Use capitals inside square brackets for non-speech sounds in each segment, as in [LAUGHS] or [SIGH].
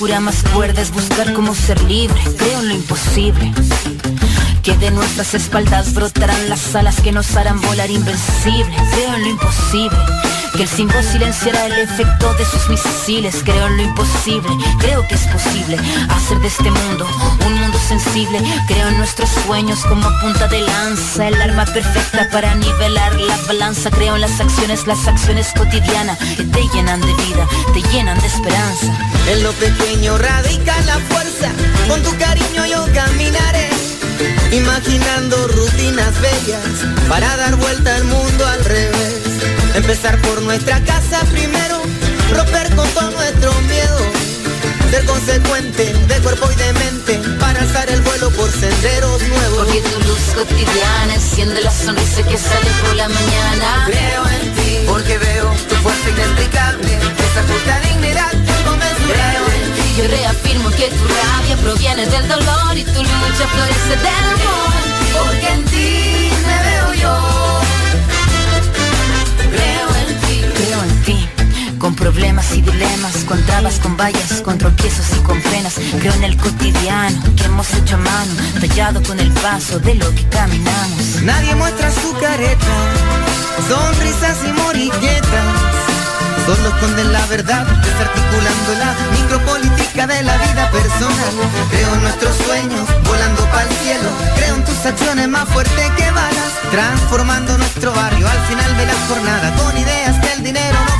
Locura más cuerda es buscar cómo ser libre. Creo en lo imposible. Que de nuestras espaldas brotarán las alas que nos harán volar invencibles. Creo en lo imposible. Que el símbolo silenciará el efecto de sus misiles. Creo en lo imposible. Creo que es posible hacer de este mundo un mundo sensible. Creo en nuestros sueños como punta de lanza. El arma perfecta para nivelar la balanza. Creo en las acciones, las acciones cotidianas que te llenan de vida, te llenan de esperanza. En lo pequeño radica la fuerza, con tu cariño yo caminaré, imaginando rutinas bellas para dar vuelta al mundo al revés. Empezar por nuestra casa primero, romper con todo nuestro miedo, ser consecuente de cuerpo y de mente para alzar el vuelo por senderos nuevos. Porque tu luz cotidiana enciende la sonrisa que sale por la mañana. Creo en ti, porque veo tu fuerza inexplicable, esa justa dignidad yo reafirmo que tu rabia proviene del dolor y tu lucha florece del amor. Porque en ti me veo yo. Creo en ti, creo en ti. Con problemas y dilemas, con trabas, con vallas, con tropiezos y con penas. Creo en el cotidiano que hemos hecho a mano, tallado con el paso de lo que caminamos. Nadie muestra su careta, sonrisas y morilletas. Solo esconden la verdad, desarticulando la micropolítica de la vida personal. Creo en nuestros sueños, volando para el cielo. Creo en tus acciones más fuertes que balas, transformando nuestro barrio al final de la jornada con ideas que el dinero no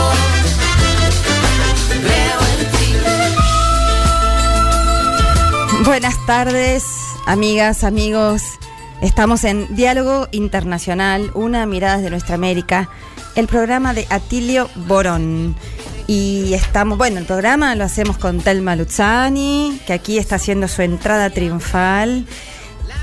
Buenas tardes, amigas, amigos. Estamos en Diálogo Internacional, una mirada de nuestra América, el programa de Atilio Borón. Y estamos, bueno, el programa lo hacemos con Telma Luzzani, que aquí está haciendo su entrada triunfal,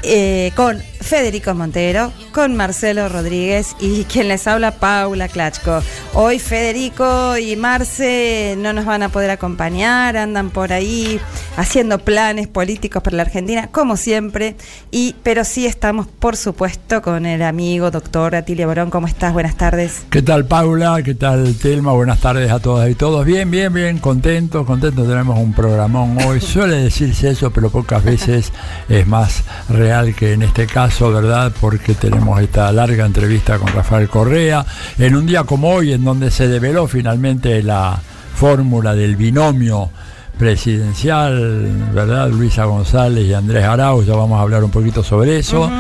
eh, con Federico Montero, con Marcelo Rodríguez y quien les habla, Paula Klachko. Hoy Federico y Marce no nos van a poder acompañar, andan por ahí haciendo planes políticos para la Argentina, como siempre, y, pero sí estamos, por supuesto, con el amigo doctor Atilio Borón. ¿Cómo estás? Buenas tardes. ¿Qué tal Paula? ¿Qué tal Telma? Buenas tardes a todas y todos. Bien, bien, bien, contentos, contentos. Tenemos un programón hoy. Suele decirse eso, pero pocas veces es más real que en este caso, ¿verdad? Porque tenemos esta larga entrevista con Rafael Correa en un día como hoy, en donde se develó finalmente la fórmula del binomio presidencial, ¿verdad? Luisa González y Andrés Arauz, ya vamos a hablar un poquito sobre eso.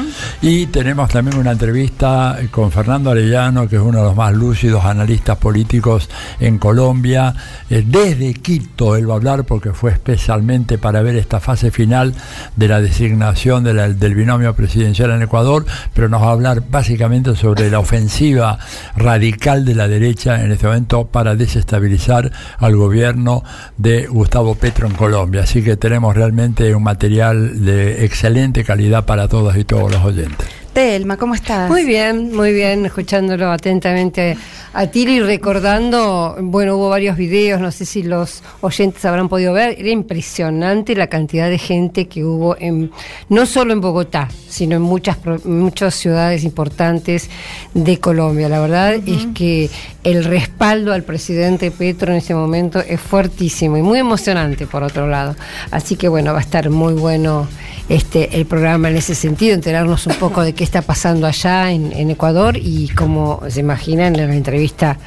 Y tenemos también una entrevista con Fernando Arellano, que es uno de los más lúcidos analistas políticos en Colombia. Eh, desde Quito él va a hablar porque fue especialmente para ver esta fase final de la designación de la- del binomio presidencial en Ecuador, pero nos va a hablar básicamente sobre la ofensiva radical de la derecha en este momento para desestabilizar al gobierno de Gustavo Petro en Colombia. Así que tenemos realmente un material de excelente calidad para todas y todos los oyentes. Telma, ¿cómo estás? Muy bien, muy bien, escuchándolo atentamente a Tiri y recordando, bueno, hubo varios videos, no sé si los oyentes habrán podido ver, era impresionante la cantidad de gente que hubo en, no solo en Bogotá, sino en muchas, muchas ciudades importantes de Colombia. La verdad es que el respaldo al presidente Petro en ese momento es fuertísimo y muy emocionante por otro lado. Así que bueno, va a estar muy bueno este el programa en ese sentido, enterarnos un poco de qué está pasando allá en, en Ecuador y como se imaginan en la entrevista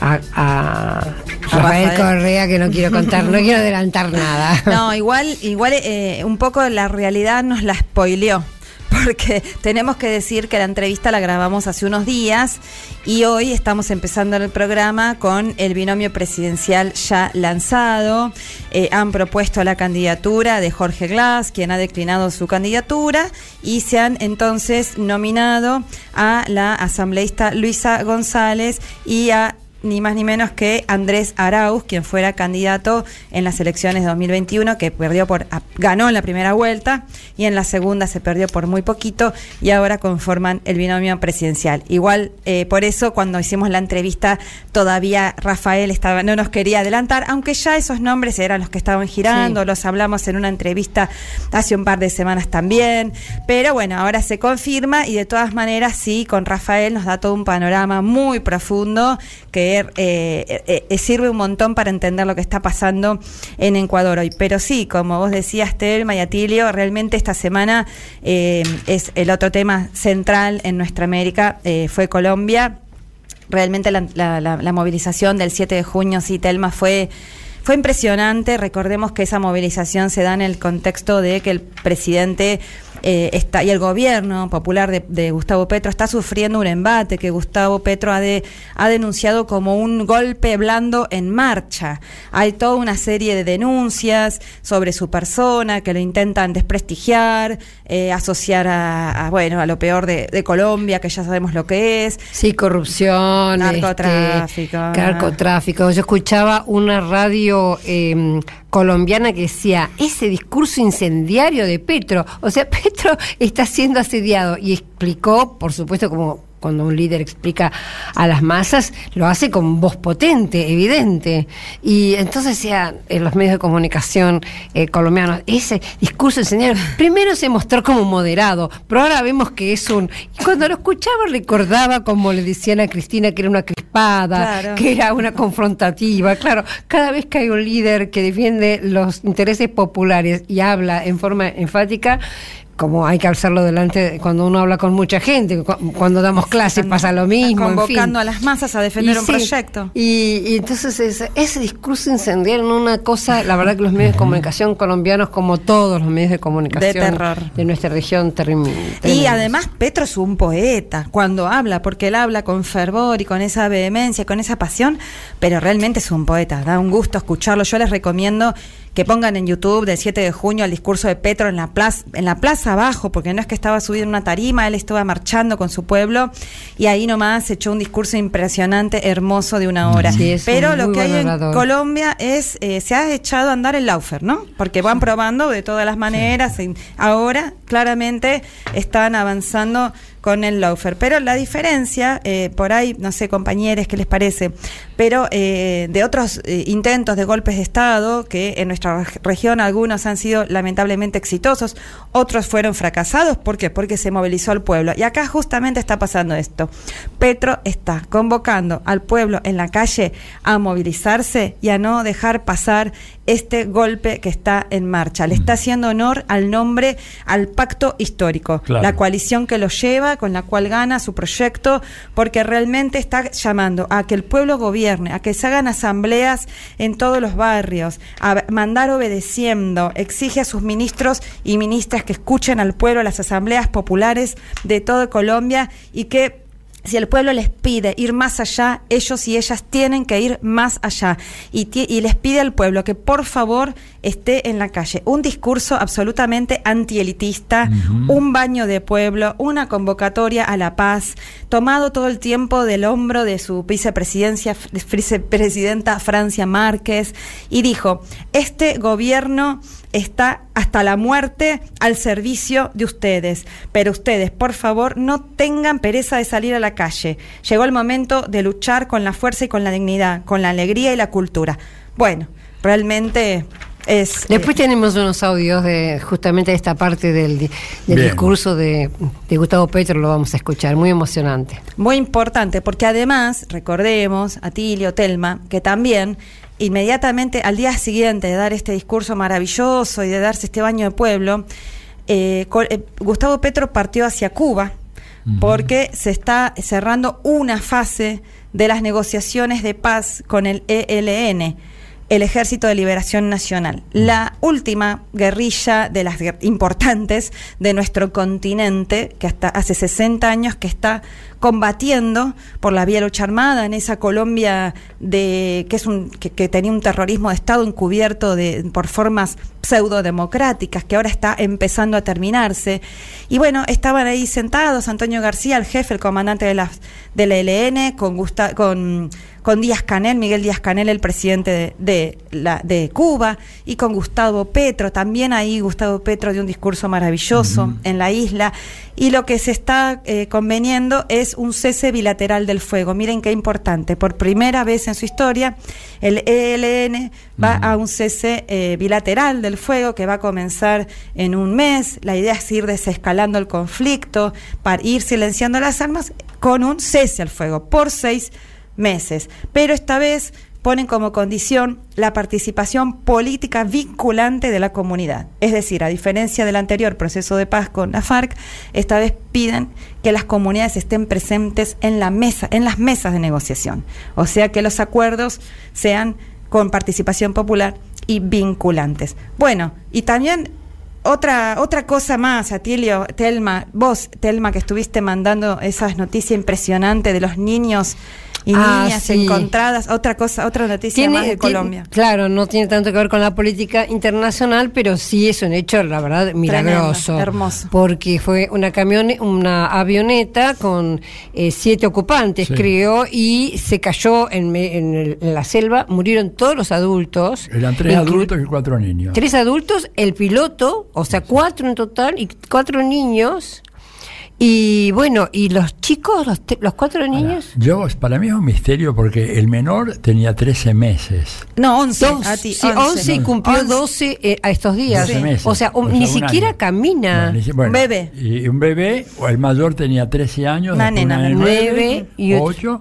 a, a Rafael, Rafael. Correa, que no quiero contar, no quiero adelantar nada. [LAUGHS] No, igual, igual eh, un poco la realidad nos la spoileó. Porque [LAUGHS] tenemos que decir que la entrevista la grabamos hace unos días y hoy estamos empezando el programa con el binomio presidencial ya lanzado. Eh, han propuesto la candidatura de Jorge Glass, quien ha declinado su candidatura, y se han entonces nominado a la asambleísta Luisa González y a ni más ni menos que Andrés Arauz, quien fuera candidato en las elecciones de 2021, que perdió por ganó en la primera vuelta y en la segunda se perdió por muy poquito y ahora conforman el binomio presidencial. Igual eh, por eso cuando hicimos la entrevista todavía Rafael estaba no nos quería adelantar, aunque ya esos nombres eran los que estaban girando, Sí. los hablamos en una entrevista hace un par de semanas también, pero bueno, ahora se confirma y de todas maneras sí, con Rafael nos da todo un panorama muy profundo que eh, eh, eh, sirve un montón para entender lo que está pasando en Ecuador hoy. Pero sí, como vos decías, Telma y Atilio, realmente esta semana eh, es el otro tema central en nuestra América, fue Colombia realmente la, la- la- la movilización del 7 de junio, sí, Telma, fue, fue impresionante. Recordemos que esa movilización se da en el contexto de que el presidente eh, está y el gobierno popular de, de Gustavo Petro está sufriendo un embate que Gustavo Petro ha, de- ha denunciado como un golpe blando en marcha. Hay toda una serie de denuncias sobre su persona que lo intentan desprestigiar, eh, asociar a, a, bueno, a lo peor de, de Colombia, que ya sabemos lo que es. Sí, corrupción, Narcotráfico. este, narcotráfico. Yo escuchaba una radio eh, colombiana que decía ese discurso incendiario de Petro. O sea, [LAUGHS] Petro está siendo asediado y explicó, por supuesto, como cuando un líder explica a las masas, lo hace con voz potente, evidente. Y entonces decía en los medios de comunicación eh, colombianos, ese discurso incendiario, [LAUGHS] primero se mostró como moderado, pero ahora vemos que es un... Y cuando lo escuchaba recordaba como le decían a Cristina que era una crispada, Claro. que era una confrontativa. Claro, cada vez que hay un líder que defiende los intereses populares y habla en forma enfática, como hay que alzarlo delante de- cuando uno habla con mucha gente, cu- cuando damos clases pasa lo mismo. en Convocando fin. a las masas a defender Y un sí, proyecto. Y, y entonces ese, ese discurso incendiario en una cosa, la verdad que los medios de comunicación colombianos, como todos los medios de comunicación De terror. de nuestra región, termi- Y además Petro es un poeta cuando habla, porque él habla con fervor y con esa vehemencia, con esa pasión, pero realmente es un poeta, da un gusto escucharlo. Yo les recomiendo que pongan en YouTube del 7 de junio el discurso de Petro en la plaza, en la plaza abajo, porque no es que estaba subido en una tarima, él estaba marchando con su pueblo y ahí nomás echó un discurso impresionante, hermoso de una hora. Sí, es pero lo que hay en. Colombia es, eh, se ha echado a andar el Laufer, ¿no? Porque van probando de todas las maneras. y ahora, claramente, están avanzando con el Laufer. Pero la diferencia, eh, por ahí, no sé, compañeros, ¿qué les parece? Pero eh, de otros eh, intentos de golpes de Estado, que en nuestra reg- región algunos han sido lamentablemente exitosos, otros fueron fracasados. ¿Por qué? Porque se movilizó al pueblo. Y acá justamente está pasando esto. Petro está convocando al pueblo en la calle a movilizarse y a no dejar pasar este golpe que está en marcha. Le está haciendo honor al nombre, al pacto histórico, Claro. la coalición que lo lleva, con la cual gana su proyecto, porque realmente está llamando a que el pueblo gobierne, a que se hagan asambleas en todos los barrios, a mandar obedeciendo, exige a sus ministros y ministras que escuchen al pueblo, las asambleas populares de toda Colombia y que si el pueblo les pide ir más allá, ellos y ellas tienen que ir más allá. Y, les pide al pueblo que por favor esté en la calle. Un discurso absolutamente antielitista, un baño de pueblo, una convocatoria a la paz, tomado todo el tiempo del hombro de su vicepresidencia, vicepresidenta Francia Márquez, y dijo, este gobierno está hasta la muerte al servicio de ustedes. Pero ustedes, por favor, no tengan pereza de salir a la calle. Llegó el momento de luchar con la fuerza y con la dignidad, con la alegría y la cultura. Bueno, realmente es... Después eh, tenemos unos audios de justamente de esta parte del, di- del Bien. discurso de, de Gustavo Petro, lo vamos a escuchar, muy emocionante. Muy importante, porque además, recordemos, Atilio, Telma, que también inmediatamente al día siguiente de dar este discurso maravilloso y de darse este baño de pueblo, eh, eh, Gustavo Petro partió hacia Cuba porque se está cerrando una fase de las negociaciones de paz con el ELN el Ejército de Liberación Nacional, la última guerrilla de las importantes de nuestro continente, que hasta hace 60 años que está combatiendo por la vía lucha armada en esa Colombia de que es un que, tenía un terrorismo de Estado encubierto de, por formas pseudo democráticas que ahora está empezando a terminarse y bueno estaban ahí sentados Antonio García el jefe el comandante de la del ELN con con con Díaz Canel, Miguel Díaz Canel, el presidente de, la, de Cuba, y con Gustavo Petro. También ahí Gustavo Petro dio un discurso maravilloso en la isla. Y lo que se está eh, conveniendo es un cese bilateral del fuego. Miren qué importante. Por primera vez en su historia, el ELN va a un cese eh, bilateral del fuego que va a comenzar en un mes. La idea es ir desescalando el conflicto, para ir silenciando las armas con un cese al fuego por seis meses. Pero esta vez ponen como condición la participación política vinculante de la comunidad. Es decir, a diferencia del anterior proceso de paz con la FARC, esta vez piden que las comunidades estén presentes en la mesa, en las mesas de negociación. O sea que los acuerdos sean con participación popular y vinculantes. Bueno, y también otra, otra cosa más, Atilio, Telma, vos, Telma, que estuviste mandando esas noticias impresionantes de los niños y ah, niñas encontradas. Otra cosa, otra noticia más de Colombia. Claro, no tiene tanto que ver con la política internacional, pero sí es un hecho, la verdad, milagroso. hermoso. Porque fue una camión, una avioneta con eh, siete ocupantes, creo, y se cayó en, en, la selva, murieron todos los adultos. Eran tres adultos y cuatro niños. Tres adultos, el piloto, o sea, cuatro en total, y cuatro niños. Y bueno, ¿y los chicos, los, los cuatro niños? yo, para mí es un misterio porque el menor tenía 13 meses. No, 11. sí, 11. y cumplió 12 eh, a estos días. O sea, ni siquiera camina. un bebé. Y un bebé, o el mayor tenía 13 años, una nena, de 9 y 8.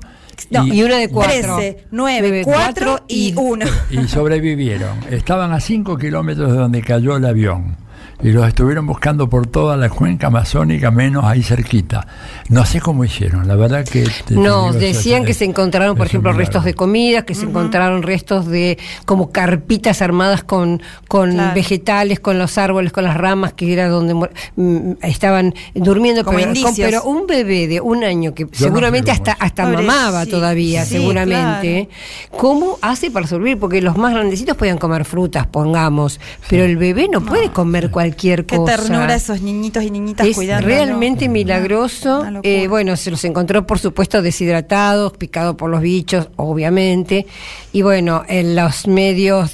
y, una de 4. 13, 9, 4 y 1. [LAUGHS] Y sobrevivieron. Estaban a 5 kilómetros de donde cayó el avión y los estuvieron buscando por toda la cuenca amazónica, menos ahí cerquita. No sé cómo hicieron, la verdad que... no, decían que se encontraron, por ejemplo, restos de comida, que se encontraron restos de como carpitas armadas con, con vegetales, con los árboles, con las ramas, que era donde mm, estaban durmiendo. pero, un bebé de un año que seguramente hasta, hasta mamaba todavía, seguramente, ¿cómo hace para sobrevivir? Porque los más grandecitos podían comer frutas, pongamos, pero el bebé no, puede comer cualquier Qué ternura esos niñitos y niñitas es Realmente milagroso. Eh, bueno, se los encontró, por supuesto, deshidratados, picados por los bichos, obviamente. Y bueno, en los medios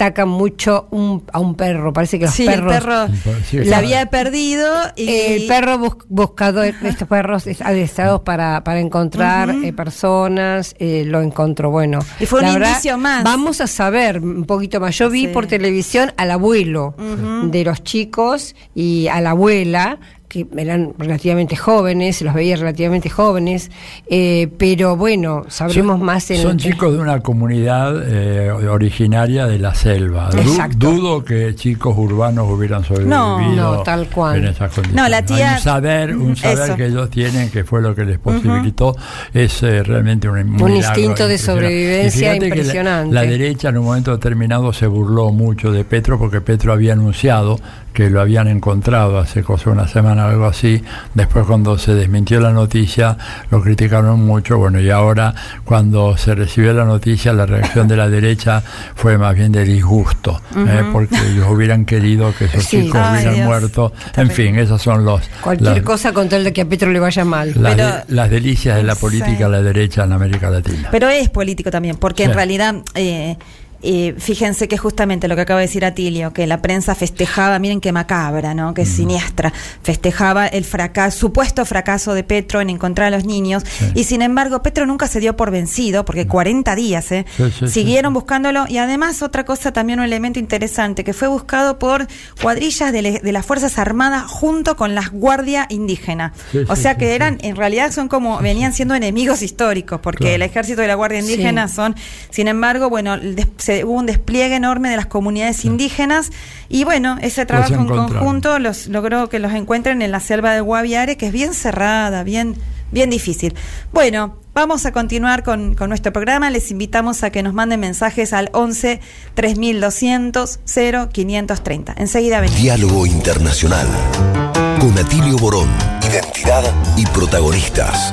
destacan mucho a un perro. Parece que los perros. El perro la había perdido. Y... El perro buscado, estos perros adestrados para, para encontrar eh, personas, eh, lo encontró. Bueno, y fue un indicio más. Vamos a saber un poquito más. Yo vi por televisión al abuelo de los chicos y a la abuela que eran relativamente jóvenes, los veía relativamente jóvenes, eh, pero bueno, sabremos más en... Son chicos de una comunidad eh, originaria de la selva. dudo que chicos urbanos hubieran sobrevivido no, tal cual. en esas condiciones. No, la tía... un saber, un saber que ellos tienen, que fue lo que les posibilitó, es eh, realmente un, un instinto de sobrevivencia impresionante. La, la derecha en un momento determinado se burló mucho de Petro porque Petro había anunciado que lo habían encontrado hace cosa una semana algo así. Después cuando se desmintió la noticia lo criticaron mucho. Bueno, y ahora cuando se recibió la noticia la reacción de la [LAUGHS] derecha fue más bien de disgusto, ¿eh? porque ellos hubieran querido que esos chicos hubieran muerto. En fin, esos son los... Cualquier cosa con tal de que a Petro le vaya mal. Las, delicias de la política a la derecha en América Latina. Pero es político también, porque en realidad... Eh, fíjense que justamente lo que acaba de decir Atilio, que la prensa festejaba, miren qué macabra, ¿no? Qué siniestra, festejaba el fracaso, supuesto fracaso de Petro en encontrar a los niños, y sin embargo Petro nunca se dio por vencido, porque 40 días, ¿eh? Siguieron buscándolo, y además otra cosa también un elemento interesante, que fue buscado por cuadrillas de, las Fuerzas Armadas junto con las Guardia Indígena. o sea que eran, en realidad son como, venían siendo enemigos históricos, porque el ejército y la Guardia Indígena son, sin embargo, bueno, se hubo un despliegue enorme de las comunidades indígenas y bueno, ese trabajo en conjunto los logró que los encuentren en la selva de Guaviare, que es bien cerrada, bien bien difícil. Bueno, vamos a continuar con, con nuestro programa. Les invitamos a que nos manden mensajes al 11 3200 0530. Enseguida venimos. Diálogo Internacional. Con Atilio Borón. Identidad y protagonistas.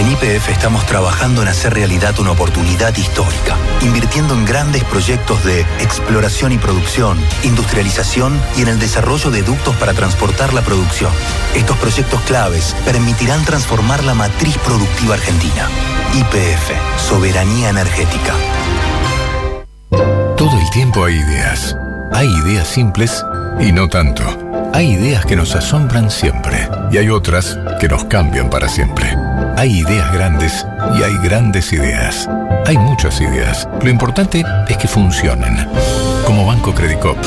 En IPF estamos trabajando en hacer realidad una oportunidad histórica, invirtiendo en grandes proyectos de exploración y producción, industrialización y en el desarrollo de ductos para transportar la producción. Estos proyectos claves permitirán transformar la matriz productiva argentina. IPF, soberanía energética. Todo el tiempo hay ideas. Hay ideas simples y no tanto. Hay ideas que nos asombran siempre y hay otras que nos cambian para siempre. Hay ideas grandes y hay grandes ideas. Hay muchas ideas. Lo importante es que funcionen. Como Banco Credicop,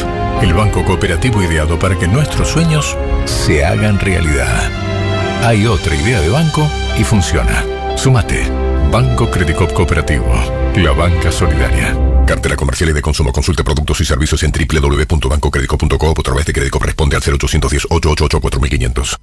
el banco cooperativo ideado para que nuestros sueños se hagan realidad. Hay otra idea de banco y funciona. Sumate. Banco Credicop Cooperativo. La banca solidaria. Cartera comercial y de consumo. Consulte productos y servicios en www.bancocredico.com a través de crédito responde al 0810 888 4500.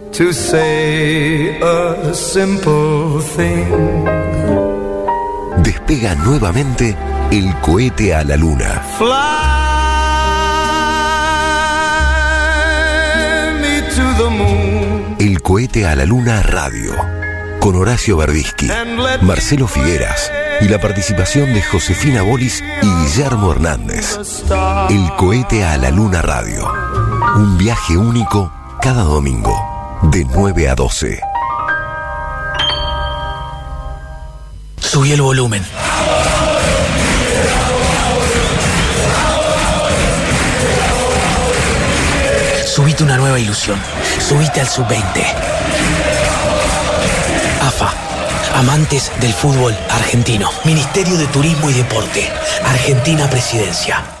Ways to say a simple thing. Despega nuevamente el cohete a la luna. Fly me to the moon El cohete a la luna radio. Con Horacio Verdisky, Marcelo Figueras y la participación de Josefina Bolis y Guillermo Hernández. El cohete a la luna radio. Un viaje único cada domingo, de 9 a 12. Subí el volumen. Subite una nueva ilusión. Subite al sub-20. AFA. Amantes del fútbol argentino. Ministerio de Turismo y Deporte. Argentina Presidencia.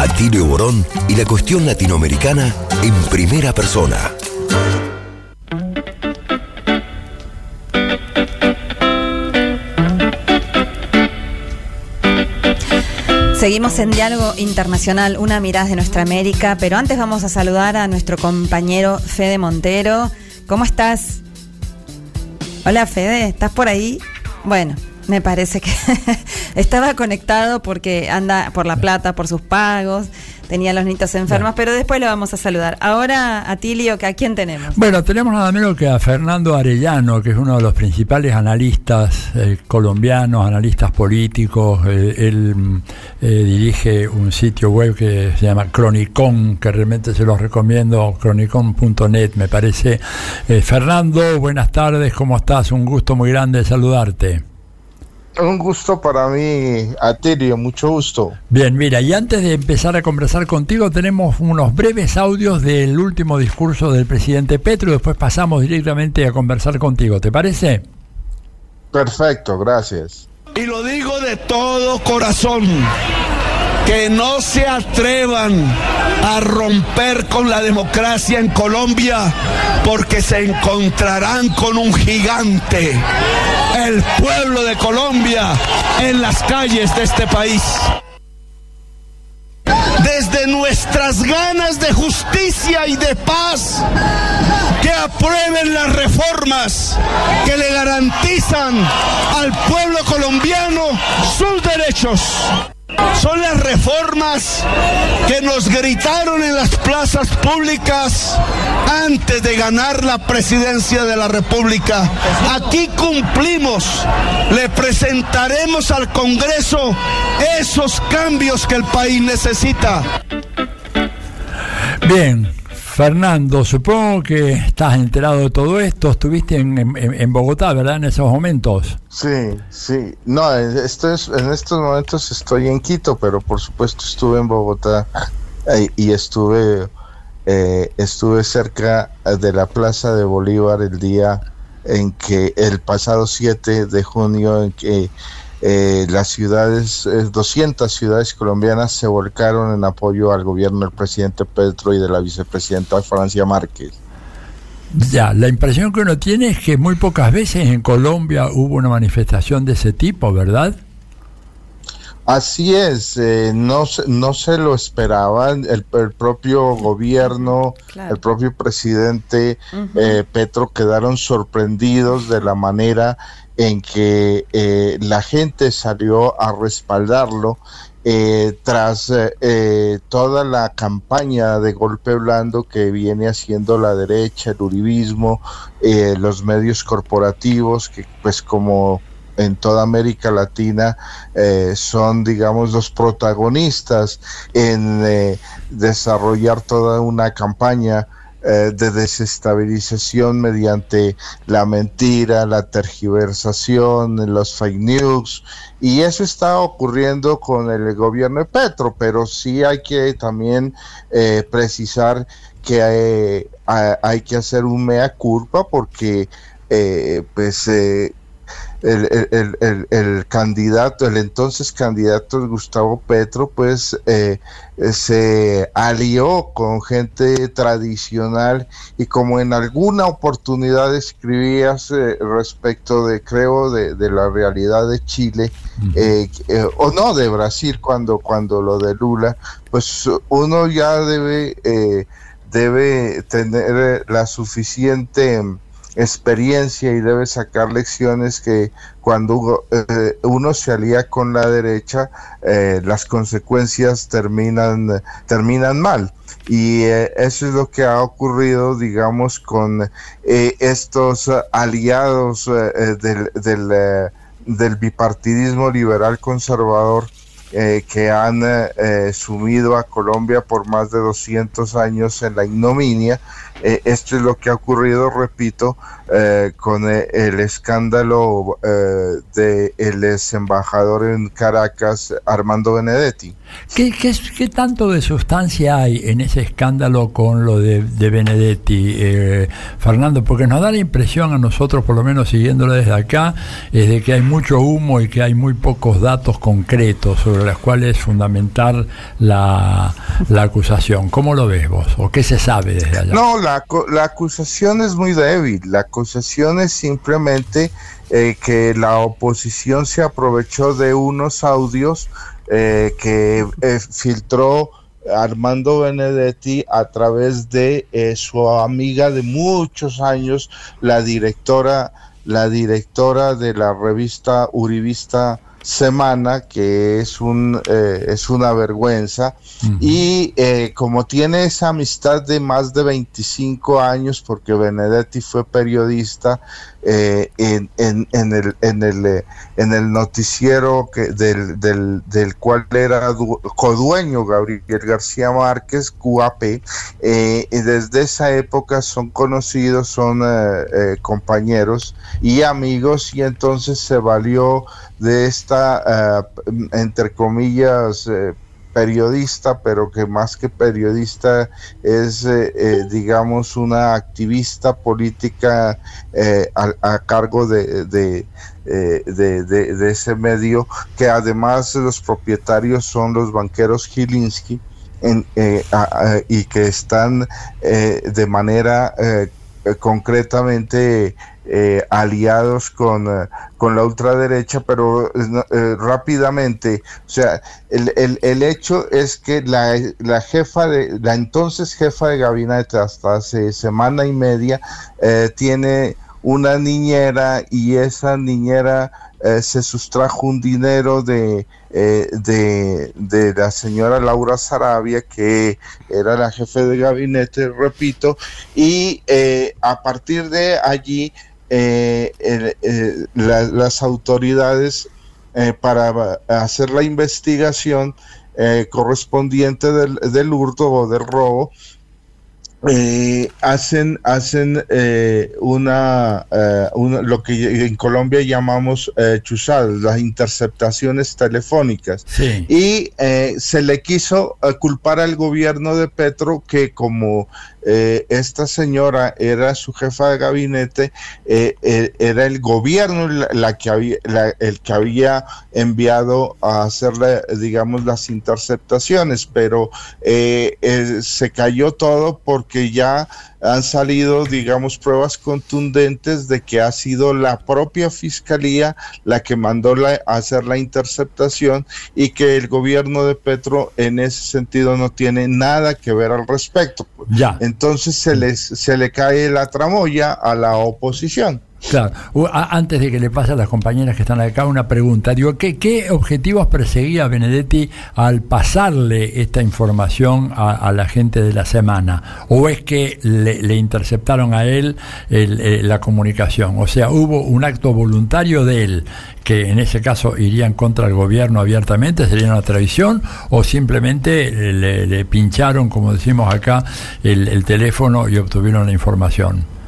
Atilio Borón y la cuestión latinoamericana en primera persona. Seguimos en Diálogo Internacional, una mirada de nuestra América, pero antes vamos a saludar a nuestro compañero Fede Montero. ¿Cómo estás? Hola Fede, ¿estás por ahí? Bueno, me parece que [LAUGHS] estaba conectado porque anda por La Plata, por sus pagos, tenía a los niños enfermos, pero después lo vamos a saludar. Ahora, Atilio, ¿a quién tenemos? Bueno, tenemos nada menos que a Fernando Arellano, que es uno de los principales analistas eh, colombianos, analistas políticos. Eh, él mm, eh, dirige un sitio web que se llama Cronicon, que realmente se los recomiendo, cronicon.net, me parece. Eh, Fernando, buenas tardes, ¿cómo estás? Un gusto muy grande saludarte. Un gusto para mí, Atilio, mucho gusto. Bien, mira, y antes de empezar a conversar contigo, tenemos unos breves audios del último discurso del presidente Petro, después pasamos directamente a conversar contigo, ¿te parece? Perfecto, gracias. Y lo digo de todo corazón. Que no se atrevan a romper con la democracia en Colombia porque se encontrarán con un gigante. El pueblo de Colombia en las calles de este país. Desde nuestras ganas de justicia y de paz, que aprueben las reformas que le garantizan al pueblo colombiano sus derechos. Son las reformas que nos gritaron en las plazas públicas antes de ganar la presidencia de la República. Aquí cumplimos. Le presentaremos al Congreso esos cambios que el país necesita. Bien, Fernando, supongo que estás enterado de todo esto, estuviste en, en- Bogotá, ¿verdad? En esos momentos. Sí, sí. No, en estos, en estos momentos estoy en Quito, pero por supuesto estuve en Bogotá eh, y estuve, eh, estuve cerca de la Plaza de Bolívar el día en que el pasado 7 de junio en que eh, las ciudades, eh, 200 ciudades colombianas se volcaron en apoyo al gobierno del presidente Petro y de la vicepresidenta Francia Márquez. Ya, la impresión que uno tiene es que muy pocas veces en Colombia hubo una manifestación de ese tipo, ¿verdad? Así es, eh, no, no se lo esperaban, el, propio gobierno, el propio presidente eh, Petro quedaron sorprendidos de la manera en que eh, la gente salió a respaldarlo tras toda la campaña de golpe blando que viene haciendo la derecha, el uribismo, los medios corporativos, que pues como en toda América Latina eh, son, digamos, los protagonistas en eh, desarrollar toda una campaña eh, de desestabilización mediante la mentira, la tergiversación, los fake news, y eso está ocurriendo con el gobierno de Petro, pero sí hay que también precisar que hay, hay, que hacer un mea culpa porque pues el, el, el, candidato, el entonces candidato Gustavo Petro, pues eh, se alió con gente tradicional y como en alguna oportunidad escribías eh, respecto de, creo, de, de, la realidad de Chile, eh, o no, de Brasil, cuando, cuando lo de Lula, pues uno ya debe, debe tener la suficiente experiencia y debe sacar lecciones que cuando eh, uno se alía con la derecha eh, las consecuencias terminan terminan mal y eh, eso es lo que ha ocurrido digamos con estos aliados del, del, bipartidismo liberal conservador eh, que han eh, sumido a Colombia por más de 200 años en la ignominia. Eh, esto es lo que ha ocurrido, repito, con el escándalo del ex embajador en Caracas, Armando Benedetti. ¿Qué, qué, tanto de sustancia hay en ese escándalo con lo de, Benedetti, Fernando? Porque nos da la impresión a nosotros, por lo menos siguiéndolo desde acá, es de que hay mucho humo y que hay muy pocos datos concretos sobre las cuales fundamentar la, la acusación. ¿Cómo lo ves vos? ¿O qué se sabe desde allá? No, la, la acusación es muy débil. La acusación es simplemente eh, que la oposición se aprovechó de unos audios eh, que eh, filtró Armando Benedetti a través de su amiga de muchos años, la directora, la directora de la revista Uribista semana que es un eh, es una vergüenza. Y eh, como tiene esa amistad de más de 25 años porque Benedetti fue periodista eh, en, en, en, el, en, el, en el noticiero que, del, del, del cual era codueño Gabriel García Márquez, QAP, y desde esa época son conocidos, son compañeros y amigos y entonces se valió de esta, eh, entre comillas, eh, periodista, pero que más que periodista es, eh, digamos, una activista política a, cargo de, de, de, ese medio, que además los propietarios son los banqueros Gilinski. y que están de manera concretamente eh, aliados con, eh, con, la ultraderecha, pero eh, rápidamente, o sea, el, el, el, hecho es que la, la, jefa de, la entonces jefa de gabinete hasta hace semana y media tiene una niñera y esa niñera se sustrajo un dinero de, de, de, la señora Laura Sarabia, que era la jefe de gabinete, repito, y a partir de allí eh, eh, las autoridades eh, para hacer la investigación correspondiente del, del, hurto o del robo hacen hacen una, lo que en Colombia llamamos chuzadas, las interceptaciones telefónicas. Y se le quiso culpar al gobierno de Petro que como esta señora era su jefa de gabinete era el gobierno la, que había el que había enviado a hacerle digamos las interceptaciones pero se cayó todo porque que ya han salido, digamos, pruebas contundentes de que ha sido la propia fiscalía la que mandó la, a hacer la interceptación y que el gobierno de Petro en ese sentido no tiene nada que ver al respecto. Ya. Entonces se les se le cae la tramoya a la oposición. Claro, antes de que le pase a las compañeras que están acá una pregunta, digo, ¿qué, qué objetivos perseguía Benedetti al pasarle esta información a, la gente de la semana? ¿O es que le, interceptaron a él eh, la comunicación? O sea, ¿hubo un acto voluntario de él que en ese caso irían contra el gobierno abiertamente, sería una traición? ¿O simplemente le, pincharon, como decimos acá, el teléfono y obtuvieron la información?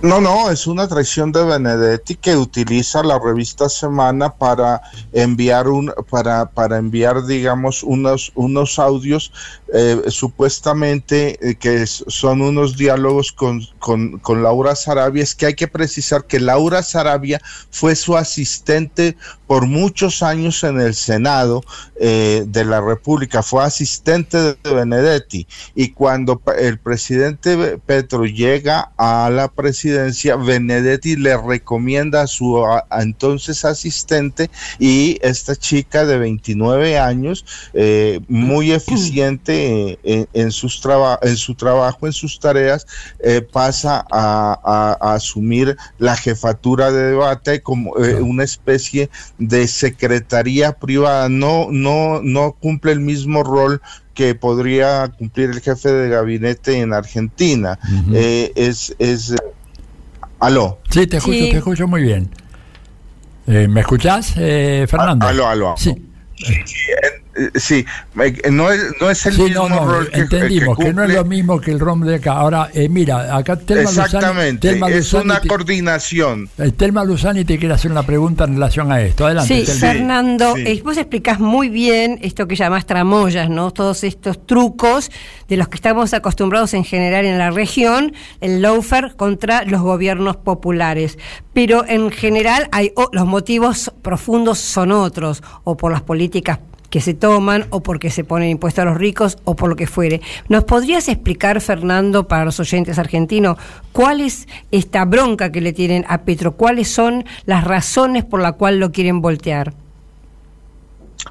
No, no, es una traición de Benedetti que utiliza la revista Semana para enviar un, para, para enviar, digamos, unos, unos audios eh, supuestamente eh, que son unos diálogos con, con, con, Laura Sarabia. Es que hay que precisar que Laura Sarabia fue su asistente por muchos años en el Senado eh, de la República, fue asistente de Benedetti. Y cuando el presidente Petro llega a la presidencia, Benedetti le recomienda a su entonces asistente y esta chica de 29 años, eh, muy [CLEARS THROAT] eficiente en, sus en su trabajo, en sus tareas, eh, pasa a, asumir la jefatura de debate como eh, una especie de secretaría privada. No, no, no cumple el mismo rol que podría cumplir el jefe de gabinete en Argentina. es, es Aló. Sí, te escucho, te escucho muy bien. Eh, ¿Me escuchás, eh, Fernando? Aló, aló. Sí. Sí, no es, no es el mismo rol que, entendimos que, no es lo mismo que el ROM de acá. Ahora, eh, mira, acá Telma Exactamente, es una coordinación. Eh, Telma Luzani te quiere hacer una pregunta en relación a esto. Adelante. Sí, Fernando, eh, vos explicás muy bien esto que llamás tramoyas, ¿no? Todos estos trucos de los que estamos acostumbrados en general en la región, el loafer contra los gobiernos populares. Pero en general hay los motivos profundos son otros, o por las políticas que se toman o porque se ponen impuestos a los ricos o por lo que fuere. ¿Nos podrías explicar, Fernando, para los oyentes argentinos, cuál es esta bronca que le tienen a Petro? ¿Cuáles son las razones por las cuales lo quieren voltear?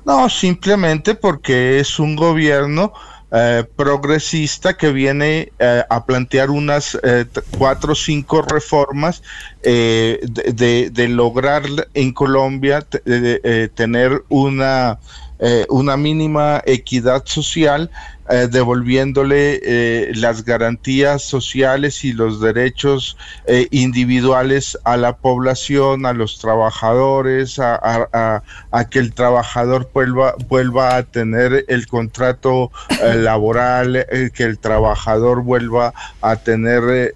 No, simplemente porque es un gobierno eh, progresista que viene eh, a plantear unas eh, cuatro o cinco reformas de, de, lograr en Colombia tener una eh, una mínima equidad social eh, devolviéndole eh, las garantías sociales y los derechos eh, individuales a la población, a los trabajadores, a, que el trabajador vuelva, vuelva a tener el contrato laboral, que el trabajador vuelva a tener,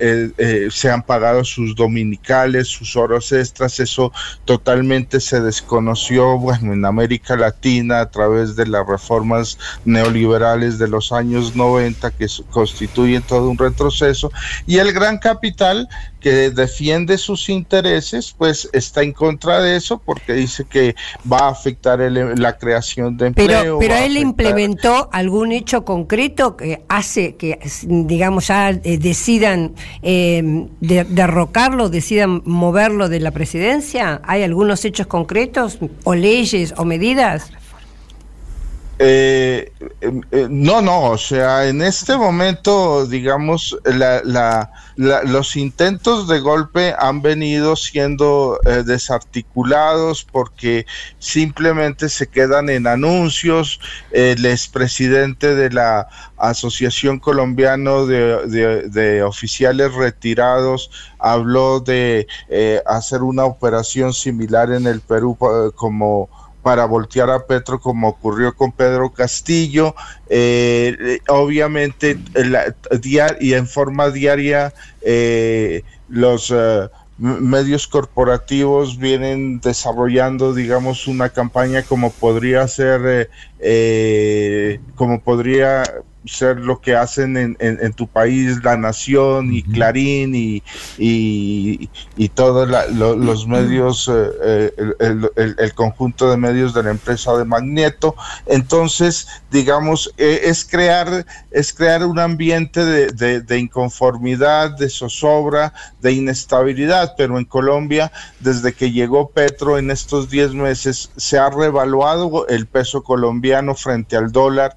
sean pagados sus dominicales, sus horas extras, eso totalmente se desconoció bueno, en América Latina a través de las reformas neoliberales de los años 90 que constituyen todo un retroceso y el gran capital que defiende sus intereses pues está en contra de eso porque dice que va a afectar la creación de empleo. Pero, pero él implementó algún hecho concreto que hace que digamos ya eh, decidan eh, derrocarlo, decidan moverlo de la presidencia. ¿Hay algunos hechos concretos o leyes o medidas? Eh, eh, no, no, o sea, en este momento, digamos, los intentos de golpe han venido siendo eh, desarticulados porque simplemente se quedan en anuncios. El expresidente de la Asociación Colombiano de, Oficiales Retirados habló de hacer una operación similar en el Perú como para voltear a Petro como ocurrió con Pedro Castillo. Eh, obviamente, y en forma diaria, eh, los eh, medios corporativos vienen desarrollando, digamos, una campaña como podría ser, como podría ser lo que hacen en, tu país, La Nación y Clarín y, y, todos los medios, eh, eh, el, conjunto de medios de la empresa de Magneto. Entonces, digamos, eh, es, crear, es crear un ambiente de, de, inconformidad, de zozobra, de inestabilidad, pero en Colombia, desde que llegó Petro en estos 10 meses, se ha revaluado el peso colombiano frente al dólar,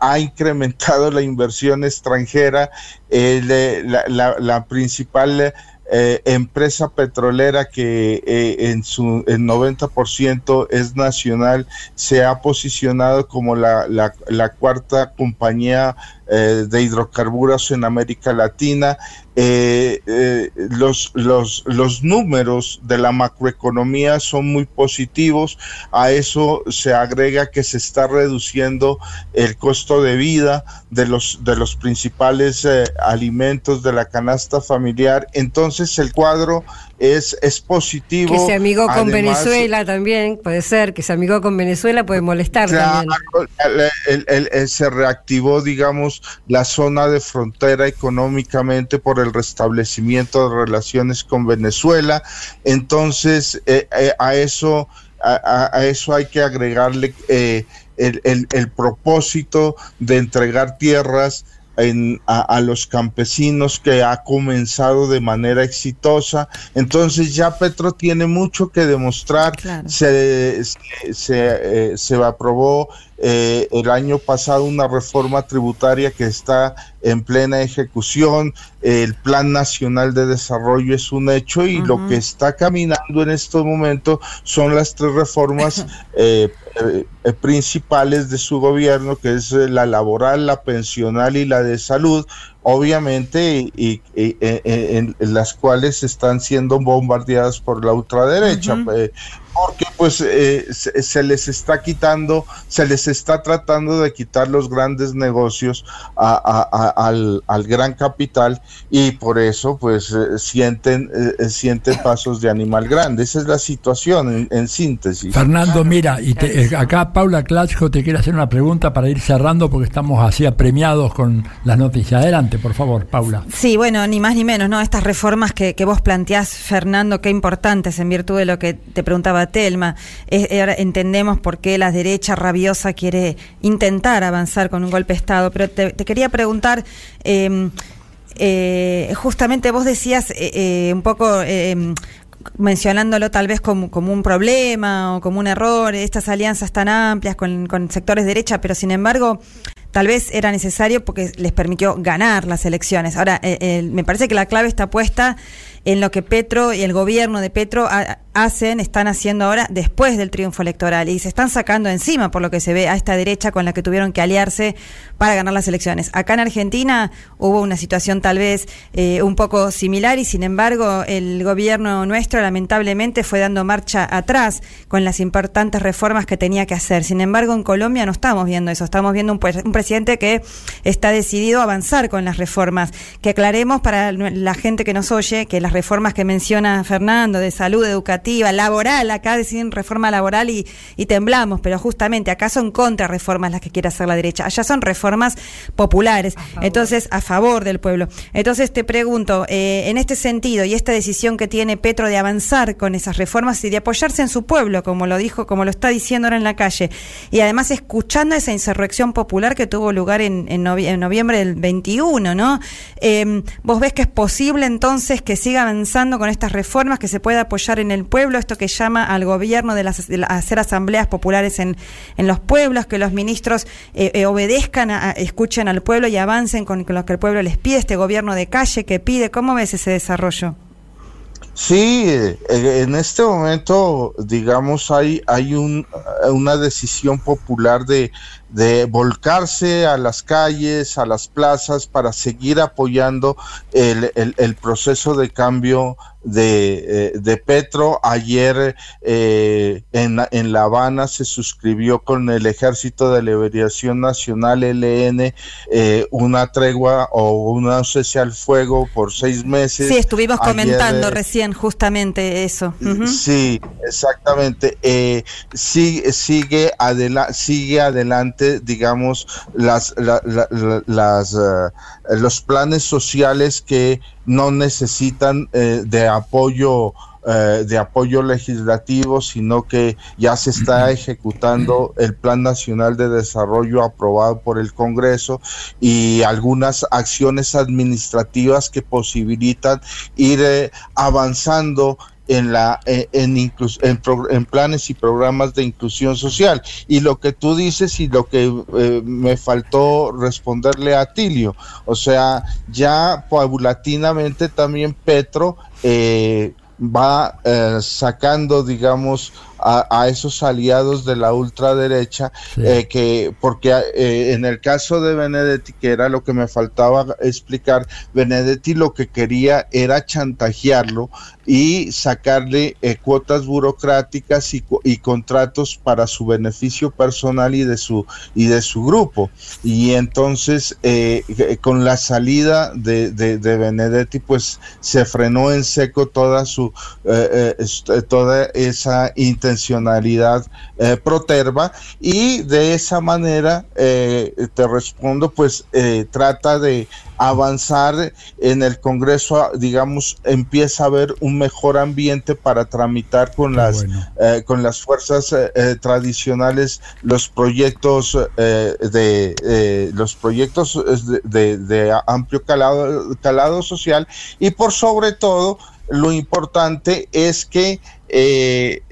ha incrementado la inversión extranjera, eh, la, principal eh, empresa petrolera que eh, en su 90% es nacional se ha posicionado como la, la cuarta compañía de hidrocarburos en América Latina eh, eh, los, los, los números de la macroeconomía son muy positivos. A eso se agrega que se está reduciendo el costo de vida de los, de los principales eh, alimentos de la canasta familiar. Entonces el cuadro es, es positivo. Que se amigó con Venezuela también, puede ser, que se amigó con Venezuela puede molestar también. se reactivó, digamos, la zona de frontera económicamente por el restablecimiento de relaciones con Venezuela. Entonces, eh, eh, a eso a, eso hay que agregarle eh, el, el, propósito de entregar tierras a, los campesinos que ha comenzado de manera exitosa. Entonces ya Petro tiene mucho que demostrar. Se, se, se, aprobó eh, el año pasado una reforma tributaria que está en plena ejecución, el Plan Nacional de Desarrollo es un hecho y lo que está caminando en estos momentos son las tres reformas [LAUGHS] eh, eh, principales de su gobierno, que es la laboral, la pensional y la de salud, obviamente, y, en, las cuales están siendo bombardeadas por la ultraderecha porque pues eh, se, les está quitando, se les está tratando de quitar los grandes negocios al, gran capital y por eso pues eh, sienten, eh, sienten pasos de animal grande. Esa es la situación en, síntesis. Fernando, mira, y acá Paula Clatcho te quiere hacer una pregunta para ir cerrando porque estamos así apremiados con las noticias. Adelante, por favor, Paula. Sí, bueno, ni más ni menos, ¿no? Estas reformas que, que vos planteás, Fernando, qué importantes en virtud de lo que te preguntaba Telma. ahora entendemos por qué la derecha rabiosa quiere intentar avanzar con un golpe de Estado, pero te, quería preguntar... Em, eh, justamente vos decías eh, eh, un poco em, mencionándolo tal vez como, un problema o como un error, estas alianzas tan amplias con, sectores de derecha, pero sin embargo tal vez era necesario porque les permitió ganar las elecciones. Ahora, me parece que la clave está puesta en lo que Petro y el gobierno de Petro hacen, están haciendo ahora después del triunfo electoral y se están sacando encima, por lo que se ve, a esta derecha con la que tuvieron que aliarse para ganar las elecciones. Acá en Argentina hubo una situación tal vez eh, un poco similar y sin embargo el gobierno nuestro lamentablemente fue dando marcha atrás con las importantes reformas que tenía que hacer. Sin embargo en Colombia no estamos viendo eso, estamos viendo un, un presidente que está decidido a avanzar con las reformas. Que aclaremos para la gente que nos oye que las reformas que menciona Fernando de salud educativa, laboral, acá deciden reforma laboral y, temblamos, pero justamente acá son contra reformas las que quiere hacer la derecha, allá son reformas populares, entonces a favor del pueblo. Entonces te pregunto, eh, en este sentido y esta decisión que tiene Petro de avanzar con esas reformas y de apoyarse en su pueblo, como lo dijo, como lo está diciendo ahora en la calle, y además escuchando esa insurrección popular que tuvo lugar en, en, noviembre del 21, ¿no? Eh, ¿Vos ves que es posible entonces que siga avanzando con estas reformas, que se pueda apoyar en el pueblo, esto que llama al gobierno de, las, hacer asambleas populares en, en los pueblos, que los ministros eh, eh, obedezcan, escuchen al pueblo y avancen con, con lo que el pueblo les pide, este gobierno de calle que pide. ¿Cómo ves ese desarrollo? Sí, eh, en este momento, digamos, hay, hay un, una decisión popular de, de volcarse a las calles, a las plazas, para seguir apoyando el, el proceso de cambio de, eh, de Petro. Ayer eh, en, en, La Habana se suscribió con el Ejército de Liberación Nacional, LN, eh, una tregua o una cese al fuego por seis meses. Sí, estuvimos comentando recién decían justamente eso. Sí, exactamente. Eh, sigue, sigue, sigue adelante, digamos, las, las eh, los planes sociales que no necesitan eh, de apoyo eh, de apoyo legislativo, sino que ya se está ejecutando el Plan Nacional de Desarrollo aprobado por el Congreso y algunas acciones administrativas que posibilitan ir eh, avanzando en la eh, en, en, planes y programas de inclusión social. Y lo que tú dices y lo que me faltó responderle a Tilio. O sea ya paulatinamente también Petro eh, va eh, sacando, digamos, a, esos aliados de la ultraderecha, eh, que porque eh, en el caso de Benedetti, que era lo que me faltaba explicar, Benedetti lo que quería era chantajearlo y sacarle eh, cuotas burocráticas y, y, contratos para su beneficio personal y de su y de su grupo. Y entonces con la salida de, de, de, Benedetti pues se frenó en seco toda su toda esa intención intencionalidad eh, proterva y de esa manera eh, te respondo pues eh, trata de avanzar en el Congreso digamos empieza a haber un mejor ambiente para tramitar con las con las fuerzas tradicionales los proyectos de los proyectos de, de, amplio calado, calado social y por sobre todo lo importante es que eh,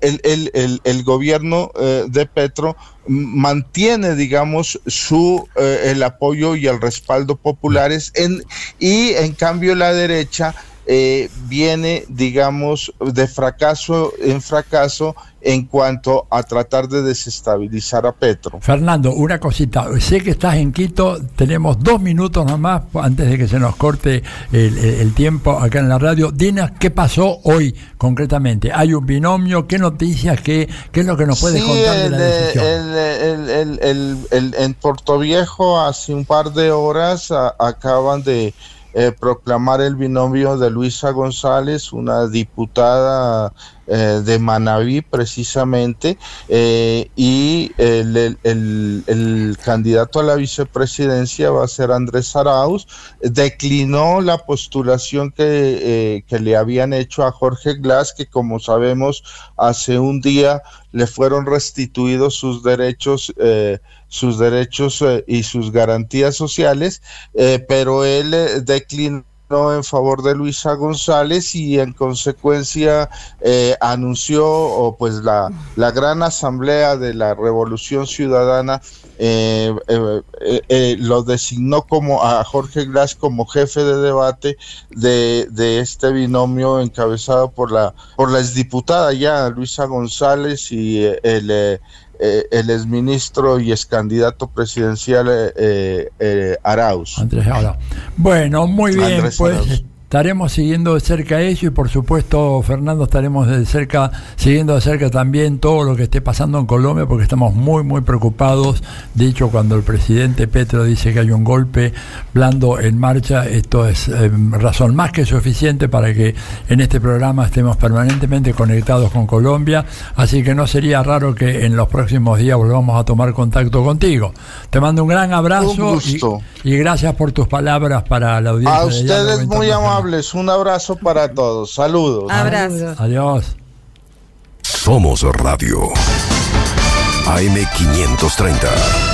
el, el, gobierno eh, de Petro mantiene, digamos, su eh, el apoyo y el respaldo populares en, y en cambio la derecha eh, viene, digamos, de fracaso en fracaso en cuanto a tratar de desestabilizar a Petro. Fernando, una cosita, sé que estás en Quito, tenemos dos minutos nomás antes de que se nos corte el, tiempo acá en la radio. Dinos qué pasó hoy concretamente. ¿Hay un binomio? ¿Qué noticias? ¿Qué, qué es lo que nos puedes contar de la decisión? en Puerto Viejo hace un par de horas acaban de eh, proclamar el binomio de Luisa González, una diputada eh, de Manaví precisamente, eh, y el, el, candidato a la vicepresidencia va a ser Andrés Arauz. Declinó la postulación que, que le habían hecho a Jorge Glass, que como sabemos hace un día le fueron restituidos sus derechos sus derechos eh, y sus garantías sociales, eh, pero él eh, declinó en favor de Luisa González y en consecuencia anunció o pues la, la gran asamblea de la Revolución Ciudadana lo designó como a Jorge Glass como jefe de debate de, de, este binomio encabezado por la por la exdiputada ya Luisa González y el eh, el exministro y ex candidato presidencial eh, eh, Arauz. Andrés Bueno, muy bien, pues estaremos siguiendo de cerca eso y por supuesto Fernando estaremos de cerca siguiendo de cerca también todo lo que esté pasando en Colombia porque estamos muy muy preocupados. De hecho cuando el presidente Petro dice que hay un golpe blando en marcha esto es em, razón más que suficiente para que en este programa estemos permanentemente conectados con Colombia. Así que no sería raro que en los próximos días volvamos a tomar contacto contigo. Te mando un gran abrazo y, gracias por tus palabras para la audiencia a ustedes muy amables un abrazo para todos. Saludos. Abrazo. Adiós. Somos Radio. AM530.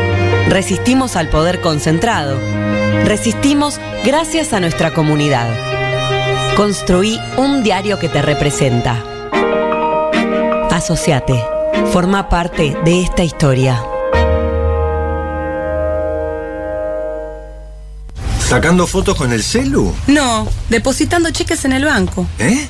Resistimos al poder concentrado Resistimos gracias a nuestra comunidad. Construí un diario que te representa. Asociate. Forma parte de esta historia. ¿Sacando fotos con el celu? No, depositando cheques en el banco. ¿Eh?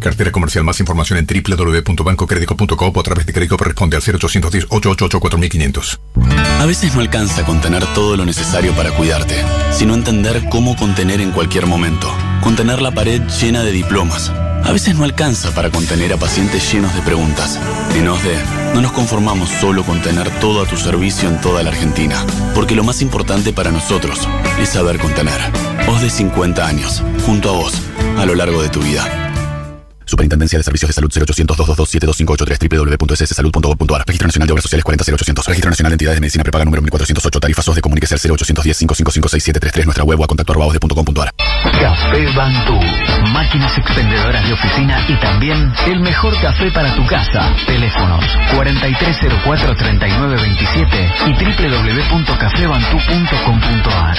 Cartera comercial. Más información en www.bancocredico.com o a través de crédito responde al 0810 888 4500. A veces no alcanza con tener todo lo necesario para cuidarte, sino entender cómo contener en cualquier momento. Contener la pared llena de diplomas. A veces no alcanza para contener a pacientes llenos de preguntas. En OSDE, no nos conformamos solo con tener todo a tu servicio en toda la Argentina, porque lo más importante para nosotros es saber contener. OSDE 50 años, junto a vos, a lo largo de tu vida. Superintendencia de Servicios de Salud 0800 222 www.sssalud.gov.ar Registro Nacional de Obras Sociales 40800 Registro Nacional de Entidades de Medicina Prepaga número 1408 Tarifa SOS de Comuníquese al 0810 555 6733 Nuestra web o a contacto Café Bantú Máquinas expendedoras de oficina y también el mejor café para tu casa. Teléfonos 4304-3927 y www.cafebantú.com.ar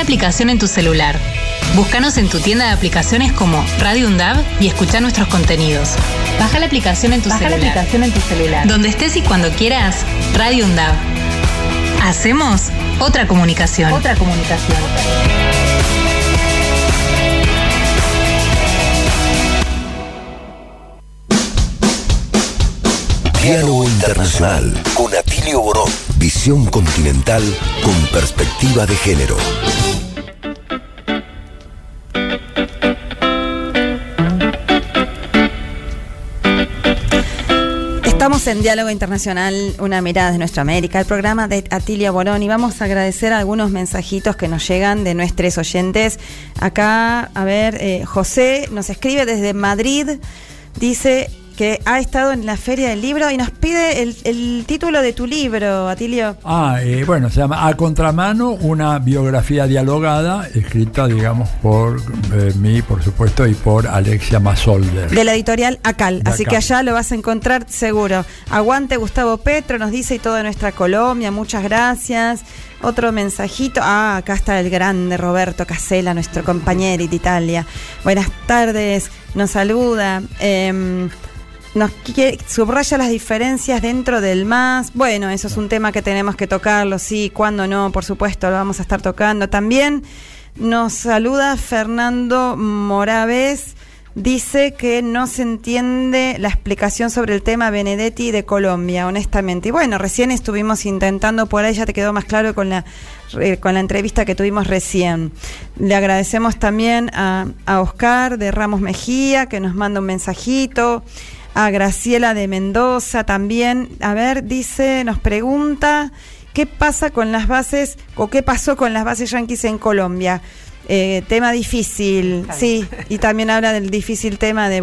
Baja la aplicación en tu celular. Búscanos en tu tienda de aplicaciones como Radio Undab y escucha nuestros contenidos. Baja la aplicación en tu celular. la aplicación en tu celular. Donde estés y cuando quieras, Radio Undab. Hacemos otra comunicación. Otra comunicación. Diálogo Internacional con Atilio Borón. Visión continental con perspectiva de género. Estamos en Diálogo Internacional, una mirada de nuestra América, el programa de Atilia Borón y vamos a agradecer algunos mensajitos que nos llegan de nuestros oyentes. Acá, a ver, eh, José nos escribe desde Madrid, dice, que ha estado en la Feria del Libro y nos pide el, título de tu libro, Atilio. Ah, eh, bueno, se llama A Contramano, una biografía dialogada, escrita, digamos, por eh, mí, por supuesto, y por Alexia Masolder. De la editorial Acal, así que allá lo vas a encontrar seguro. Aguante Gustavo Petro, nos dice, y toda nuestra Colombia, muchas gracias. Otro mensajito. Ah, acá está el grande Roberto Casella, nuestro compañero de Italia. Buenas tardes, nos saluda. Em, nos subraya las diferencias dentro del más. Bueno, eso es un tema que tenemos que tocarlo, sí, cuando no, por supuesto, lo vamos a estar tocando. También nos saluda Fernando Moraves. Dice que no se entiende la explicación sobre el tema Benedetti de Colombia, honestamente. Y bueno, recién estuvimos intentando por ahí, ya te quedó más claro con la, con la entrevista que tuvimos recién. Le agradecemos también a, a Oscar de Ramos Mejía, que nos manda un mensajito a Graciela de Mendoza también. A ver, dice, nos pregunta, ¿qué pasa con las bases o qué pasó con las bases yanquis en Colombia? Eh, tema difícil, sí, y también habla del difícil tema de,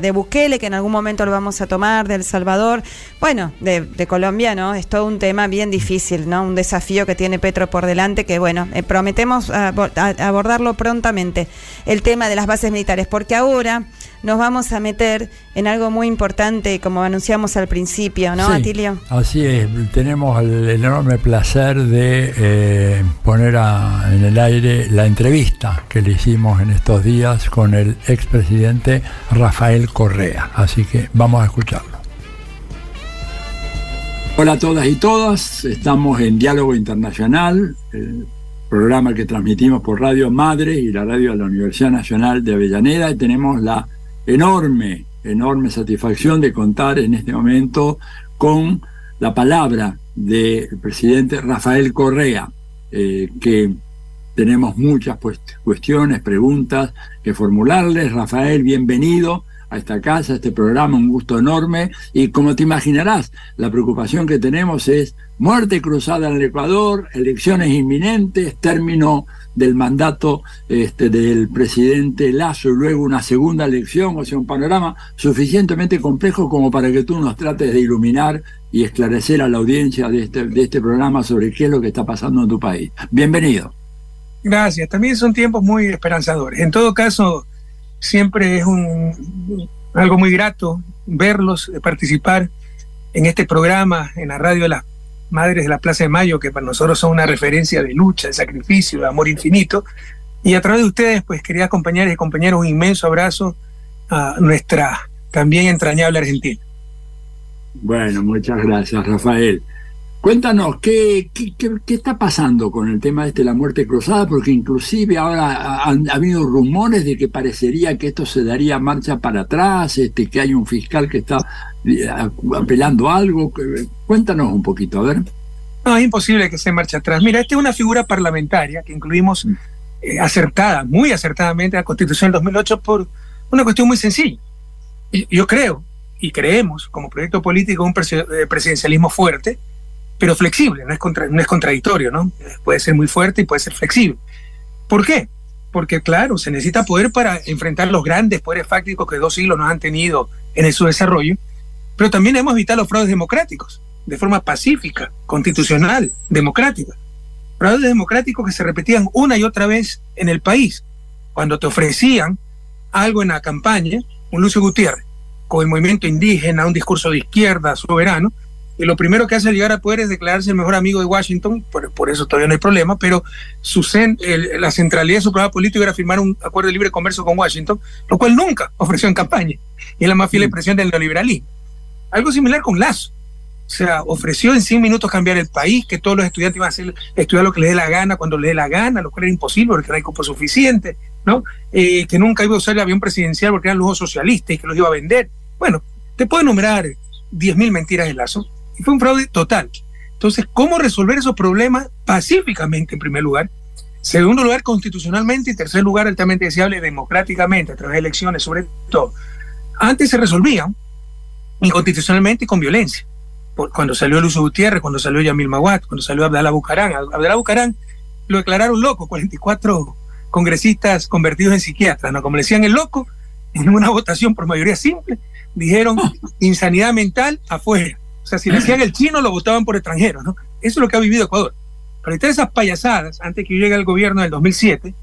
de, Bukele, que en algún momento lo vamos a tomar, de El Salvador, bueno, de, Colombia, ¿no? Es todo un tema bien difícil, ¿no? Un desafío que tiene Petro por delante, que bueno, eh, prometemos abordarlo prontamente, el tema de las bases militares, porque ahora nos vamos a meter en algo muy importante, como anunciamos al principio, ¿no, Atilio? Así es, tenemos el, enorme placer de eh, poner en el aire la entrevista que le hicimos en estos días con el expresidente Rafael Correa. Así que vamos a escucharlo. Hola a todas y todas, estamos en Diálogo Internacional, el programa que transmitimos por Radio Madre y la radio de la Universidad Nacional de Avellaneda y tenemos la enorme, enorme satisfacción de contar en este momento con la palabra del presidente Rafael Correa, eh, que tenemos muchas cuestiones, preguntas que formularles. Rafael, bienvenido a esta casa, a este programa, un gusto enorme. Y como te imaginarás, la preocupación que tenemos es muerte cruzada en el Ecuador, elecciones inminentes, término del mandato este, del presidente Lazo y luego una segunda elección, o sea, un panorama suficientemente complejo como para que tú nos trates de iluminar y esclarecer a la audiencia de este, de este programa sobre qué es lo que está pasando en tu país. Bienvenido. Gracias, también son tiempos muy esperanzadores. En todo caso, siempre es un, algo muy grato verlos, participar en este programa, en la radio de las Madres de la Plaza de Mayo, que para nosotros son una referencia de lucha, de sacrificio, de amor infinito. Y a través de ustedes, pues quería acompañar y compañeros, un inmenso abrazo a nuestra también entrañable Argentina. Bueno, muchas gracias, Rafael. Cuéntanos, ¿qué, qué, está pasando con el tema este de la muerte cruzada? Porque inclusive ahora han ha habido rumores de que parecería que esto se daría marcha para atrás, este, que hay un fiscal que está eh, apelando algo. Cuéntanos un poquito, a ver. No, es imposible que se marche atrás. Mira, esta es una figura parlamentaria que incluimos mm. eh, acertada, muy acertadamente, a la Constitución del 2008 por una cuestión muy sencilla. Yo creo y creemos como proyecto político un eh, presidencialismo fuerte, pero flexible, no es, no es contradictorio, ¿no? Puede ser muy fuerte y puede ser flexible. ¿Por qué? Porque, claro, se necesita poder para enfrentar los grandes poderes fácticos que dos siglos nos han tenido en su desarrollo, pero también hemos evitado los fraudes democráticos de forma pacífica, constitucional, democrática. Fraudes democráticos que se repetían una y otra vez en el país. Cuando te ofrecían algo en la campaña, un Lucio Gutiérrez, con el movimiento indígena, un discurso de izquierda soberano, y lo primero que hace al llegar a poder es declararse el mejor amigo de Washington, por, eso todavía no hay problema, pero su la centralidad de su programa político era firmar un acuerdo de libre comercio con Washington, lo cual nunca [LAUGHS] ofreció en campaña, y es la más fiel mm. expresión del neoliberalismo. Algo similar con Lazo. O sea, ofreció en 100 minutos cambiar el país, que todos los estudiantes iban a hacer, estudiar lo que les dé la gana cuando les dé la gana, lo cual era imposible porque no hay cupo suficiente, ¿no? Eh, que nunca iba a usar el avión presidencial porque eran lujos socialistas y que los iba a vender. Bueno, te puedo enumerar 10.000 mentiras de Lazo, y fue un fraude total. Entonces, ¿cómo resolver esos problemas pacíficamente en primer lugar? Segundo lugar, constitucionalmente y tercer lugar, altamente deseable, democráticamente, a través de elecciones sobre todo. Antes se resolvían inconstitucionalmente y con violencia. cuando salió Lucio Gutiérrez, cuando salió Yamil Mawat, cuando salió Abdalá Bucarán. Abdalá Bucarán lo declararon loco, 44 congresistas convertidos en psiquiatras, ¿no? Como le decían el loco, en una [LAUGHS] votación por mayoría simple, dijeron insanidad mental afuera. O sea, si le hacían el chino, lo votaban por extranjero, ¿no? Eso es lo que ha vivido Ecuador. Para evitar esas payasadas, antes que yo llegue al gobierno del 2007,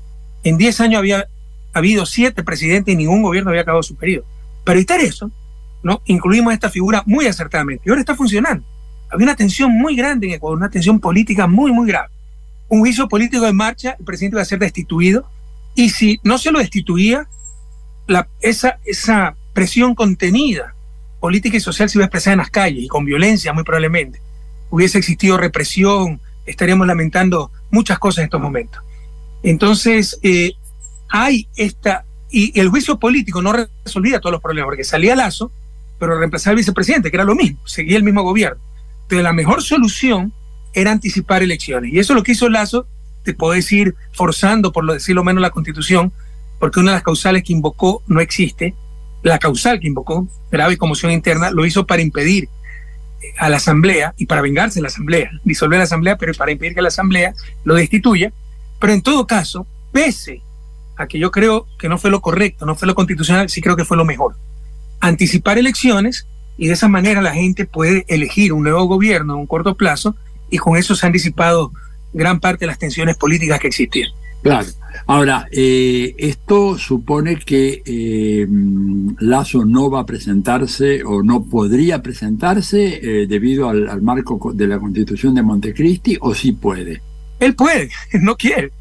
en 10 años había habido siete presidentes y ningún gobierno había acabado su periodo. Para evitar eso, ¿no? incluimos esta figura muy acertadamente. Y ahora está funcionando. Había una tensión muy grande en Ecuador, una tensión política muy, muy grave. Un juicio político en marcha, el presidente iba a ser destituido, y si no se lo destituía, esa, esa presión contenida política y social se iba a expresar en las calles y con violencia muy probablemente. Hubiese existido represión, estaríamos lamentando muchas cosas en estos momentos. Entonces, eh, hay esta, y el juicio político no resolvía todos los problemas, porque salía Lazo, pero reemplazaba al vicepresidente, que era lo mismo, seguía el mismo gobierno. Pero la mejor solución era anticipar elecciones. Y eso es lo que hizo Lazo, te puedo decir, forzando, por lo decirlo menos, la constitución, porque una de las causales que invocó no existe, la causal que invocó, grave conmoción interna, lo hizo para impedir eh, a la Asamblea y para vengarse de la Asamblea, disolver la Asamblea, pero para impedir que la Asamblea lo destituya. Pero en todo caso, pese a que yo creo que no fue lo correcto, no fue lo constitucional, sí creo que fue lo mejor. Anticipar elecciones y de esa manera la gente puede elegir un nuevo gobierno en un corto plazo y con eso se han disipado gran parte de las tensiones políticas que existían. Claro. Ahora, eh, esto supone que eh, Lazo no va a presentarse o no podría presentarse eh, debido al, marco de la Constitución de Montecristi, o sí puede. Él puede, [LAUGHS] no quiere.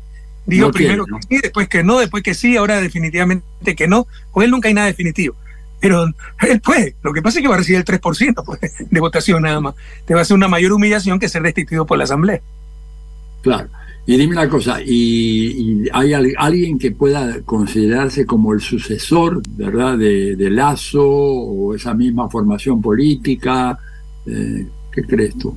Digo primero que sí, después que no, después que sí, ahora definitivamente que no. Con él nunca hay nada definitivo. pero él puede. Lo que pasa es que va a recibir el 3% pues, de votación nada más. Te va a hacer una mayor humillación que ser destituido por la Asamblea. Claro. Y dime una cosa, ¿y, hay alguien que pueda considerarse como el sucesor, ¿verdad?, de, Lazo o esa misma formación política. Eh, ¿Qué crees tú?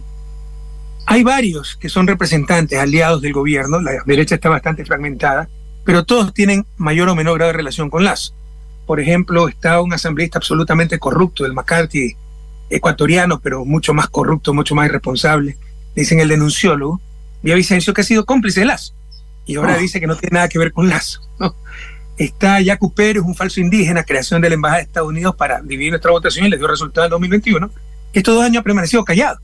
Hay varios que son representantes, aliados del gobierno, la derecha está bastante fragmentada, pero todos tienen mayor o menor grado de relación con Lazo. Por ejemplo, está un asambleísta absolutamente corrupto, el McCarthy ecuatoriano, pero mucho más corrupto, mucho más irresponsable, dicen el denunciólogo, Vicencio, que ha sido cómplice de Lazo. Y ahora ah. dice que no tiene nada que ver con Lazo. Está Yacu Pérez, un falso indígena, creación de la Embajada de Estados Unidos para dividir nuestra votación y le dio resultado en 2021. Estos dos años ha permanecido callado.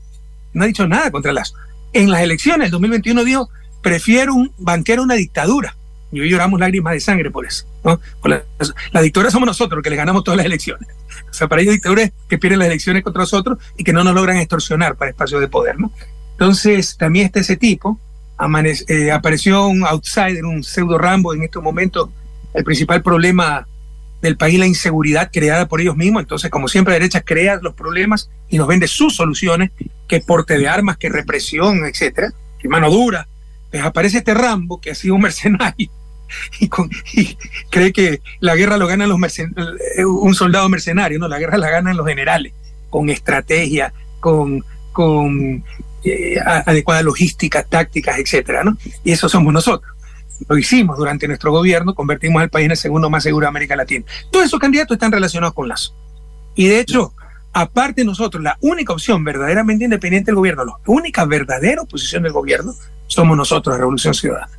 No ha dicho nada contra Lazo. En las elecciones del 2021 dijo, prefiero un banquero a una dictadura. Y hoy lloramos lágrimas de sangre por eso. ¿no? la, la, dictadura somos nosotros, que le ganamos todas las elecciones. O sea, para ellos dictadores que pierden las elecciones contra nosotros y que no nos logran extorsionar para espacios de poder. ¿no? Entonces, también está ese tipo. Eh, apareció un outsider, un pseudo Rambo en estos momentos. El principal problema del país, la inseguridad creada por ellos mismos. Entonces, como siempre, la derecha crea los problemas y nos vende sus soluciones, que porte de armas, que represión, etcétera, que mano dura. Pues aparece este Rambo, que ha sido un mercenario, [LAUGHS] y, cree que la guerra lo ganan los eh, un soldado mercenario, no, la guerra la ganan los generales, con estrategia, con, con eh, adecuada logística, tácticas, etcétera, ¿no? Y eso somos nosotros. Lo hicimos durante nuestro gobierno, convertimos al país en el segundo más seguro de América Latina. Todos esos candidatos están relacionados con Lazo. Y de hecho, aparte nosotros, la única opción verdaderamente independiente del gobierno, la única verdadera oposición del gobierno, somos nosotros, la Revolución Ciudadana.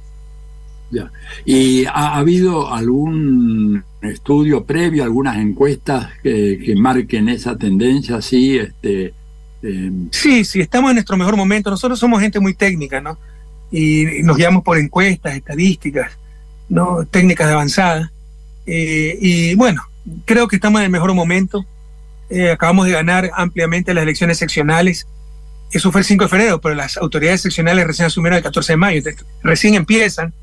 Ya. ¿Y ha, habido algún estudio previo, algunas encuestas que, que marquen esa tendencia así, este, eh, sí, sí, estamos en nuestro mejor momento. Nosotros somos gente muy técnica, ¿no? Y, nos guiamos por encuestas, estadísticas, ¿no? Técnicas avanzadas. Eh, y bueno, creo que estamos en el mejor momento. Eh, acabamos de ganar ampliamente las elecciones seccionales. Eso fue el 5 de febrero, pero las autoridades seccionales recién asumieron el 14 de mayo. recién empiezan.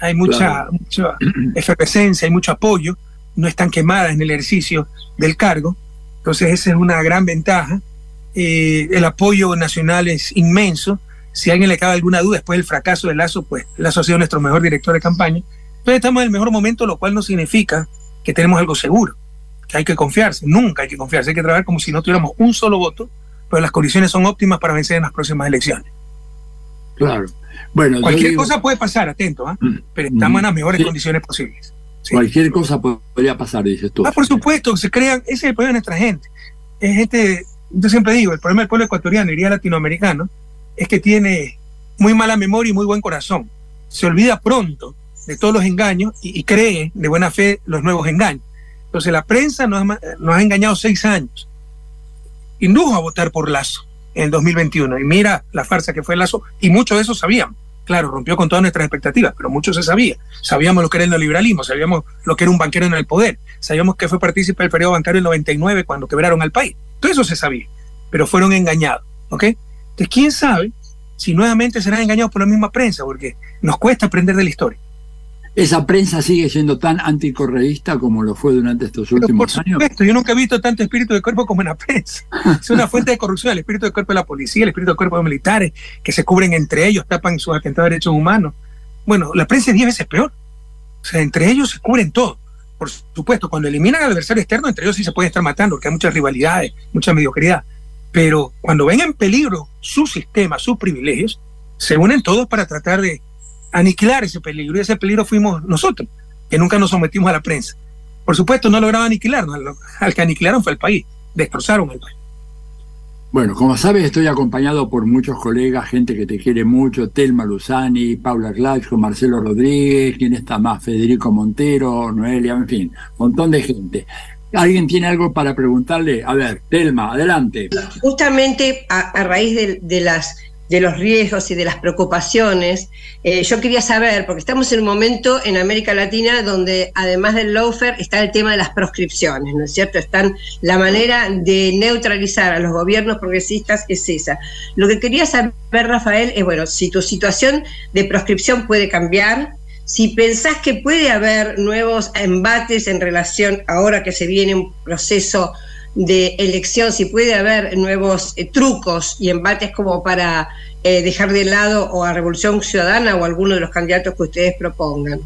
Hay mucha, mucha efervescencia, hay mucho apoyo. No están quemadas en el ejercicio del cargo. Entonces, esa es una gran ventaja. Eh, el apoyo nacional es inmenso. Si a alguien le cabe alguna duda después del fracaso de Lazo, pues Lazo ha sido nuestro mejor director de campaña. Entonces estamos en el mejor momento, lo cual no significa que tenemos algo seguro, que hay que confiarse. Nunca hay que confiarse, hay que trabajar como si no tuviéramos un solo voto, pero las condiciones son óptimas para vencer en las próximas elecciones. Claro. Bueno, cualquier cosa puede pasar, atento, mm, pero estamos en las mejores condiciones posibles. Cualquier cosa podría pasar, dices tú. Ah, por supuesto, se crean, ese es el problema de nuestra gente. Es gente yo siempre digo, el problema del pueblo ecuatoriano, iría latinoamericano, es que tiene muy mala memoria y muy buen corazón. Se olvida pronto de todos los engaños y, cree de buena fe los nuevos engaños. Entonces la prensa nos ha, nos ha engañado seis años. Indujo a votar por Lazo en el 2021. Y mira la farsa que fue Lazo, y mucho de eso sabíamos. Claro, rompió con todas nuestras expectativas, pero mucho se sabía. Sabíamos lo que era el neoliberalismo, sabíamos lo que era un banquero en el poder, sabíamos que fue partícipe del periodo bancario en el 99 cuando quebraron al país. Todo eso se sabía, pero fueron engañados. ¿ok? Entonces, ¿quién sabe si nuevamente serán engañados por la misma prensa? Porque nos cuesta aprender de la historia. ¿Esa prensa sigue siendo tan anticorreísta como lo fue durante estos últimos por años? Supuesto, yo nunca he visto tanto espíritu de cuerpo como en la prensa. [LAUGHS] Es una fuente de corrupción, el espíritu de cuerpo de la policía, el espíritu de cuerpo de militares, que se cubren entre ellos, tapan sus atentados a derechos humanos. Bueno, la prensa es diez veces peor. O sea, entre ellos se cubren todo por supuesto, cuando eliminan al adversario externo, entre ellos sí se pueden estar matando, porque hay muchas rivalidades, mucha mediocridad. Pero cuando ven en peligro su sistema, sus privilegios, se unen todos para tratar de aniquilar ese peligro. Y ese peligro fuimos nosotros, que nunca nos sometimos a la prensa. Por supuesto, no lograban aniquilarnos. Al que aniquilaron fue el país. Destrozaron el país. Bueno, como sabes, estoy acompañado por muchos colegas, gente que te quiere mucho, Telma Luzani, Paula Glacho, Marcelo Rodríguez, ¿quién está más? Federico Montero, Noelia, en fin, montón de gente. ¿Alguien tiene algo para preguntarle? A ver, Telma, adelante. Justamente a, raíz de las de los riesgos y de las preocupaciones, eh, yo quería saber, porque estamos en un momento en América Latina donde además del lawfare está el tema de las proscripciones, ¿no es cierto? Están la manera de neutralizar a los gobiernos progresistas es esa. Lo que quería saber, Rafael, es, bueno, si tu situación de proscripción puede cambiar, si pensás que puede haber nuevos embates en relación, ahora que se viene un proceso de elección, si puede haber nuevos eh, trucos y embates como para eh, dejar de lado o a Revolución Ciudadana o alguno de los candidatos que ustedes propongan.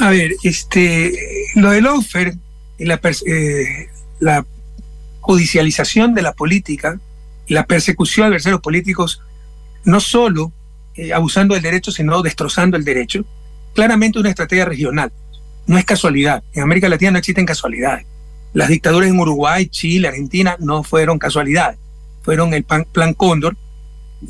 A ver, este, lo del offer y la, eh, la judicialización de la política la persecución de adversarios políticos, no solo abusando del derecho, sino destrozando el derecho, claramente una estrategia regional. No es casualidad. En América Latina no existen casualidades. Las dictaduras en Uruguay, Chile, Argentina no fueron casualidades. Fueron el plan, Cóndor,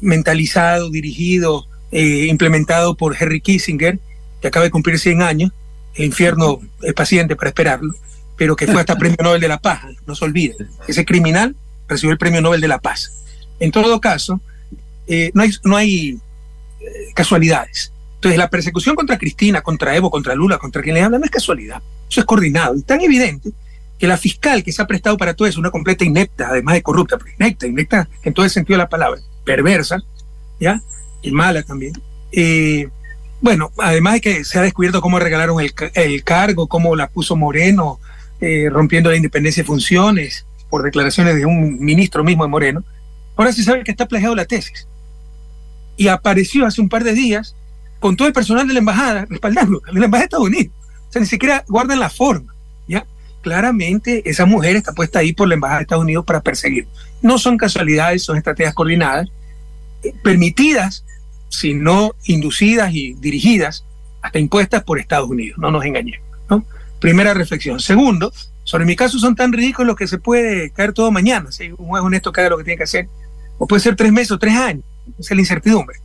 mentalizado, dirigido, eh, implementado por Henry Kissinger, que acaba de cumplir 100 años. El infierno es paciente para esperarlo, pero que fue hasta [LAUGHS] Premio Nobel de la Paz. No se olvide. Ese criminal recibió el Premio Nobel de la Paz. En todo caso, eh, no hay, no hay eh, casualidades. Entonces, la persecución contra Cristina, contra Evo, contra Lula, contra quien le habla, no es casualidad. Eso es coordinado. Y tan evidente que la fiscal que se ha prestado para todo eso, una completa inepta, además de corrupta, pero inepta, inepta en todo el sentido de la palabra, perversa, ¿ya? Y mala también. Eh, bueno, además de que se ha descubierto cómo regalaron el, cargo, cómo la puso Moreno, eh, rompiendo la independencia de funciones, por declaraciones de un ministro mismo de Moreno, ahora se sabe que está plagiado la tesis. Y apareció hace un par de días con todo el personal de la embajada respaldando, de la embajada de Estados Unidos. O sea, ni siquiera guardan la forma. Claramente esa mujer está puesta ahí por la embajada de Estados Unidos para perseguir. No son casualidades, son estrategias coordinadas, eh, permitidas, sino inducidas y dirigidas, hasta impuestas por Estados Unidos, no nos engañemos, ¿no? Primera reflexión. Segundo, sobre mi caso son tan ridículos que se puede caer todo mañana, si un juez honesto que lo que tiene que hacer, o puede ser tres meses o tres años, es la incertidumbre.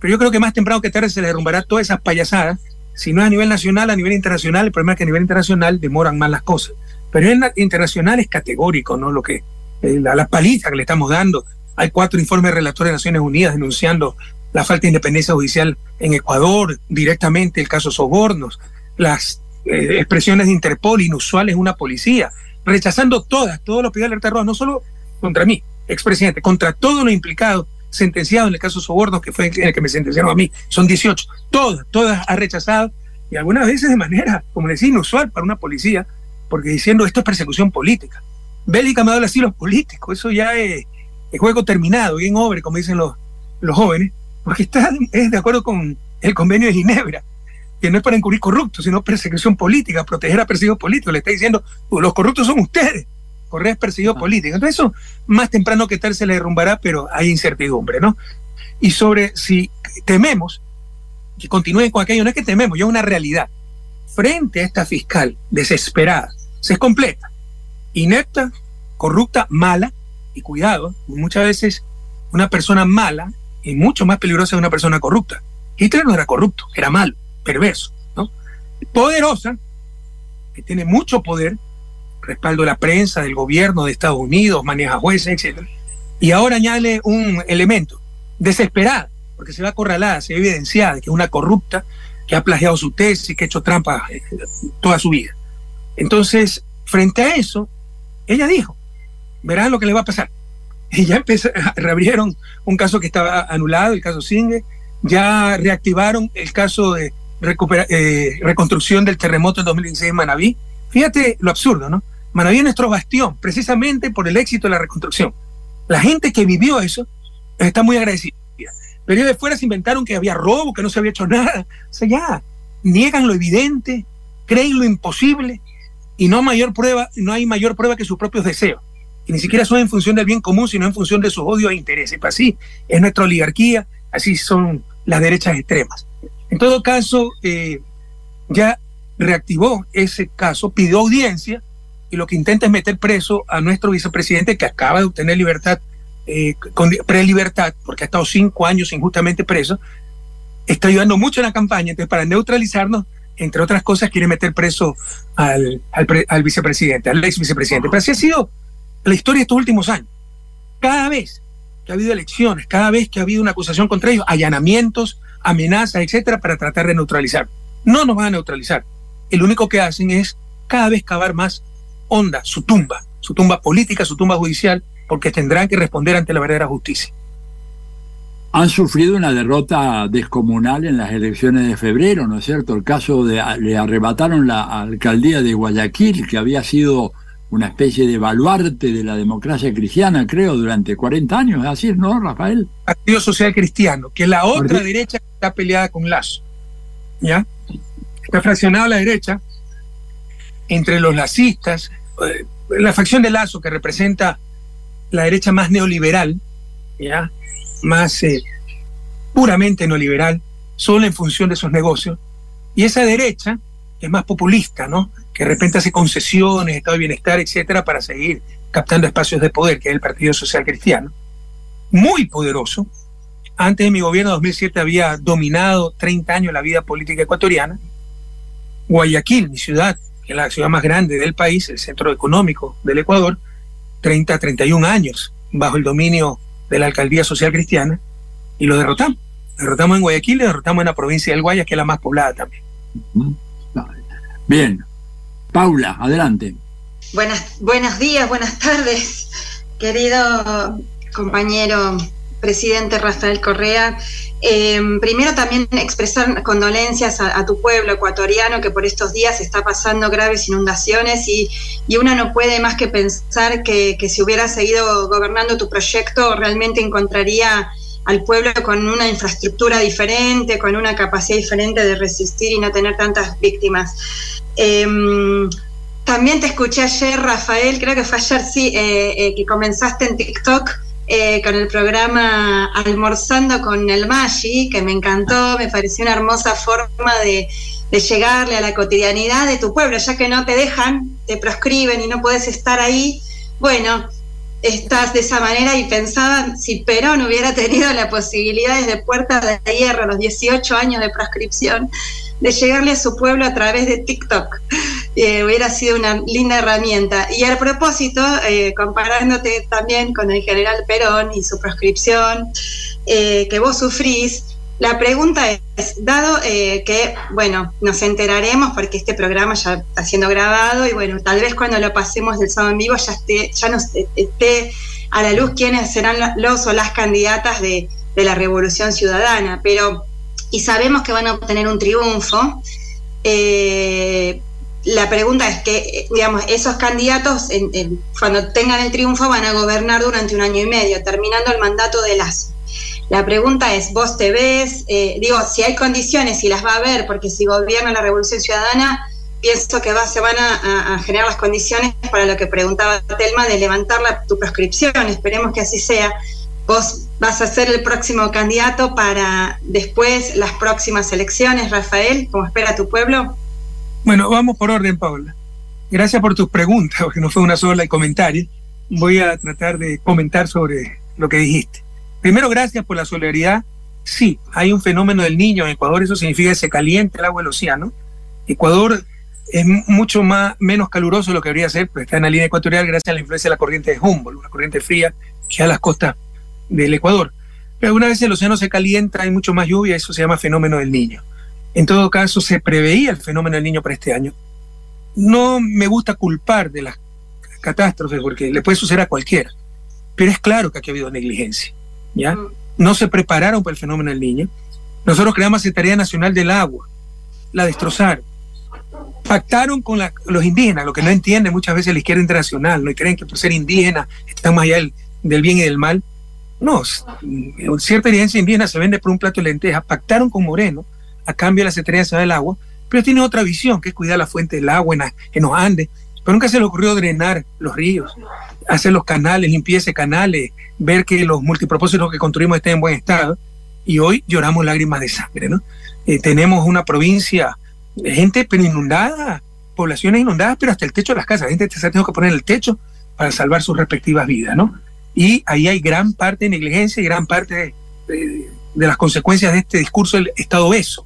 Pero yo creo que más temprano que tarde se le derrumbará todas esas payasadas. Si no es a nivel nacional, a nivel internacional, el problema es que a nivel internacional demoran más las cosas. Pero nivel internacional es categórico, ¿no? Lo que, eh, la, paliza que le estamos dando. Hay cuatro informes relatores de Naciones Unidas denunciando la falta de independencia judicial en Ecuador, directamente el caso sobornos, las eh, expresiones de Interpol inusuales en una policía, rechazando todas, todos los pedidos de alerta roja, no solo contra mí, expresidente, contra todos los implicados sentenciado en el caso Sobornos, que fue en el que me sentenciaron a mí, son 18. Todas, todas ha rechazado y algunas veces de manera, como decía, inusual para una policía, porque diciendo esto es persecución política. Bélica me da el asilo político, eso ya es, juego terminado, bien over, como dicen los, los jóvenes, porque está es de acuerdo con el convenio de Ginebra, que no es para encubrir corruptos, sino persecución política, proteger a perseguidos políticos. Le está diciendo, los corruptos son ustedes Correa es perseguido político. Entonces eso más temprano que tal se le derrumbará, pero hay incertidumbre, ¿no? Y sobre si tememos que continúen con aquello, no es que tememos, ya es una realidad. Frente a esta fiscal desesperada, se es completa, inepta, corrupta, mala, y cuidado, muchas veces una persona mala y mucho más peligrosa que una persona corrupta. Hitler no era corrupto, era malo, perverso, ¿no? Poderosa, que tiene mucho poder, respaldo de la prensa, del gobierno de Estados Unidos, maneja jueces, etc. Y ahora añade un elemento, desesperada, porque se va acorralada, se ve evidenciada que es una corrupta que ha plagiado su tesis, que ha hecho trampa eh, toda su vida. Entonces, frente a eso, ella dijo, verán lo que le va a pasar. [LAUGHS] Y ya empezó, [LAUGHS] reabrieron un caso que estaba anulado, el caso Singe, ya reactivaron el caso de eh, reconstrucción del terremoto en 2016 en Manabí. Fíjate lo absurdo, ¿no? Manaví es nuestro bastión, precisamente por el éxito de la reconstrucción. La gente que vivió eso está muy agradecida. Pero de fuera se inventaron que había robo, que no se había hecho nada. O sea, ya, niegan lo evidente, creen lo imposible y no, mayor prueba, no hay mayor prueba que sus propios deseos. Y ni siquiera son en función del bien común, sino en función de sus odios e intereses. Pues así es nuestra oligarquía, así son las derechas extremas. En todo caso, eh, ya reactivó ese caso, pidió audiencia y lo que intenta es meter preso a nuestro vicepresidente que acaba de obtener libertad, eh, prelibertad, porque ha estado cinco años injustamente preso, está ayudando mucho en la campaña, entonces para neutralizarnos, entre otras cosas, quiere meter preso al, al, vicepresidente, al ex vicepresidente. Pero así ha sido la historia de estos últimos años. Cada vez que ha habido elecciones, cada vez que ha habido una acusación contra ellos, allanamientos, amenazas, etcétera, para tratar de neutralizar. No nos van a neutralizar. El único que hacen es cada vez cavar más honda su tumba, su tumba política, su tumba judicial, porque tendrán que responder ante la verdadera justicia. Han sufrido una derrota descomunal en las elecciones de febrero, ¿no es cierto? El caso de le arrebataron la alcaldía de Guayaquil, que había sido una especie de baluarte de la democracia cristiana, creo, durante 40 años, es así, ¿no, Rafael? Partido Social Cristiano, que es la otra derecha que está peleada con Lazo. ¿Ya? Está fraccionada la derecha entre los lacistas, eh, la facción de Lazo que representa la derecha más neoliberal, ¿ya? Más eh, puramente neoliberal, solo en función de sus negocios, y esa derecha es más populista, ¿no? que de repente hace concesiones, estado de bienestar, etcétera, para seguir captando espacios de poder, que es el Partido Social Cristiano, muy poderoso. Antes de mi gobierno, 2007, había dominado 30 años la vida política ecuatoriana. Guayaquil, mi ciudad, que es la ciudad más grande del país, el centro económico del Ecuador, 30, 31 años bajo el dominio de la alcaldía social cristiana, y lo derrotamos. Derrotamos en Guayaquil y derrotamos en la provincia del Guayas, que es la más poblada también. Bien. Paula, adelante. Buenas, buenos días, buenas tardes, querido compañero presidente Rafael Correa. Em, primero también expresar condolencias a, tu pueblo ecuatoriano que por estos días está pasando graves inundaciones y, y uno no puede más que pensar que, que, si hubiera seguido gobernando tu proyecto realmente encontraría al pueblo con una infraestructura diferente, con una capacidad diferente de resistir y no tener tantas víctimas. Em, también te escuché ayer, Rafael, creo que fue ayer, sí, eh, eh, que comenzaste en TikTok eh, con el programa Almorzando con el Maggi, que me encantó, me pareció una hermosa forma de, llegarle a la cotidianidad de tu pueblo, ya que no te dejan, te proscriben y no puedes estar ahí. Bueno, estás de esa manera y pensaba si Perón hubiera tenido la posibilidad desde Puerta de Hierro, los 18 años de proscripción, de llegarle a su pueblo a través de TikTok. Eh, hubiera sido una linda herramienta. Y a propósito, eh, comparándote también con el general Perón y su proscripción eh, que vos sufrís, la pregunta es, dado que, bueno, nos enteraremos porque este programa ya está siendo grabado y bueno, tal vez cuando lo pasemos del sábado en vivo ya, esté, ya nos esté a la luz quiénes serán los o las candidatas de, de la revolución ciudadana, pero y sabemos que van a obtener un triunfo. Eh, la pregunta es que, digamos, esos candidatos, cuando tengan el triunfo, van a gobernar durante un año y medio, terminando el mandato de Lazo. La pregunta es, ¿vos te ves? Eh, digo, si hay condiciones, y las va a haber, porque si gobierna la Revolución Ciudadana, pienso que va, se van a, generar las condiciones para lo que preguntaba Telma, de levantar la, tu proscripción. Esperemos que así sea. Vos vas a ser el próximo candidato para después las próximas elecciones, Rafael, como espera tu pueblo. Bueno, vamos por orden, Paula. Gracias por tus preguntas, [LAUGHS] porque no fue una sola y comentario. Voy a tratar de comentar sobre lo que dijiste. Primero, gracias por la solidaridad. Sí, hay un fenómeno del niño en Ecuador, eso significa que se calienta el agua del océano. Ecuador es mucho más, menos caluroso de lo que debería ser, pero está en la línea ecuatorial gracias a la influencia de la corriente de Humboldt, una corriente fría que a las costas del Ecuador. Pero una vez el océano se calienta, hay mucho más lluvia, eso se llama fenómeno del niño. En todo caso, se preveía el fenómeno del niño para este año. No me gusta culpar de las catástrofes porque le puede suceder a cualquiera, pero es claro que aquí ha habido negligencia. ¿ya? Mm. No se prepararon para el fenómeno del niño. Nosotros creamos la Secretaría Nacional del Agua, la destrozaron. Pactaron con los indígenas, lo que no entiende muchas veces la izquierda internacional, no y creen que por ser indígena están más allá del bien y del mal. No, cierta evidencia indígena se vende por un plato de lentejas. Pactaron con Moreno a cambio de la Secretaría Nacional del Agua, pero tiene otra visión, que es cuidar la fuente del agua en, los Andes. Pero nunca se le ocurrió drenar los ríos, hacer los canales, limpieza canales, ver que los multipropósitos que construimos estén en buen estado. Y hoy lloramos lágrimas de sangre, ¿no? Eh, tenemos una provincia, de gente pero inundada, poblaciones inundadas, pero hasta el techo de las casas. La gente se ha tenido que poner el techo para salvar sus respectivas vidas, ¿no? Y ahí hay gran parte de negligencia y gran parte de, las consecuencias de este discurso del Estado obeso,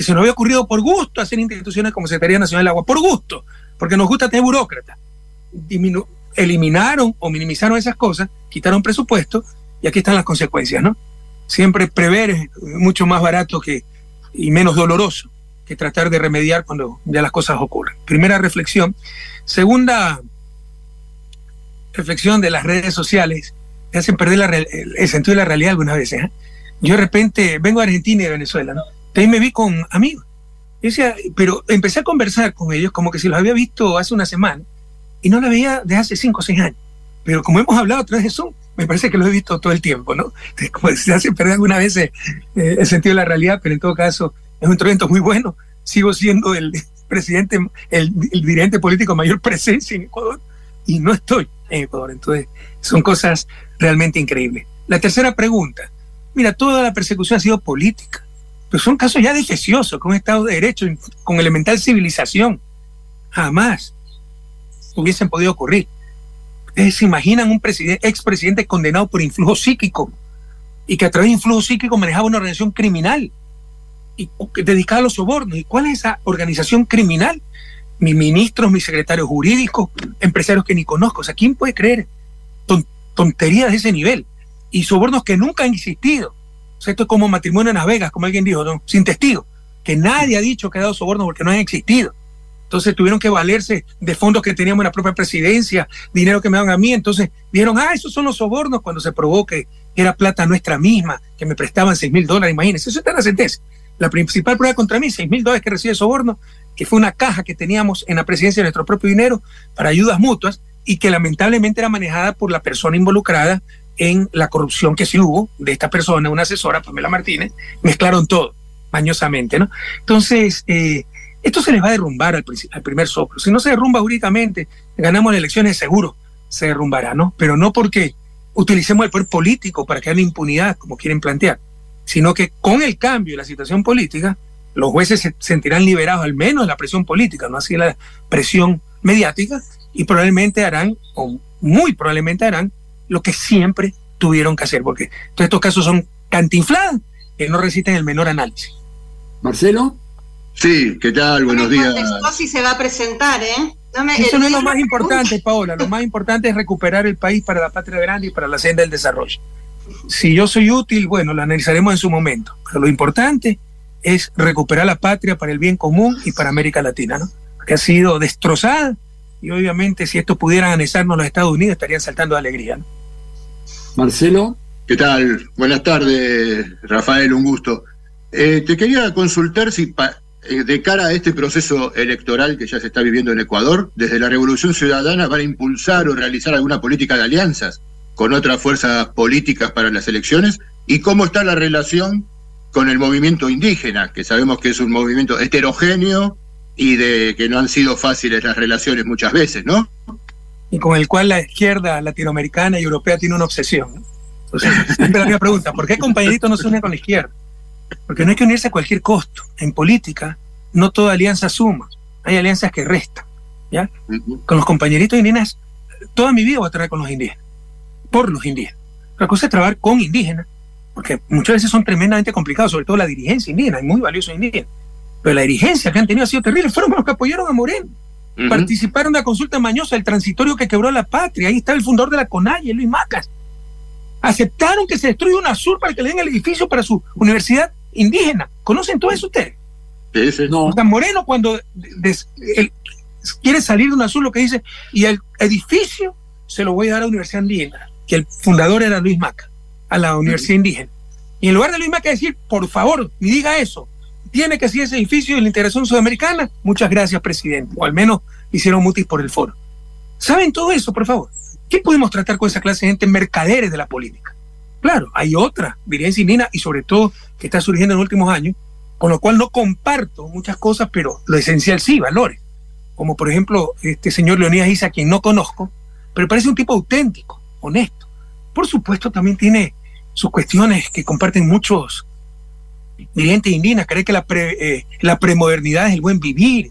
que se nos había ocurrido por gusto hacer instituciones como Secretaría Nacional del Agua, por gusto, porque nos gusta tener burócratas. eliminaron o minimizaron esas cosas, quitaron presupuesto y aquí están las consecuencias, ¿no? Siempre prever es mucho más barato que, y menos doloroso que tratar de remediar cuando ya las cosas ocurren. Primera reflexión. Segunda reflexión de las redes sociales te hacen perder el, sentido de la realidad algunas veces. ¿eh? Yo de repente vengo a Argentina y de Venezuela, ¿no? Ahí me vi con amigos. decía, pero empecé a conversar con ellos como que si los había visto hace una semana y no la veía desde hace cinco o seis años. Pero como hemos hablado a través de Zoom, me parece que lo he visto todo el tiempo, ¿no? [LAUGHS] Como se hace perder alguna vez eh, el sentido de la realidad, pero en todo caso es un evento muy bueno. Sigo siendo el [LAUGHS] presidente, el, el dirigente político mayor presencia en Ecuador y no estoy en Ecuador. Entonces, son cosas realmente increíbles. La tercera pregunta. Mira, toda la persecución ha sido política, pero son casos ya defeciosos, con un Estado de Derecho, con elemental civilización. Jamás hubiesen podido ocurrir. Ustedes se imaginan un presidente, expresidente condenado por influjo psíquico y que a través de influjo psíquico manejaba una organización criminal y dedicada a los sobornos. ¿Y cuál es esa organización criminal? Mis ministros, mis secretarios jurídicos, empresarios que ni conozco. O sea, ¿quién puede creer tonterías de ese nivel? Y sobornos que nunca han existido. O esto es como matrimonio en Las Vegas, como alguien dijo, sin testigo. Que nadie ha dicho que ha dado sobornos porque no han existido. Entonces tuvieron que valerse de fondos que teníamos en la propia presidencia, dinero que me daban a mí. Entonces dijeron, ah, esos son los sobornos cuando se probó que era plata nuestra misma, que me prestaban 6 mil dólares, imagínense. Eso está en la sentencia. La principal prueba contra mí, 6 mil dólares que recibe soborno, que fue una caja que teníamos en la presidencia de nuestro propio dinero para ayudas mutuas y que lamentablemente era manejada por la persona involucrada en la corrupción que sí hubo de esta persona, una asesora, Pamela Martínez, mezclaron todo mañosamente, ¿no? Entonces, eh, esto se les va a derrumbar al, primer soplo. Si no se derrumba jurídicamente, ganamos las elecciones seguro, se derrumbará, ¿no? Pero no porque utilicemos el poder político para que haya impunidad, como quieren plantear, sino que con el cambio de la situación política, los jueces se sentirán liberados al menos de la presión política, no así la presión mediática, y probablemente harán, o muy probablemente harán, lo que siempre tuvieron que hacer, porque todos estos casos son cantinfladas que no resisten el menor análisis. Marcelo. Sí, ¿qué tal? Buenos días. si se va a presentar, ¿eh? Eso no es lo más importante, Paola. Lo más importante es recuperar el país para la patria grande y para la senda del desarrollo. Si yo soy útil, bueno, lo analizaremos en su momento. Pero lo importante es recuperar la patria para el bien común y para América Latina, ¿no? Que ha sido destrozada y obviamente si esto pudieran anexarnos los Estados Unidos estarían saltando de alegría. Marcelo. ¿Qué tal? Buenas tardes, Rafael, un gusto. Eh, te quería consultar si eh, de cara a este proceso electoral que ya se está viviendo en Ecuador, desde la Revolución Ciudadana van a impulsar o realizar alguna política de alianzas con otras fuerzas políticas para las elecciones y cómo está la relación con el movimiento indígena, que sabemos que es un movimiento heterogéneo y de que no han sido fáciles las relaciones muchas veces, ¿no? Y con el cual la izquierda latinoamericana y europea tiene una obsesión. Entonces, siempre la misma pregunta, ¿por qué compañerito no se une con la izquierda? Porque no hay que unirse a cualquier costo. En política, no toda alianza suma. Hay alianzas que restan. ¿ya? Con los compañeritos indígenas, toda mi vida voy a trabajar con los indígenas. Por los indígenas. La cosa es trabajar con indígenas, porque muchas veces son tremendamente complicados, sobre todo la dirigencia indígena, hay muy valiosos indígenas. Pero la dirigencia que han tenido ha sido terrible. Fueron los que apoyaron a Moreno. Participaron en la consulta mañosa, el transitorio que quebró la patria. Ahí está el fundador de la CONAIE, Luis Macas. Aceptaron que se destruya un azul para que le den el edificio para su universidad indígena. ¿Conocen todo eso ustedes? Sí, sí. No. Moreno cuando quiere salir de un azul lo que dice, y el edificio se lo voy a dar a la Universidad Indígena, que el fundador era Luis Maca, a la Universidad Indígena. Y en lugar de Luis Maca decir, por favor, ni diga eso, tiene que ser ese edificio de la integración sudamericana, muchas gracias, presidente, o al menos hicieron mutis por el foro. ¿Saben todo eso, por favor? ¿Qué podemos tratar con esa clase de gente mercaderes de la política? Claro, hay otra violencia indígena y sobre todo que está surgiendo en los últimos años, con lo cual no comparto muchas cosas, pero lo esencial sí, valores. Como por ejemplo este señor Leonidas Isa, quien no conozco, pero parece un tipo auténtico, honesto. Por supuesto también tiene sus cuestiones que comparten muchos dirigentes indígenas, cree que la, eh, la premodernidad es el buen vivir,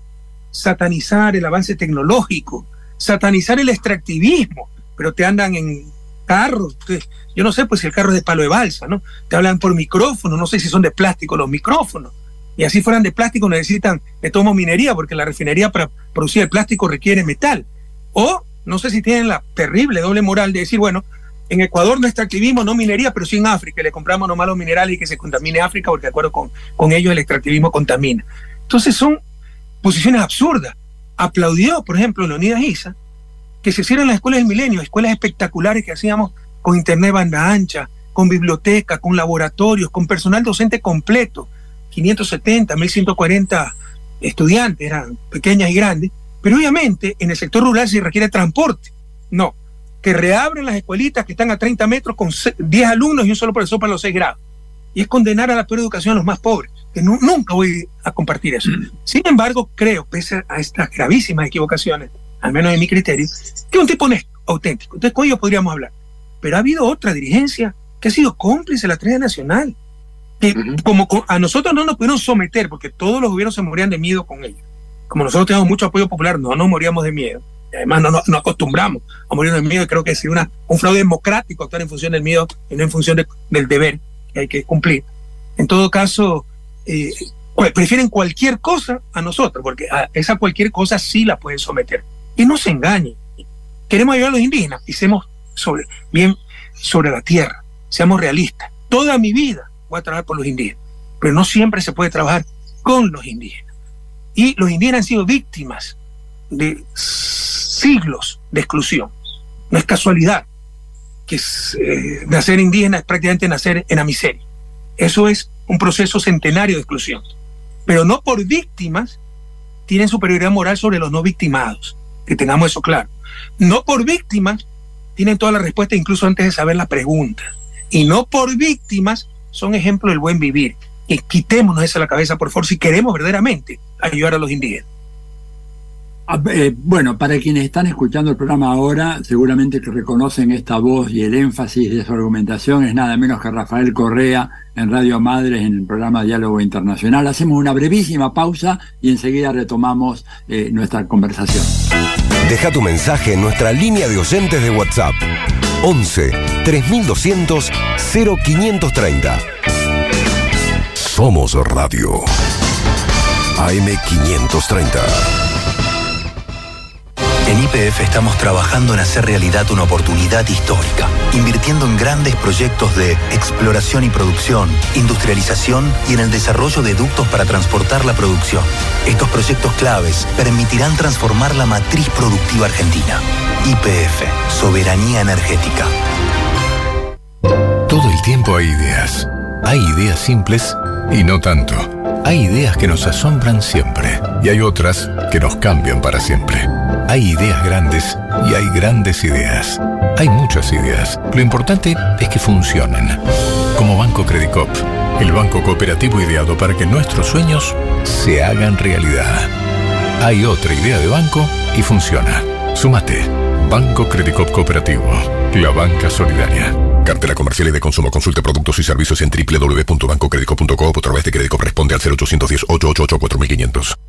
satanizar el avance tecnológico, satanizar el extractivismo, pero te andan en carros, yo no sé pues si el carro es de palo de balsa, ¿no? Te hablan por micrófono, no sé si son de plástico los micrófonos. Y así fueran de plástico necesitan de tomo minería, porque la refinería para producir el plástico requiere metal. O no sé si tienen la terrible doble moral de decir, bueno, en Ecuador no extractivismo, no minería, pero sí en África, le compramos nomás los minerales y que se contamine África, porque de acuerdo con, con ellos el extractivismo contamina. Entonces son posiciones absurdas. Aplaudió, por ejemplo, Leonidas Isa, que se hicieron las escuelas del milenio, escuelas espectaculares que hacíamos con internet banda ancha, con biblioteca, con laboratorios, con personal docente completo, 570, 1140 estudiantes, eran pequeñas y grandes, pero obviamente en el sector rural se requiere transporte. No, que reabren las escuelitas que están a 30 metros con 10 alumnos y un solo profesor para los 6 grados. Y es condenar a la peor educación a los más pobres, que nunca voy a compartir eso. Mm. Sin embargo, creo, pese a estas gravísimas equivocaciones, al menos en mi criterio, que es un tipo honesto, auténtico. Entonces con ellos podríamos hablar. Pero ha habido otra dirigencia que ha sido cómplice de la tragedia nacional, que como a nosotros no nos pudieron someter, porque todos los gobiernos se morían de miedo con ellos. Como nosotros tenemos mucho apoyo popular, no nos moríamos de miedo además no nos acostumbramos a morir del miedo y creo que es un fraude democrático actuar en función del miedo y no en función del deber que hay que cumplir. En todo caso, eh, prefieren cualquier cosa a nosotros, porque a esa cualquier cosa sí la pueden someter. Y no se engañen. Queremos ayudar a los indígenas, pisemos sobre, bien sobre la tierra, seamos realistas. Toda mi vida voy a trabajar por los indígenas, pero no siempre se puede trabajar con los indígenas. Y los indígenas han sido víctimas de siglos de exclusión. No es casualidad que eh, nacer indígena es prácticamente nacer en la miseria. Eso es un proceso centenario de exclusión. Pero no por víctimas tienen superioridad moral sobre los no victimados. Que tengamos eso claro. No por víctimas tienen toda la respuesta incluso antes de saber la pregunta. Y no por víctimas son ejemplo del buen vivir. Que quitémonos eso de la cabeza, por favor, si queremos verdaderamente ayudar a los indígenas. Ah, eh, bueno, para quienes están escuchando el programa ahora, seguramente que reconocen esta voz y el énfasis de su argumentación es nada menos que Rafael Correa en Radio Madres en el programa Diálogo Internacional. Hacemos una brevísima pausa y enseguida retomamos eh, nuestra conversación. Deja tu mensaje en nuestra línea de oyentes de WhatsApp 11 3200 0530. Somos Radio AM 530. En IPF estamos trabajando en hacer realidad una oportunidad histórica, invirtiendo en grandes proyectos de exploración y producción, industrialización y en el desarrollo de ductos para transportar la producción. Estos proyectos claves permitirán transformar la matriz productiva argentina. IPF, soberanía energética. Todo el tiempo hay ideas. Hay ideas simples y no tanto. Hay ideas que nos asombran siempre y hay otras que nos cambian para siempre. Hay ideas grandes y hay grandes ideas. Hay muchas ideas. Lo importante es que funcionen. Como Banco Credicop, el banco cooperativo ideado para que nuestros sueños se hagan realidad. Hay otra idea de banco y funciona. Súmate. Banco Credicop Cooperativo. La banca solidaria. Cartera comercial y de consumo. Consulte productos y servicios en www.bancocredico.com o a través de crédito responde al 0810 888 4500.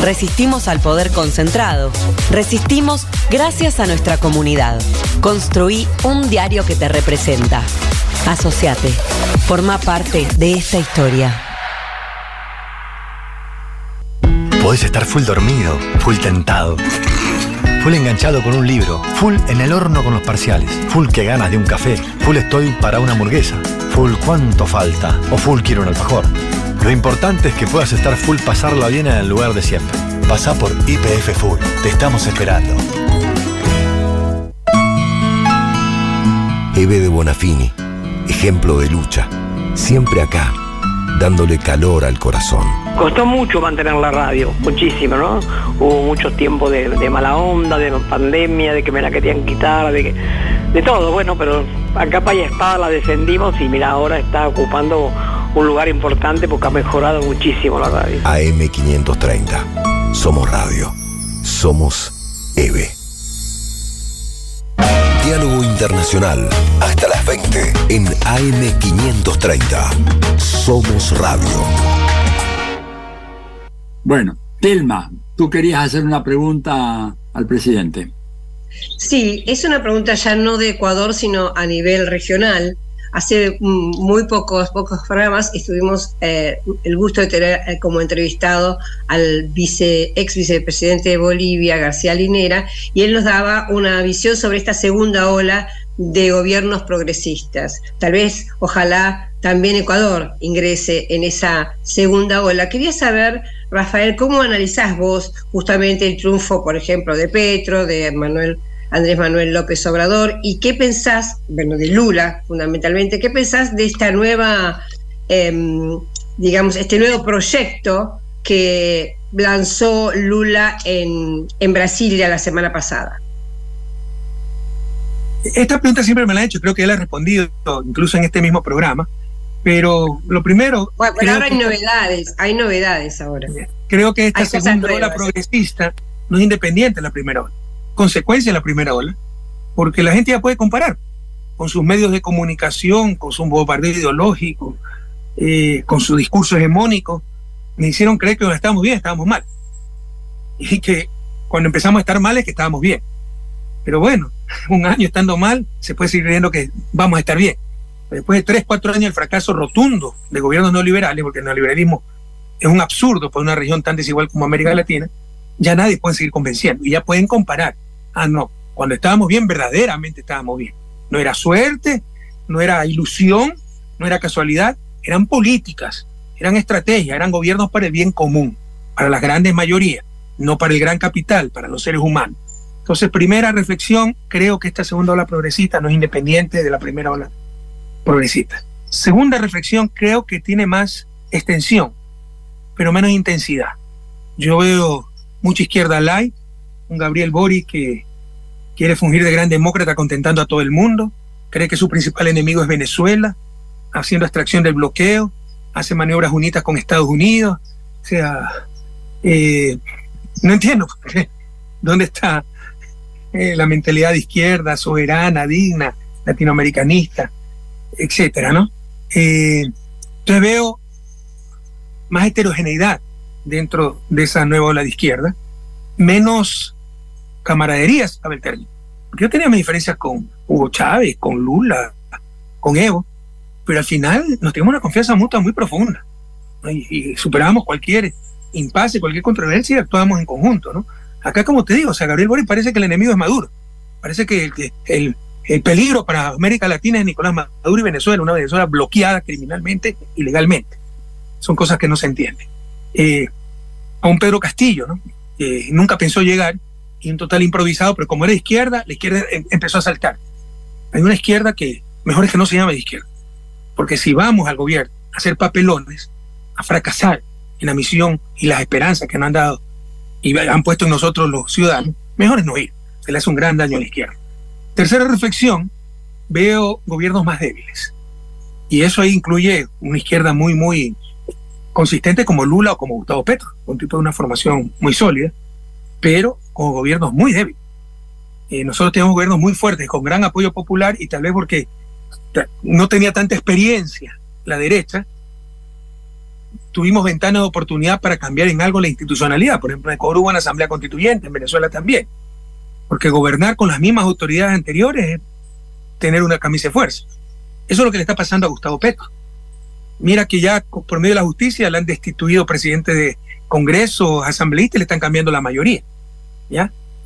Resistimos al poder concentrado. Resistimos gracias a nuestra comunidad. Construí un diario que te representa. Asociate. Forma parte de esta historia. Podés estar full dormido, full tentado, full enganchado con un libro, full en el horno con los parciales, full que ganas de un café, full estoy para una hamburguesa, full cuánto falta o full quiero un alfajor. Lo importante es que puedas estar full pasarla bien en el lugar de siempre. Pasa por IPF Full. Te estamos esperando. Eve de Bonafini, ejemplo de lucha, siempre acá, dándole calor al corazón. Costó mucho mantener la radio, muchísimo, ¿no? Hubo mucho tiempo de, mala onda, de pandemia, de que me la querían quitar, de, de todo, bueno, pero a capa y espada la defendimos y mira, ahora está ocupando un lugar importante porque ha mejorado muchísimo la radio. AM530. Somos radio. Somos EVE. Diálogo Internacional. Hasta las 20 en AM530. Somos radio. Bueno, Telma, tú querías hacer una pregunta al presidente. Sí, es una pregunta ya no de Ecuador, sino a nivel regional hace mm, muy pocos, pocos programas estuvimos eh, el gusto de tener eh, como entrevistado al ex vicepresidente de Bolivia, García Linera, y él nos daba una visión sobre esta segunda ola de gobiernos progresistas. Tal vez, ojalá, también Ecuador ingrese en esa segunda ola. Quería saber, Rafael, ¿cómo analizás vos justamente el triunfo, por ejemplo, de Petro, de Manuel Andrés Manuel López Obrador, y qué pensás, bueno, de Lula fundamentalmente, qué pensás de esta nueva, em, digamos, este nuevo proyecto que lanzó Lula en, en Brasilia la semana pasada? Esta pregunta siempre me la ha hecho, creo que él ha respondido incluso en este mismo programa, pero lo primero... Bueno, ahora hay novedades, hay novedades ahora. Creo que esta segunda ola progresista no es independiente de la primera ola, consecuencia de la primera ola, porque la gente ya puede comparar con sus medios de comunicación, con su bombardeo ideológico, eh, con su discurso hegemónico, me hicieron creer que estábamos bien, estábamos mal. Y que cuando empezamos a estar mal es que estábamos bien. Pero bueno, [LAUGHS] un año estando mal, se puede seguir creyendo que vamos a estar bien. Después de tres, cuatro años el fracaso rotundo de gobiernos neoliberales, porque el neoliberalismo es un absurdo para una región tan desigual como América Latina, ya nadie puede seguir convenciendo y ya pueden comparar. Ah, no, cuando estábamos bien, verdaderamente estábamos bien. No era suerte, no era ilusión, no era casualidad, eran políticas, eran estrategias, eran gobiernos para el bien común, para las grandes mayorías, no para el gran capital, para los seres humanos. Entonces, primera reflexión, creo que esta segunda ola progresista no es independiente de la primera ola progresista. Segunda reflexión, creo que tiene más extensión, pero menos intensidad. Yo veo mucha izquierda light, un Gabriel Boric que quiere fungir de gran demócrata contentando a todo el mundo, cree que su principal enemigo es Venezuela, haciendo extracción del bloqueo, hace maniobras unitas con Estados Unidos, o sea, eh, no entiendo dónde está eh, la mentalidad de izquierda, soberana, digna, latinoamericanista, etcétera, ¿no? Eh, entonces veo más heterogeneidad dentro de esa nueva ola de izquierda, menos camaraderías, a. Porque yo tenía mis diferencias con Hugo Chávez, con Lula, con Evo, pero al final nos tenemos una confianza mutua muy profunda y, y superamos cualquier impasse, cualquier controversia y actuamos en conjunto, ¿no? Acá, como te digo, o sea, Gabriel Boric parece que el enemigo es Maduro. Parece que el, el, peligro para América Latina es Nicolás Maduro y Venezuela, una Venezuela bloqueada criminalmente y legalmente. Son cosas que no se entienden. Eh, a un Pedro Castillo, ¿no? nunca pensó llegar y un total improvisado, pero como era izquierda, la izquierda em, empezó a saltar. Hay una izquierda que mejor es que no se llame de izquierda, porque si vamos al gobierno a hacer papelones, a fracasar en la misión y las esperanzas que nos han dado y han puesto en nosotros los ciudadanos, mejor es no ir. Se le hace un gran daño a la izquierda. Tercera reflexión, veo gobiernos más débiles. Y eso ahí incluye una izquierda muy, muy consistente como Lula o como Gustavo Petro, un tipo de una formación muy sólida, pero con gobiernos muy débiles. Eh, nosotros tenemos gobiernos muy fuertes, con gran apoyo popular y tal vez porque no tenía tanta experiencia la derecha, tuvimos ventanas de oportunidad para cambiar en algo la institucionalidad. Por ejemplo, en Ecuador hubo una asamblea constituyente, en Venezuela también. Porque gobernar con las mismas autoridades anteriores es tener una camisa de fuerza. Eso es lo que le está pasando a Gustavo Petro. Mira que ya por medio de la justicia le han destituido presidente de Congreso, asambleísta y le están cambiando la mayoría.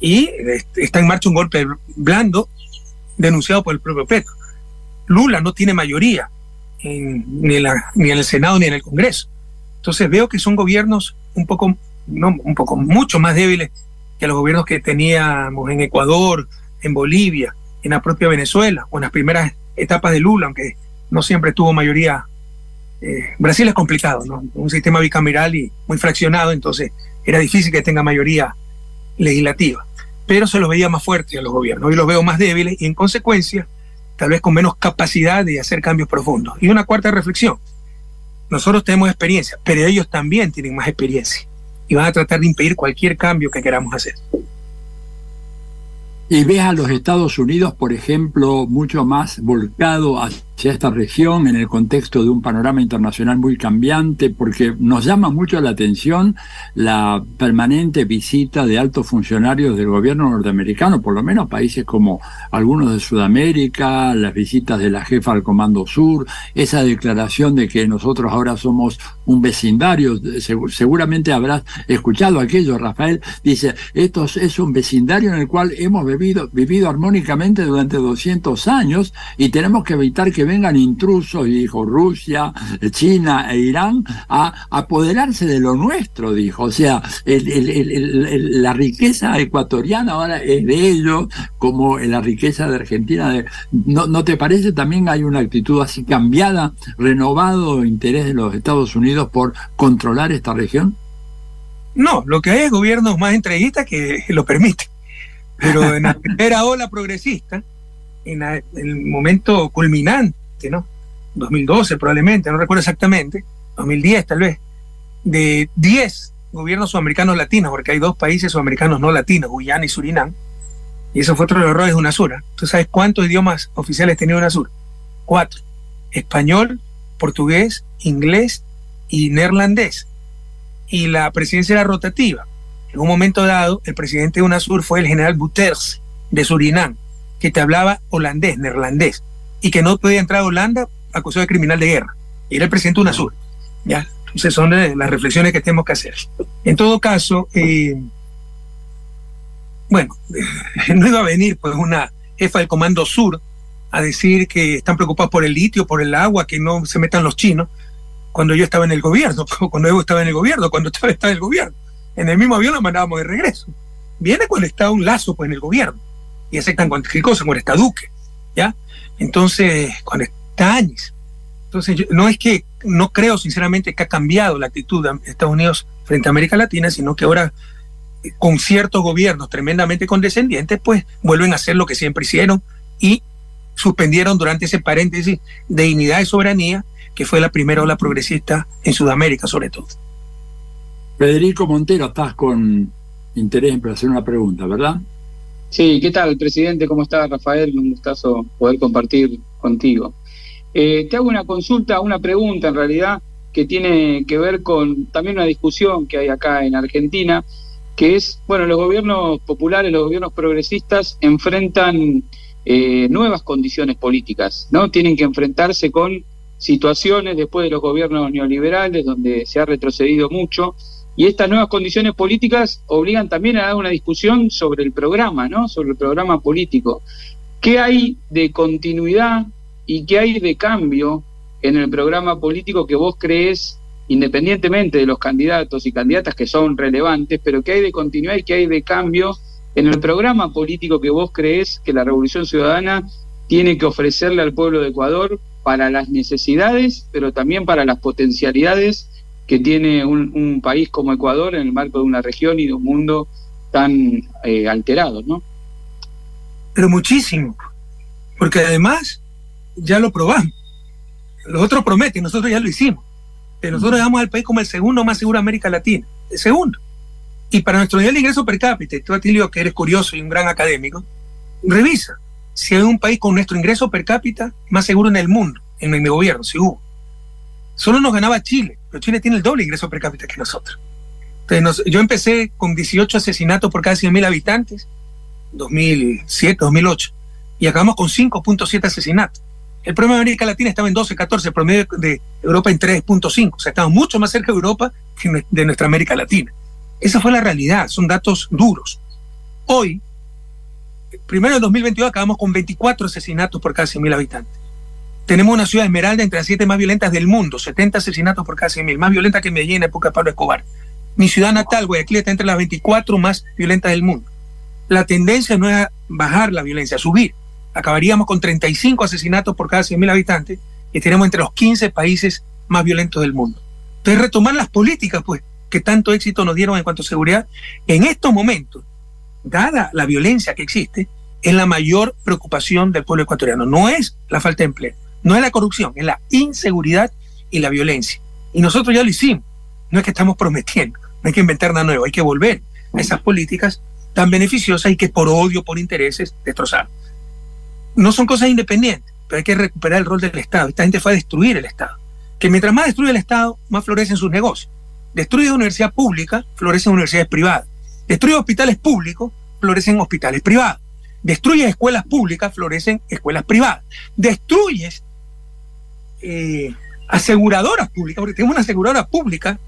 Y está en marcha un golpe blando denunciado por el propio Petro. Lula no tiene mayoría ni, en ni en el Senado ni en el Congreso. Entonces veo que son gobiernos un poco, no, un poco mucho más débiles que los gobiernos que teníamos en Ecuador, en Bolivia, en la propia Venezuela, o en las primeras etapas de Lula, aunque no siempre tuvo mayoría. Eh, Brasil es complicado, ¿no? Un sistema bicameral y muy fraccionado, entonces era difícil que tenga mayoría legislativa. Pero se los veía más fuertes a los gobiernos. Hoy los veo más débiles y en consecuencia, tal vez con menos capacidad de hacer cambios profundos. Y una cuarta reflexión. Nosotros tenemos experiencia, pero ellos también tienen más experiencia y van a tratar de impedir cualquier cambio que queramos hacer. Y ves a los Estados Unidos, por ejemplo, mucho más volcado hacia esta región en el contexto de un panorama internacional muy cambiante, porque nos llama mucho la atención la permanente visita de altos funcionarios del gobierno norteamericano, por lo menos países como algunos de Sudamérica, las visitas de la jefa al Comando Sur, esa declaración de que nosotros ahora somos un vecindario, seguramente habrás escuchado aquello, Rafael, dice, esto es un vecindario en el cual hemos vivido, vivido armónicamente durante 200 años y tenemos que evitar que vengan intrusos, dijo Rusia, China e Irán, a apoderarse de lo nuestro, dijo. O sea, la riqueza ecuatoriana ahora es de ellos, como la riqueza de Argentina. ¿no, ¿No te parece también hay una actitud así cambiada, renovado interés de los Estados Unidos por controlar esta región? No, lo que hay es gobiernos más entreguistas que [LAUGHS] lo permiten. Pero en la [LAUGHS] primera ola progresista, en, el momento culminante, ¿no? 2012 probablemente, no recuerdo exactamente, 2010 tal vez, de 10 gobiernos sudamericanos latinos, porque hay dos países sudamericanos no latinos, Guyana y Surinam, y eso fue otro de los errores de UNASUR. ¿Tú sabes cuántos idiomas oficiales tenía UNASUR? Cuatro. Español, portugués, inglés y neerlandés. Y la presidencia era rotativa. En un momento dado, el presidente de UNASUR fue el general Buters de Surinam, que te hablaba holandés, neerlandés, y que no podía entrar a Holanda acusado de criminal de guerra. Y era el presidente de UNASUR. ¿ya? Entonces son las reflexiones que tenemos que hacer. En todo caso, eh, bueno, [LAUGHS] no iba a venir pues una jefa del Comando Sur a decir que están preocupados por el litio, por el agua, que no se metan los chinos, cuando yo estaba en el gobierno, [LAUGHS] cuando Evo estaba en el gobierno, cuando estaba, estaba en el gobierno. En el mismo avión lo mandábamos de regreso. Viene cuando está un lazo pues, en el gobierno y aceptan cualquier cosa, cuando está Duque, ¿ya? Entonces, está Áñez. Entonces, no es que, no creo sinceramente que ha cambiado la actitud de Estados Unidos frente a América Latina, sino que ahora eh, con ciertos gobiernos tremendamente condescendientes, pues vuelven a hacer lo que siempre hicieron y suspendieron durante ese paréntesis de dignidad y soberanía, que fue la primera ola progresista en Sudamérica sobre todo. Federico Montero, estás con interés en hacer una pregunta, ¿verdad? Sí, ¿qué tal, presidente? ¿Cómo está, Rafael? Un gustazo poder compartir contigo. Eh, te hago una consulta, una pregunta en realidad, que tiene que ver con también una discusión que hay acá en Argentina, que es, bueno, los gobiernos populares, los gobiernos progresistas enfrentan eh, nuevas condiciones políticas, ¿no? Tienen que enfrentarse con situaciones después de los gobiernos neoliberales, donde se ha retrocedido mucho, y estas nuevas condiciones políticas obligan también a dar una discusión sobre el programa, ¿no? Sobre el programa político. ¿Qué hay de continuidad y qué hay de cambio en el programa político que vos crees, independientemente de los candidatos y candidatas que son relevantes, pero qué hay de continuidad y qué hay de cambio en el programa político que vos crees que la Revolución Ciudadana tiene que ofrecerle al pueblo de Ecuador para las necesidades, pero también para las potencialidades que tiene un, país como Ecuador en el marco de una región y de un mundo tan eh, alterado, ¿no? Pero muchísimo, porque además ya lo probamos. Los otros prometen, nosotros ya lo hicimos. Que nosotros llegamos al país como el segundo más seguro de América Latina, el segundo. Y para nuestro nivel de ingreso per cápita, tú Atilio, que eres curioso y un gran académico, revisa si hay un país con nuestro ingreso per cápita más seguro en el mundo, en el gobierno, si hubo. Solo nos ganaba Chile, pero Chile tiene el doble ingreso per cápita que nosotros. Entonces, yo empecé con 18 asesinatos por cada 100.000 habitantes, 2007, 2008, y acabamos con 5.7 asesinatos. El promedio de América Latina estaba en 12, 14, el promedio de Europa en 3.5. O sea, estamos mucho más cerca de Europa que de nuestra América Latina. Esa fue la realidad, son datos duros. Hoy, primero en 2022 acabamos con 24 asesinatos por cada 100.000 habitantes. Tenemos una ciudad esmeralda entre las siete más violentas del mundo, 70 asesinatos por cada 100.000, más violenta que Medellín en época de Pablo Escobar. Mi ciudad natal, Guayaquil, está entre las 24 más violentas del mundo. La tendencia no es bajar la violencia, subir. Acabaríamos con 35 asesinatos por cada 100.000 habitantes y tenemos entre los 15 países más violentos del mundo. Entonces, retomar las políticas, pues, que tanto éxito nos dieron en cuanto a seguridad, en estos momentos, dada la violencia que existe, es la mayor preocupación del pueblo ecuatoriano. No es la falta de empleo, no es la corrupción, es la inseguridad y la violencia. Y nosotros ya lo hicimos. No es que estamos prometiendo, no hay que inventar nada nuevo, hay que volver a esas políticas tan beneficiosas y que por odio, por intereses, destrozar. No son cosas independientes. pero hay que recuperar el rol del Estado. Esta gente fue a destruir el Estado. Que mientras más destruye el Estado, más florecen sus negocios. Destruye universidad pública, florecen universidades privadas. Destruye hospitales públicos, florecen hospitales privados. Destruye escuelas públicas, florecen escuelas privadas. Destruyes eh, aseguradoras públicas, porque tenemos una aseguradora pública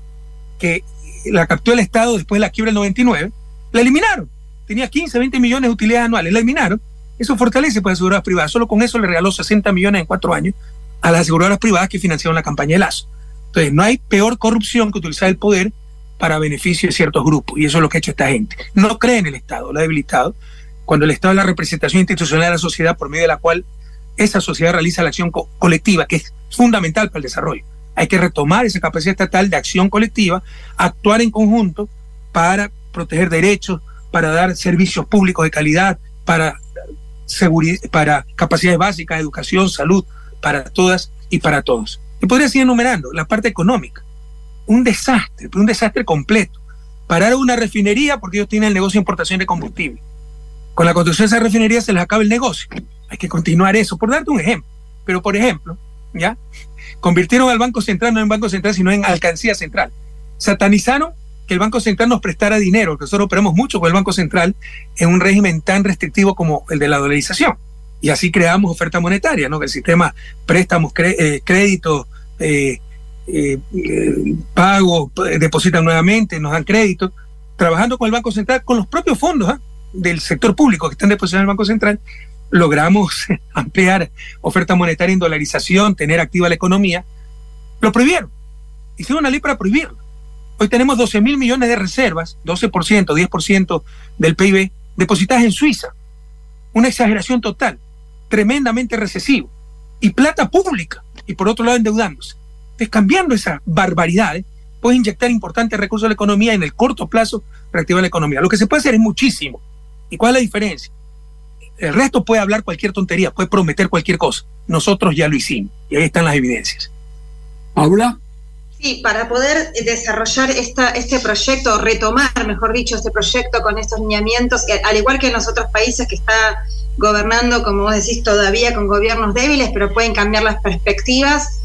que la captó el Estado después de la quiebra del 99, la eliminaron. Tenía 15, 20 millones de utilidades anuales, la eliminaron. Eso fortalece para aseguradoras privadas. Solo con eso le regaló 60 millones en cuatro años a las aseguradoras privadas que financiaron la campaña de Lazo. Entonces, no hay peor corrupción que utilizar el poder para beneficio de ciertos grupos. Y eso es lo que ha hecho esta gente. No cree en el Estado, lo ha debilitado. Cuando el Estado es la representación institucional de la sociedad por medio de la cual esa sociedad realiza la acción colectiva, que es fundamental para el desarrollo. Hay que retomar esa capacidad estatal de acción colectiva, actuar en conjunto para proteger derechos, para dar servicios públicos de calidad, para, para capacidades básicas, educación, salud, para todas y para todos. Y podría seguir enumerando la parte económica. Un desastre, un desastre completo. Parar una refinería porque ellos tienen el negocio de importación de combustible. Con la construcción de esa refinería se les acaba el negocio. Hay que continuar eso, por darte un ejemplo. Pero, por ejemplo, ¿ya? Convirtieron al Banco Central no en Banco Central, sino en Alcancía Central. Satanizaron que el Banco Central nos prestara dinero, que nosotros operamos mucho con el Banco Central en un régimen tan restrictivo como el de la dolarización. Y así creamos oferta monetaria, ¿no? El sistema préstamos, eh, créditos, eh, eh, pagos, depositan nuevamente, nos dan crédito, trabajando con el Banco Central, con los propios fondos ¿ah? del sector público que están depositados en el Banco Central, logramos [LAUGHS] ampliar oferta monetaria en dolarización, tener activa la economía, lo prohibieron. Hicieron una ley para prohibirlo. Hoy tenemos 12 mil millones de reservas, 12%, 10% del PIB, depositadas en Suiza. Una exageración total, tremendamente recesivo. Y plata pública, y por otro lado endeudándose. Entonces, cambiando esas barbaridades, puedes inyectar importantes recursos a la economía en el corto plazo reactivar la economía. Lo que se puede hacer es muchísimo. ¿Y cuál es la diferencia? El resto puede hablar cualquier tontería, puede prometer cualquier cosa. Nosotros ya lo hicimos y ahí están las evidencias. ¿Habla? Sí, para poder desarrollar esta, este proyecto, retomar, mejor dicho, este proyecto con estos lineamientos, al igual que en los otros países que está gobernando, como vos decís, todavía con gobiernos débiles, pero pueden cambiar las perspectivas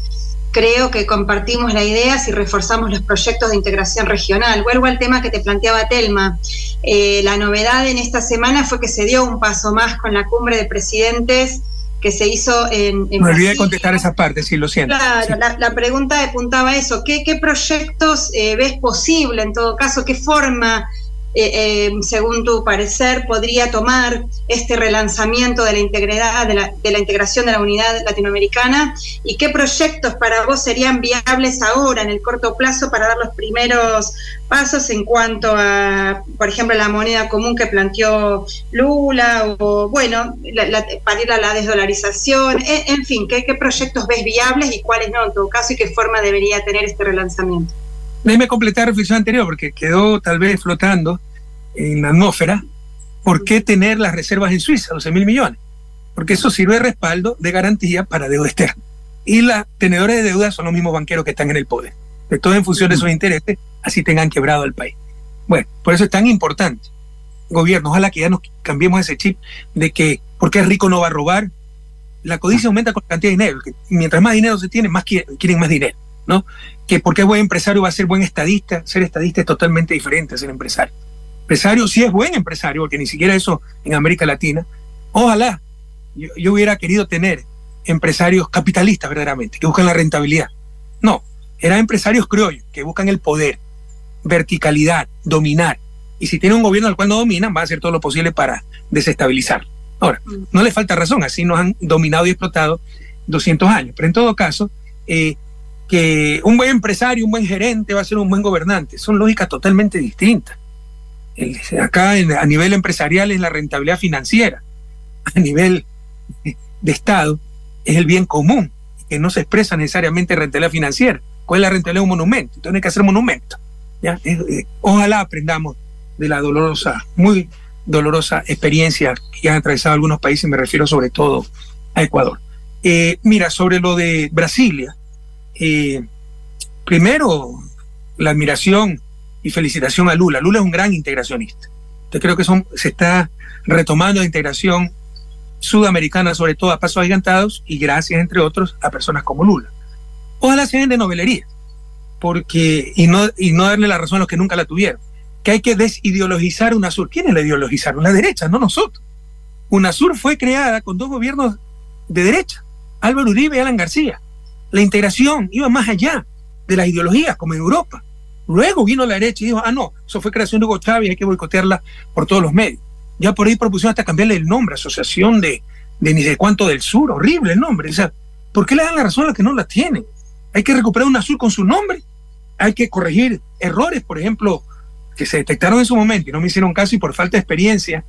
creo que compartimos la idea si reforzamos los proyectos de integración regional. Vuelvo al tema que te planteaba Telma. Eh, la novedad en esta semana fue que se dio un paso más con la cumbre de presidentes que se hizo en... Me olvidé de contestar esa parte, sí, lo siento. Claro, la, pregunta apuntaba a eso. ¿Qué, qué proyectos eh, ves posible en todo caso? ¿Qué forma eh, eh, según tu parecer, podría tomar este relanzamiento de la integridad, de la, la, integración de la unidad latinoamericana y qué proyectos para vos serían viables ahora, en el corto plazo, para dar los primeros pasos en cuanto a, por ejemplo, la moneda común que planteó Lula o, bueno, para ir a la desdolarización, en, fin, ¿qué, ¿qué proyectos ves viables y cuáles no en todo caso y qué forma debería tener este relanzamiento? Déjeme completar la reflexión anterior porque quedó tal vez flotando en la atmósfera, ¿por qué tener las reservas en Suiza, 12 mil millones? Porque eso sirve de respaldo, de garantía para deuda externa. Y los tenedores de deuda son los mismos banqueros que están en el poder. De todo en función de sus intereses, así tengan quebrado el país. Bueno, por eso es tan importante. Gobierno, ojalá que ya nos cambiemos ese chip de que porque es rico no va a robar. La codicia aumenta con la cantidad de dinero. Mientras más dinero se tiene, más quieren más dinero. ¿no? Que porque es buen empresario va a ser buen estadista. Ser estadista es totalmente diferente a ser empresario empresario, si es buen empresario, porque ni siquiera eso en América Latina, ojalá yo, hubiera querido tener empresarios capitalistas verdaderamente, que buscan la rentabilidad. No, eran empresarios criollos, que buscan el poder, verticalidad, dominar. Y si tiene un gobierno al cual no dominan, va a hacer todo lo posible para desestabilizar. Ahora, no le falta razón, así nos han dominado y explotado 200 años. Pero en todo caso, eh, que un buen empresario, un buen gerente va a ser un buen gobernante, son lógicas totalmente distintas acá a nivel empresarial es la rentabilidad financiera, [LAUGHS] a nivel de Estado es el bien común, que no se expresa necesariamente rentabilidad financiera. ¿Cuál es la rentabilidad de un monumento? Entonces hay que hacer monumento. Eh, ojalá aprendamos de la dolorosa, muy dolorosa experiencia que han atravesado algunos países, me refiero sobre todo a Ecuador. Eh, mira, sobre lo de Brasilia, eh, primero la admiración y felicitación a Lula. Lula es un gran integracionista. Yo creo que se está retomando la integración sudamericana, sobre todo a pasos agigantados, y gracias, entre otros, a personas como Lula. Ojalá se den de novelería, porque, y no, y no darle la razón a los que nunca la tuvieron, que hay que desideologizar UNASUR. ¿Quiénes la ideologizaron? La derecha, no nosotros. UNASUR fue creada con dos gobiernos de derecha, Álvaro Uribe y Alan García. La integración iba más allá de las ideologías, como en Europa. Luego vino la derecha y dijo, ah, no, eso fue creación de Hugo Chávez, hay que boicotearla por todos los medios. Ya por ahí propusieron hasta cambiarle el nombre, Asociación de, de ni de cuánto del Sur, horrible el nombre. O sea, ¿por qué le dan la razón a los que no la tienen? Hay que recuperar un azul con su nombre, hay que corregir errores, por ejemplo, que se detectaron en su momento y no me hicieron caso y por falta de experiencia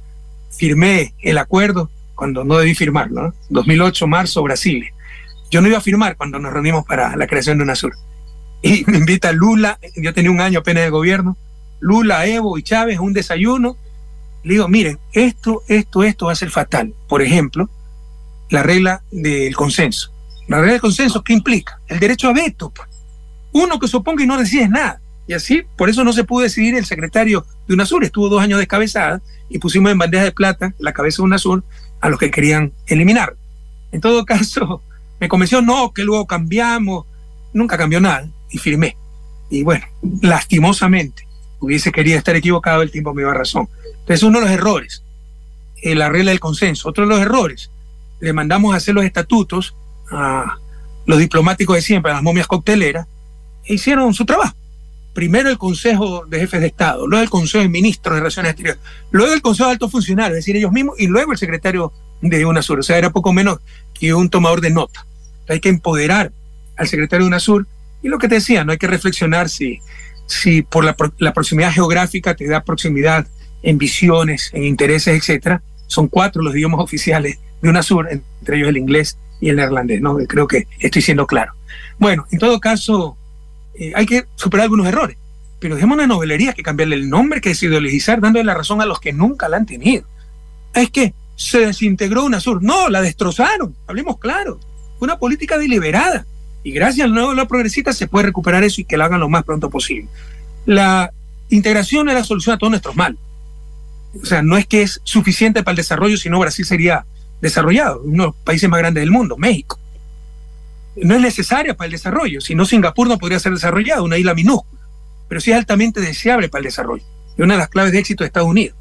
firmé el acuerdo cuando no debí firmarlo, ¿no? 2008, marzo, Brasil. Yo no iba a firmar cuando nos reunimos para la creación de UNASUR. Y [LAUGHS] me invita Lula, yo tenía un año apenas de gobierno, Lula, Evo y Chávez un desayuno le digo, miren, esto, esto, esto va a ser fatal. Por ejemplo, la regla del consenso. La regla del consenso, ¿qué implica? El derecho a veto. Pues. Uno que se oponga y no decide nada. Y así, por eso no se pudo decidir el secretario de UNASUR. Estuvo dos años descabezada y pusimos en bandeja de plata la cabeza de UNASUR a los que querían eliminar. En todo caso, me convenció, no, que luego cambiamos. Nunca cambió nada y firmé. Y bueno, lastimosamente, hubiese querido estar equivocado, el tiempo me iba razón. Entonces, uno de los errores, eh, la regla del consenso. Otro de los errores, le mandamos a hacer los estatutos a los diplomáticos de siempre, a las momias cocteleras, e hicieron su trabajo. Primero el Consejo de Jefes de Estado, luego el Consejo de Ministros de Relaciones Exteriores, luego el Consejo de Altos Funcionarios, es decir, ellos mismos, y luego el secretario de UNASUR. O sea, era poco menos que un tomador de nota. Hay que empoderar al secretario de UNASUR. Y lo que te decía, no hay que reflexionar si, si por la, proximidad geográfica te da proximidad en visiones, en intereses, etcétera. Son cuatro los idiomas oficiales de UNASUR, entre ellos el inglés y el neerlandés, ¿no? Creo que estoy siendo claro. Bueno, en todo caso, eh, hay que superar algunos errores, pero dejemos una novelería que cambiarle el nombre, que desideologizar, dándole la razón a los que nunca la han tenido. Es que se desintegró UNASUR. No, la destrozaron, hablemos claro. Fue una política deliberada. Y gracias al nuevo la progresista se puede recuperar eso y que lo hagan lo más pronto posible. La integración es la solución a todos nuestros males o sea, no es que es suficiente para el desarrollo, sino Brasil sería desarrollado, uno de los países más grandes del mundo, México. No es necesaria para el desarrollo, si no Singapur no podría ser desarrollado, una isla minúscula, pero sí es altamente deseable para el desarrollo. Y una de las claves de éxito de Estados Unidos,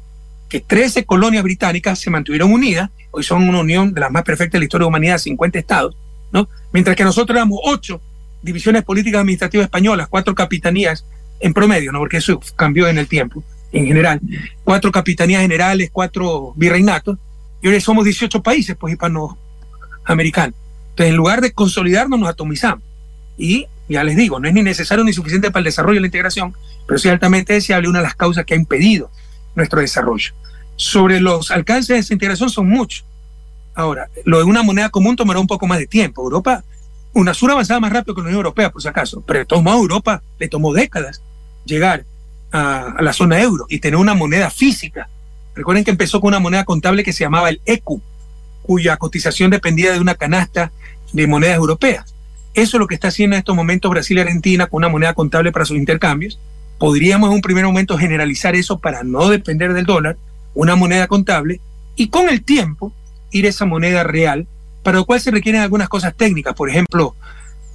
que 13 colonias británicas se mantuvieron unidas, hoy son una unión de las más perfectas de la historia de la humanidad, 50 estados, ¿no? Mientras que nosotros éramos ocho divisiones políticas administrativas españolas, cuatro capitanías en promedio, ¿no? Porque eso cambió en el tiempo en general, cuatro capitanías generales, cuatro virreinatos, y hoy somos 18 países pues hispanoamericanos. Entonces, en lugar de consolidarnos, nos atomizamos. Y ya les digo, no es ni necesario ni suficiente para el desarrollo de la integración, pero sí altamente deseable una de las causas que ha impedido nuestro desarrollo. Sobre los alcances de esa integración son muchos. Ahora, lo de una moneda común tomará un poco más de tiempo. Europa, una sur avanzada más rápido que la Unión Europea, por si acaso, pero de todos modos, Europa le tomó décadas llegar a, la zona euro y tener una moneda física. Recuerden que empezó con una moneda contable que se llamaba el ECU, cuya cotización dependía de una canasta de monedas europeas. Eso es lo que está haciendo en estos momentos Brasil y Argentina con una moneda contable para sus intercambios. Podríamos en un primer momento generalizar eso para no depender del dólar, una moneda contable, y con el tiempo ir a esa moneda real, para lo cual se requieren algunas cosas técnicas, por ejemplo,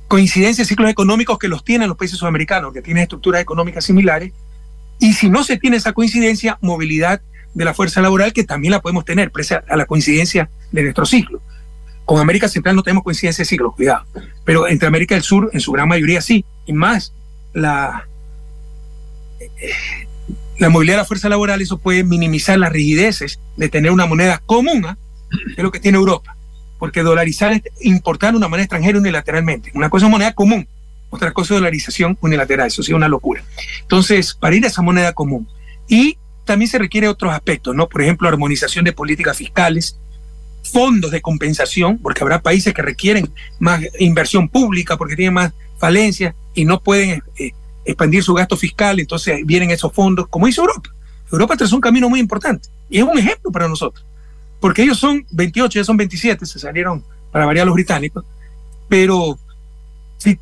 coincidencia de ciclos económicos que los tienen los países sudamericanos, que tienen estructuras económicas similares, y si no se tiene esa coincidencia, movilidad de la fuerza laboral, que también la podemos tener, pese a la coincidencia de nuestro ciclo. Con América Central no tenemos coincidencia de ciclo, cuidado. Pero entre América del Sur, en su gran mayoría sí. Y más la, la movilidad de la fuerza laboral, eso puede minimizar las rigideces de tener una moneda común, ¿ah? que es lo que tiene Europa. Porque dolarizar es importar una moneda extranjera unilateralmente. Una cosa es moneda común, otra cosa es dolarización unilateral, eso sí es una locura. Entonces, para ir a esa moneda común. Y también se requiere otros aspectos, ¿no? Por ejemplo, armonización de políticas fiscales, fondos de compensación, porque habrá países que requieren más inversión pública porque tienen más falencias y no pueden eh, expandir su gasto fiscal, entonces vienen esos fondos, como hizo Europa. Europa trazó un camino muy importante y es un ejemplo para nosotros, porque ellos son 28, ya son 27, se salieron para variar los británicos, pero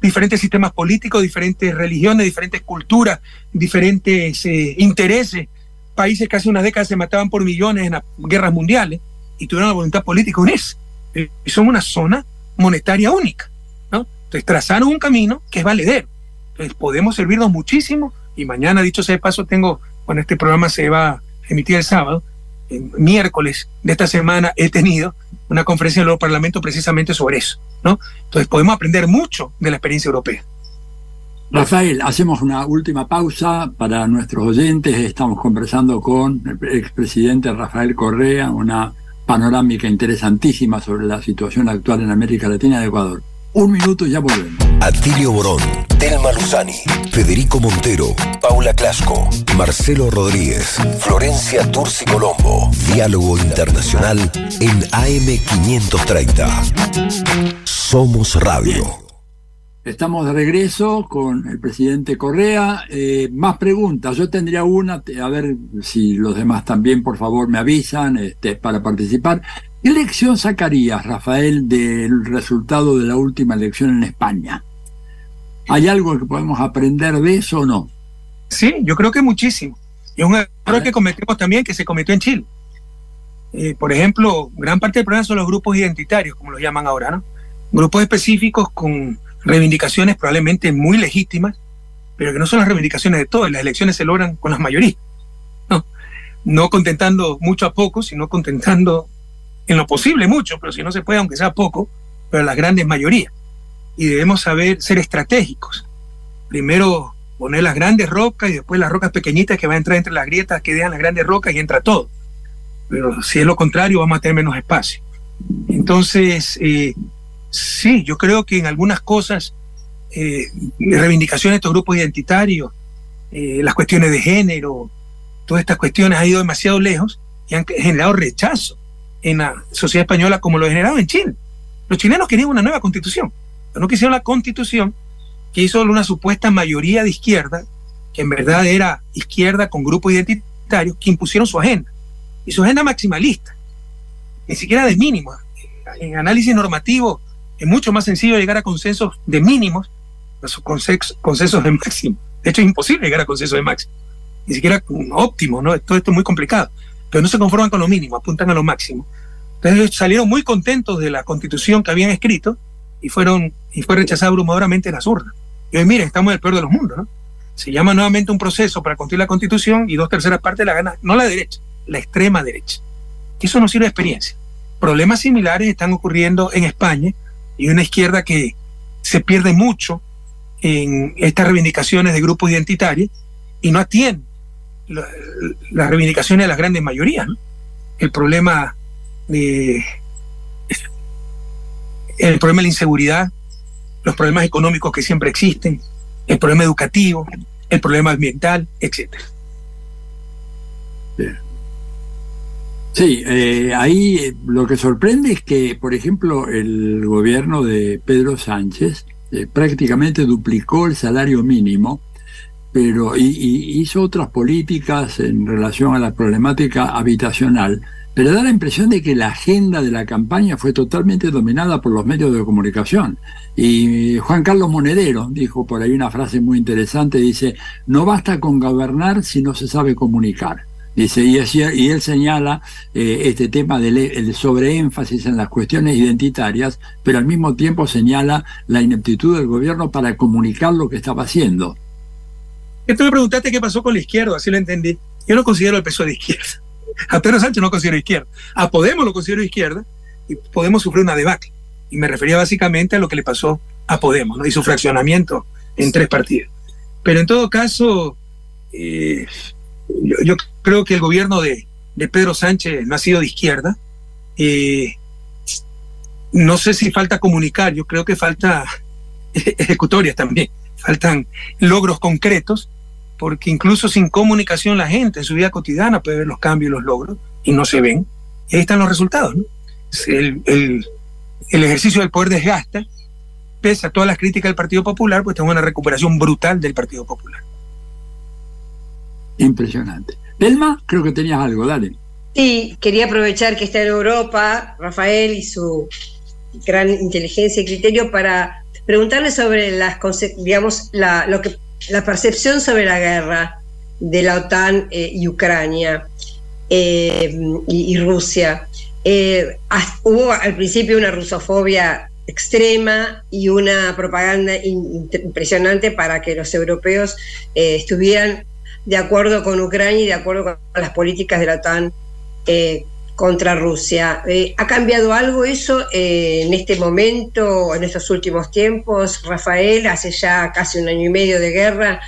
diferentes sistemas políticos, diferentes religiones, diferentes culturas, diferentes eh, intereses. Países que hace unas décadas se mataban por millones en las guerras mundiales y tuvieron la voluntad política unirse. Y son una zona monetaria única. ¿no? Entonces trazaron un camino que es valedero. Entonces podemos servirnos muchísimo y mañana, dicho sea de paso, tengo, bueno, este programa se va a emitir el sábado, miércoles de esta semana he tenido una conferencia en el Parlamento precisamente sobre eso. ¿no? Entonces podemos aprender mucho de la experiencia europea. Rafael, hacemos una última pausa para nuestros oyentes. Estamos conversando con el expresidente Rafael Correa, una panorámica interesantísima sobre la situación actual en América Latina y Ecuador. Un minuto y ya volvemos. Atilio Borón, Telma Luzani, Federico Montero, Paula Clasco, Marcelo Rodríguez, Florencia Turci Colombo. Diálogo Internacional en AM530. Somos Radio. Estamos de regreso con el presidente Correa. Eh, más preguntas. Yo tendría una, a ver si los demás también, por favor, me avisan este, para participar. ¿Qué lección sacarías, Rafael, del resultado de la última elección en España? ¿Hay algo que podemos aprender de eso o no? Sí, yo creo que muchísimo. Y es un error que cometemos también, que se cometió en Chile. Eh, por ejemplo, gran parte del problema son los grupos identitarios, como los llaman ahora, ¿no? Grupos específicos con reivindicaciones probablemente muy legítimas, pero que no son las reivindicaciones de todos. Las elecciones se logran con las mayorías. No, no contentando mucho a poco, sino contentando en lo posible mucho, pero si no se puede, aunque sea poco, pero las grandes mayorías. Y debemos saber ser estratégicos. Primero poner las grandes rocas y después las rocas pequeñitas que van a entrar entre las grietas que dejan las grandes rocas y entra todo. Pero si es lo contrario, vamos a tener menos espacio. Entonces, eh, Sí, yo creo que en algunas cosas, eh, reivindicaciones de estos grupos identitarios, eh, las cuestiones de género, todas estas cuestiones han ido demasiado lejos y han generado rechazo en la sociedad española como lo generado en Chile. Los chilenos querían una nueva constitución, pero no quisieron la constitución que hizo una supuesta mayoría de izquierda, que en verdad era izquierda con grupos identitarios, que impusieron su agenda. Y su agenda maximalista, ni siquiera de mínimo. En análisis normativo, es mucho más sencillo llegar a consensos de mínimos que consensos de máximo. De hecho, es imposible llegar a consensos de máximo. Ni siquiera óptimo, ¿no? Todo esto es muy complicado. Pero no se conforman con lo mínimo, apuntan a lo máximo. Entonces salieron muy contentos de la constitución que habían escrito y fueron y fue rechazada abrumadoramente en las urnas. Y hoy miren, estamos en el peor de los mundos, ¿no? Se llama nuevamente un proceso para construir la constitución y dos terceras partes la gana, no la derecha, la extrema derecha. Eso no sirve de experiencia. Problemas similares están ocurriendo en España y una izquierda que se pierde mucho en estas reivindicaciones de grupos identitarios y no atiende las reivindicaciones de las grandes mayorías. El problema de el problema de la inseguridad, los problemas económicos que siempre existen, el problema educativo, el problema ambiental, etcétera. Sí, eh, ahí eh, lo que sorprende es que, por ejemplo, el gobierno de Pedro Sánchez eh, prácticamente duplicó el salario mínimo, pero y, hizo otras políticas en relación a la problemática habitacional, pero da la impresión de que la agenda de la campaña fue totalmente dominada por los medios de comunicación. Y Juan Carlos Monedero dijo por ahí una frase muy interesante, dice, no basta con gobernar si no se sabe comunicar. Dice, y, y él señala eh, este tema del sobreénfasis en las cuestiones identitarias, pero al mismo tiempo señala la ineptitud del gobierno para comunicar lo que estaba haciendo. Tú me preguntaste qué pasó con la izquierda, así lo entendí. Yo no considero el peso de izquierda. [LAUGHS] A Pedro Sánchez no considero izquierda. A Podemos lo considero izquierda y Podemos sufrir una debacle. Y me refería básicamente a lo que le pasó a Podemos ¿no? y su fraccionamiento en tres partidos. Pero en todo caso, eh, yo, creo que el gobierno de, Pedro Sánchez no ha sido de izquierda. Eh, no sé si falta comunicar, yo creo que falta [LAUGHS] ejecutorias también, faltan logros concretos, porque incluso sin comunicación la gente en su vida cotidiana puede ver los cambios y los logros y no se ven. Y ahí están los resultados. El, el, ejercicio del poder desgasta, pese a todas las críticas del Partido Popular, pues tengo una recuperación brutal del Partido Popular. Impresionante. Delma, creo que tenías algo, dale. Sí, quería aprovechar que está en Europa, Rafael y su gran inteligencia y criterio para preguntarle sobre las, digamos, la, lo que, la percepción sobre la guerra de la OTAN eh, y Ucrania eh, y, Rusia. Eh, hubo al principio una rusofobia extrema y una propaganda impresionante para que los europeos estuvieran de acuerdo con Ucrania y de acuerdo con las políticas de la OTAN eh, contra Rusia. Eh, ¿Ha cambiado algo eso eh, en este momento, en estos últimos tiempos, Rafael? Hace ya casi un año y medio de guerra.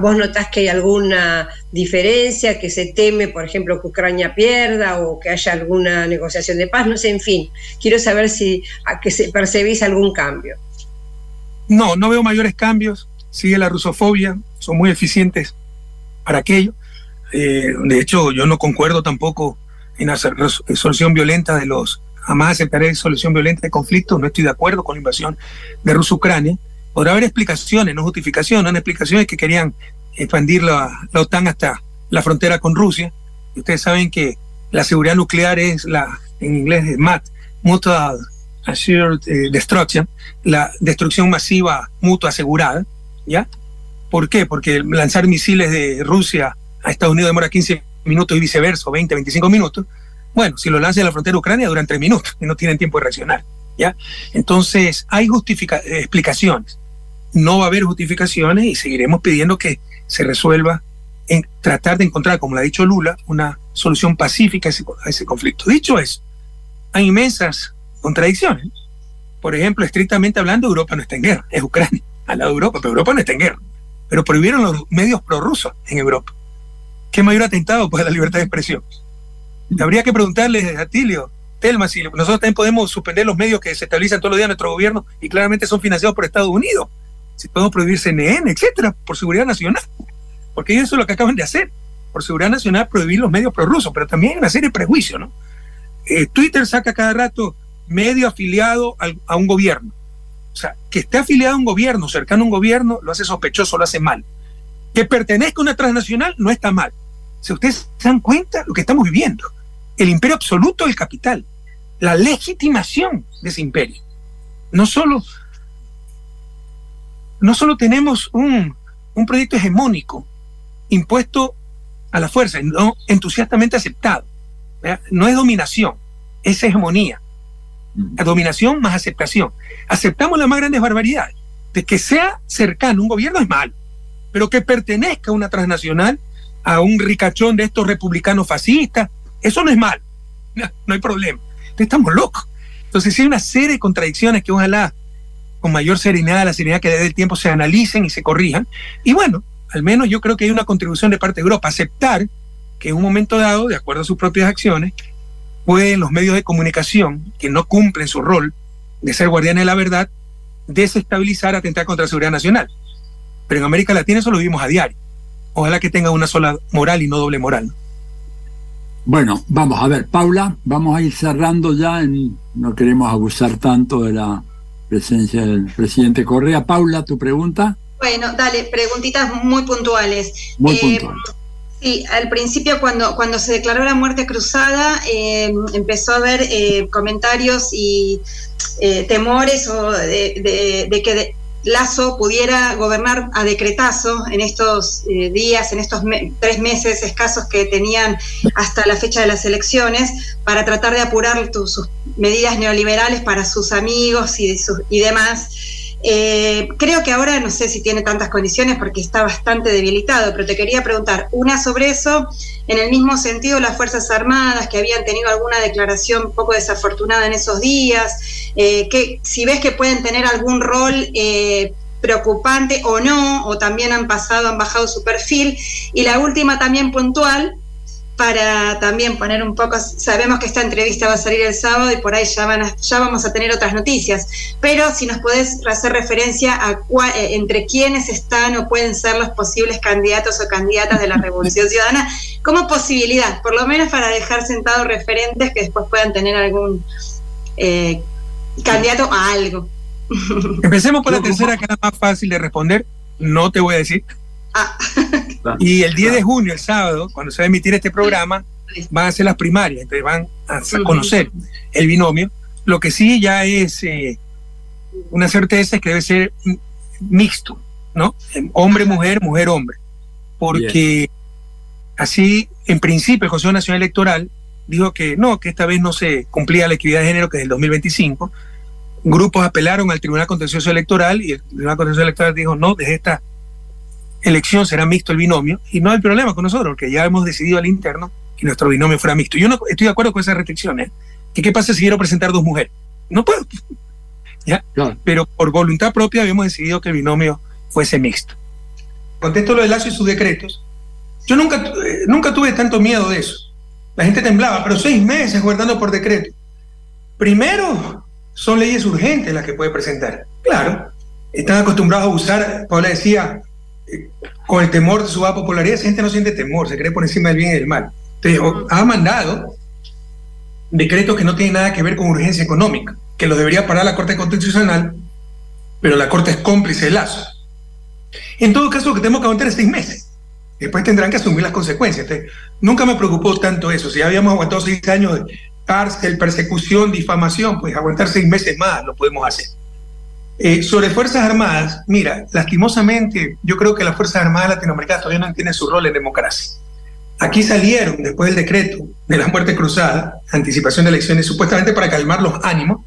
¿Vos notás que hay alguna diferencia, que se teme, por ejemplo, que Ucrania pierda o que haya alguna negociación de paz? No sé, en fin, quiero saber si que se, percibís algún cambio. No, no veo mayores cambios. Sigue la rusofobia, son muy eficientes para aquello. Eh, de hecho, yo no concuerdo tampoco en la solución violenta de los, jamás aceptaré solución violenta de conflictos, no estoy de acuerdo con la invasión de Rusia-Ucrania. Podrá haber explicaciones, no justificaciones, no explicaciones que querían expandir la, OTAN hasta la frontera con Rusia. Ustedes saben que la seguridad nuclear es la, en inglés es MAT, Mutual Assured eh, Destruction, la destrucción masiva mutua asegurada, ¿ya? ¿Por qué? Porque lanzar misiles de Rusia a Estados Unidos demora 15 minutos y viceversa, 20, 25 minutos. Bueno, si lo lanzan a la frontera de Ucrania duran 3 minutos [LAUGHS] y no tienen tiempo de reaccionar. ¿ya? Entonces, hay explicaciones. No va a haber justificaciones y seguiremos pidiendo que se resuelva en tratar de encontrar, como lo ha dicho Lula, una solución pacífica a ese, a ese conflicto. Dicho eso, hay inmensas contradicciones. Por ejemplo, estrictamente hablando, Europa no está en guerra, es Ucrania, al lado de Europa, pero Europa no está en guerra. Pero prohibieron los medios prorrusos en Europa. ¿Qué mayor atentado pues a la libertad de expresión? Habría que preguntarle a Tilio, Telma, si nosotros también podemos suspender los medios que se estabilizan todos los días en nuestro gobierno y claramente son financiados por Estados Unidos. Si podemos prohibir CNN, etcétera, por seguridad nacional. Porque eso es lo que acaban de hacer. Por seguridad nacional prohibir los medios prorrusos, pero también hay una serie de prejuicios, ¿no? Eh, Twitter saca cada rato medio afiliado a un gobierno. O sea, que esté afiliado a un gobierno, cercano a un gobierno, lo hace sospechoso, lo hace mal. Que pertenezca a una transnacional no está mal si ustedes se dan cuenta lo que estamos viviendo, el imperio absoluto del capital, la legitimación de ese imperio. No solo, no solo tenemos un, un proyecto hegemónico impuesto a la fuerza, no entusiastamente aceptado. No es dominación, es hegemonía. La dominación más aceptación. Aceptamos las más grandes barbaridades. De que sea cercano un gobierno es malo, pero que pertenezca a una transnacional a un ricachón de estos republicanos fascistas, eso no es mal, [LAUGHS] no, hay problema. estamos locos. Entonces sí hay una serie de contradicciones que ojalá con mayor serenidad, la serenidad que desde el tiempo se analicen y se corrijan. Y bueno, al menos yo creo que hay una contribución de parte de Europa, aceptar que en un momento dado, de acuerdo a sus propias acciones, pueden los medios de comunicación que no cumplen su rol de ser guardianes de la verdad, desestabilizar, atentar contra la seguridad nacional. Pero en América Latina eso lo vivimos a diario ojalá que tenga una sola moral y no doble moral. Bueno, vamos a ver, Paula, vamos a ir cerrando ya, no queremos abusar tanto de la presencia del presidente Correa. Paula, tu pregunta. Bueno, dale, preguntitas muy puntuales. Muy eh, puntuales. Sí, al principio cuando, cuando se declaró la muerte cruzada eh, empezó a haber eh, comentarios y temores o de, de que Lazo pudiera gobernar a decretazo en estos eh, días, en estos tres meses escasos que tenían hasta la fecha de las elecciones, para tratar de apurar sus medidas neoliberales para sus amigos y, y demás. Eh, creo que ahora no sé si tiene tantas condiciones porque está bastante debilitado, pero te quería preguntar una sobre eso. En el mismo sentido, las Fuerzas Armadas que habían tenido alguna declaración un poco desafortunada en esos días, eh, que si ves que pueden tener algún rol eh, preocupante o no, o también han pasado, han bajado su perfil. Y la última también puntual, para también poner un poco, sabemos que esta entrevista va a salir el sábado y por ahí ya, van ya vamos a tener otras noticias, pero si nos podés hacer referencia a eh, entre quiénes están o pueden ser los posibles candidatos o candidatas de la Revolución Ciudadana, como posibilidad, por lo menos para dejar sentados referentes que después puedan tener algún eh, candidato a algo. Empecemos por la tercera, que es la más fácil de responder, no te voy a decir. Ah. [LAUGHS] Y el 10 de junio, el sábado, cuando se va a emitir este programa, van a ser las primarias, entonces van a conocer el binomio. Lo que sí ya es eh, una certeza es que debe ser mixto, ¿no? Hombre, mujer, mujer, hombre. Porque así, en principio, el Consejo Nacional Electoral dijo que no, que esta vez no se cumplía la equidad de género que es el 2025. Grupos apelaron al Tribunal Contencioso Electoral y el Tribunal Contencioso Electoral dijo no, desde esta elección será mixto el binomio y no hay problema con nosotros porque ya hemos decidido al interno que nuestro binomio fuera mixto. Yo no estoy de acuerdo con esas restricciones. ¿Y qué pasa si quiero presentar dos mujeres? No puedo. [LAUGHS] ¿Ya? Pero por voluntad propia habíamos decidido que el binomio fuese mixto. Contesto lo de Lazo y sus decretos. Yo nunca, eh, nunca tuve tanto miedo de eso. La gente temblaba, pero seis meses guardando por decreto. Primero, son leyes urgentes las que puede presentar. Claro, están acostumbrados a usar, Paula decía, eh, con el temor de su popularidad, esa gente no siente temor, se cree por encima del bien y del mal. Entonces, ha mandado decretos que no tienen nada que ver con urgencia económica, que lo debería parar la Corte Constitucional, pero la Corte es cómplice de Lazo. En todo caso, lo que tenemos que aguantar es seis meses. Después tendrán que asumir las consecuencias. nunca me preocupó tanto eso. Si habíamos aguantado seis años de cárcel, persecución, difamación, pues aguantar seis meses más lo podemos hacer. Eh, sobre Fuerzas Armadas, mira, lastimosamente yo creo que las Fuerzas Armadas latinoamericanas todavía no entienden su rol en democracia. Aquí salieron, después del decreto de la muerte cruzada, anticipación de elecciones, supuestamente para calmar los ánimos,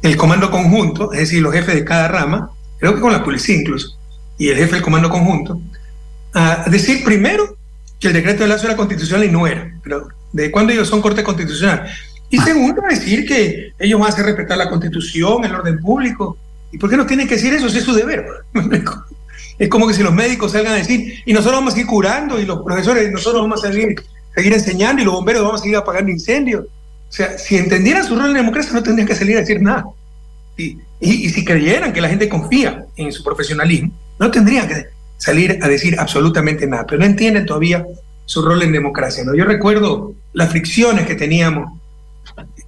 el comando conjunto, es decir, los jefes de cada rama, creo que con la policía incluso, y el jefe del comando conjunto, a decir primero que el decreto de Lazo era constitucional y no era, pero de cuándo ellos son corte constitucional. Y segundo, decir que ellos van a hacer respetar la constitución, el orden público. ¿Y por qué no tienen que decir eso si es su deber? [LAUGHS] Es como que si los médicos salgan a decir, y nosotros vamos a seguir curando, y los profesores, nosotros vamos a seguir, seguir enseñando, y los bomberos vamos a seguir apagando incendios. O sea, si entendieran su rol en la democracia, no tendrían que salir a decir nada. Y, y, si creyeran que la gente confía en su profesionalismo, no tendrían que salir a decir absolutamente nada. Pero no entienden todavía su rol en democracia. ¿no? Yo recuerdo las fricciones que teníamos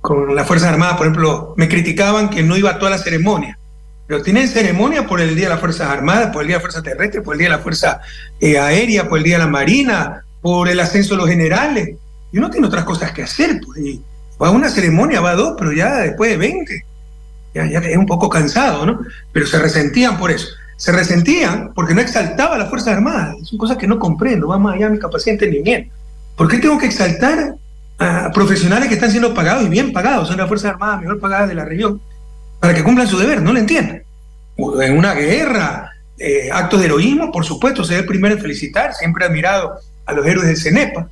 con las Fuerzas Armadas, por ejemplo, me criticaban que no iba a toda la ceremonia pero tienen ceremonia por el Día de las Fuerzas Armadas, por el Día de la Fuerza Terrestre, por el Día de la Fuerza eh, Aérea, por el Día de la Marina, por el ascenso de los generales. Y uno tiene otras cosas que hacer. Pues, va a una ceremonia, va a dos, pero ya después de 20. Ya, ya es un poco cansado, ¿no? Pero se resentían por eso. Se resentían porque no exaltaba a las Fuerzas Armadas. Son cosas que no comprendo. Va más allá de mi capacidad de entendimiento. ¿Por qué tengo que exaltar a profesionales que están siendo pagados y bien pagados? Son las Fuerzas Armadas mejor pagadas de la región para que cumplan su deber, no lo entienden. En una guerra, eh, actos de heroísmo, por supuesto, se el primero en felicitar, siempre admirado a los héroes del CENEPA.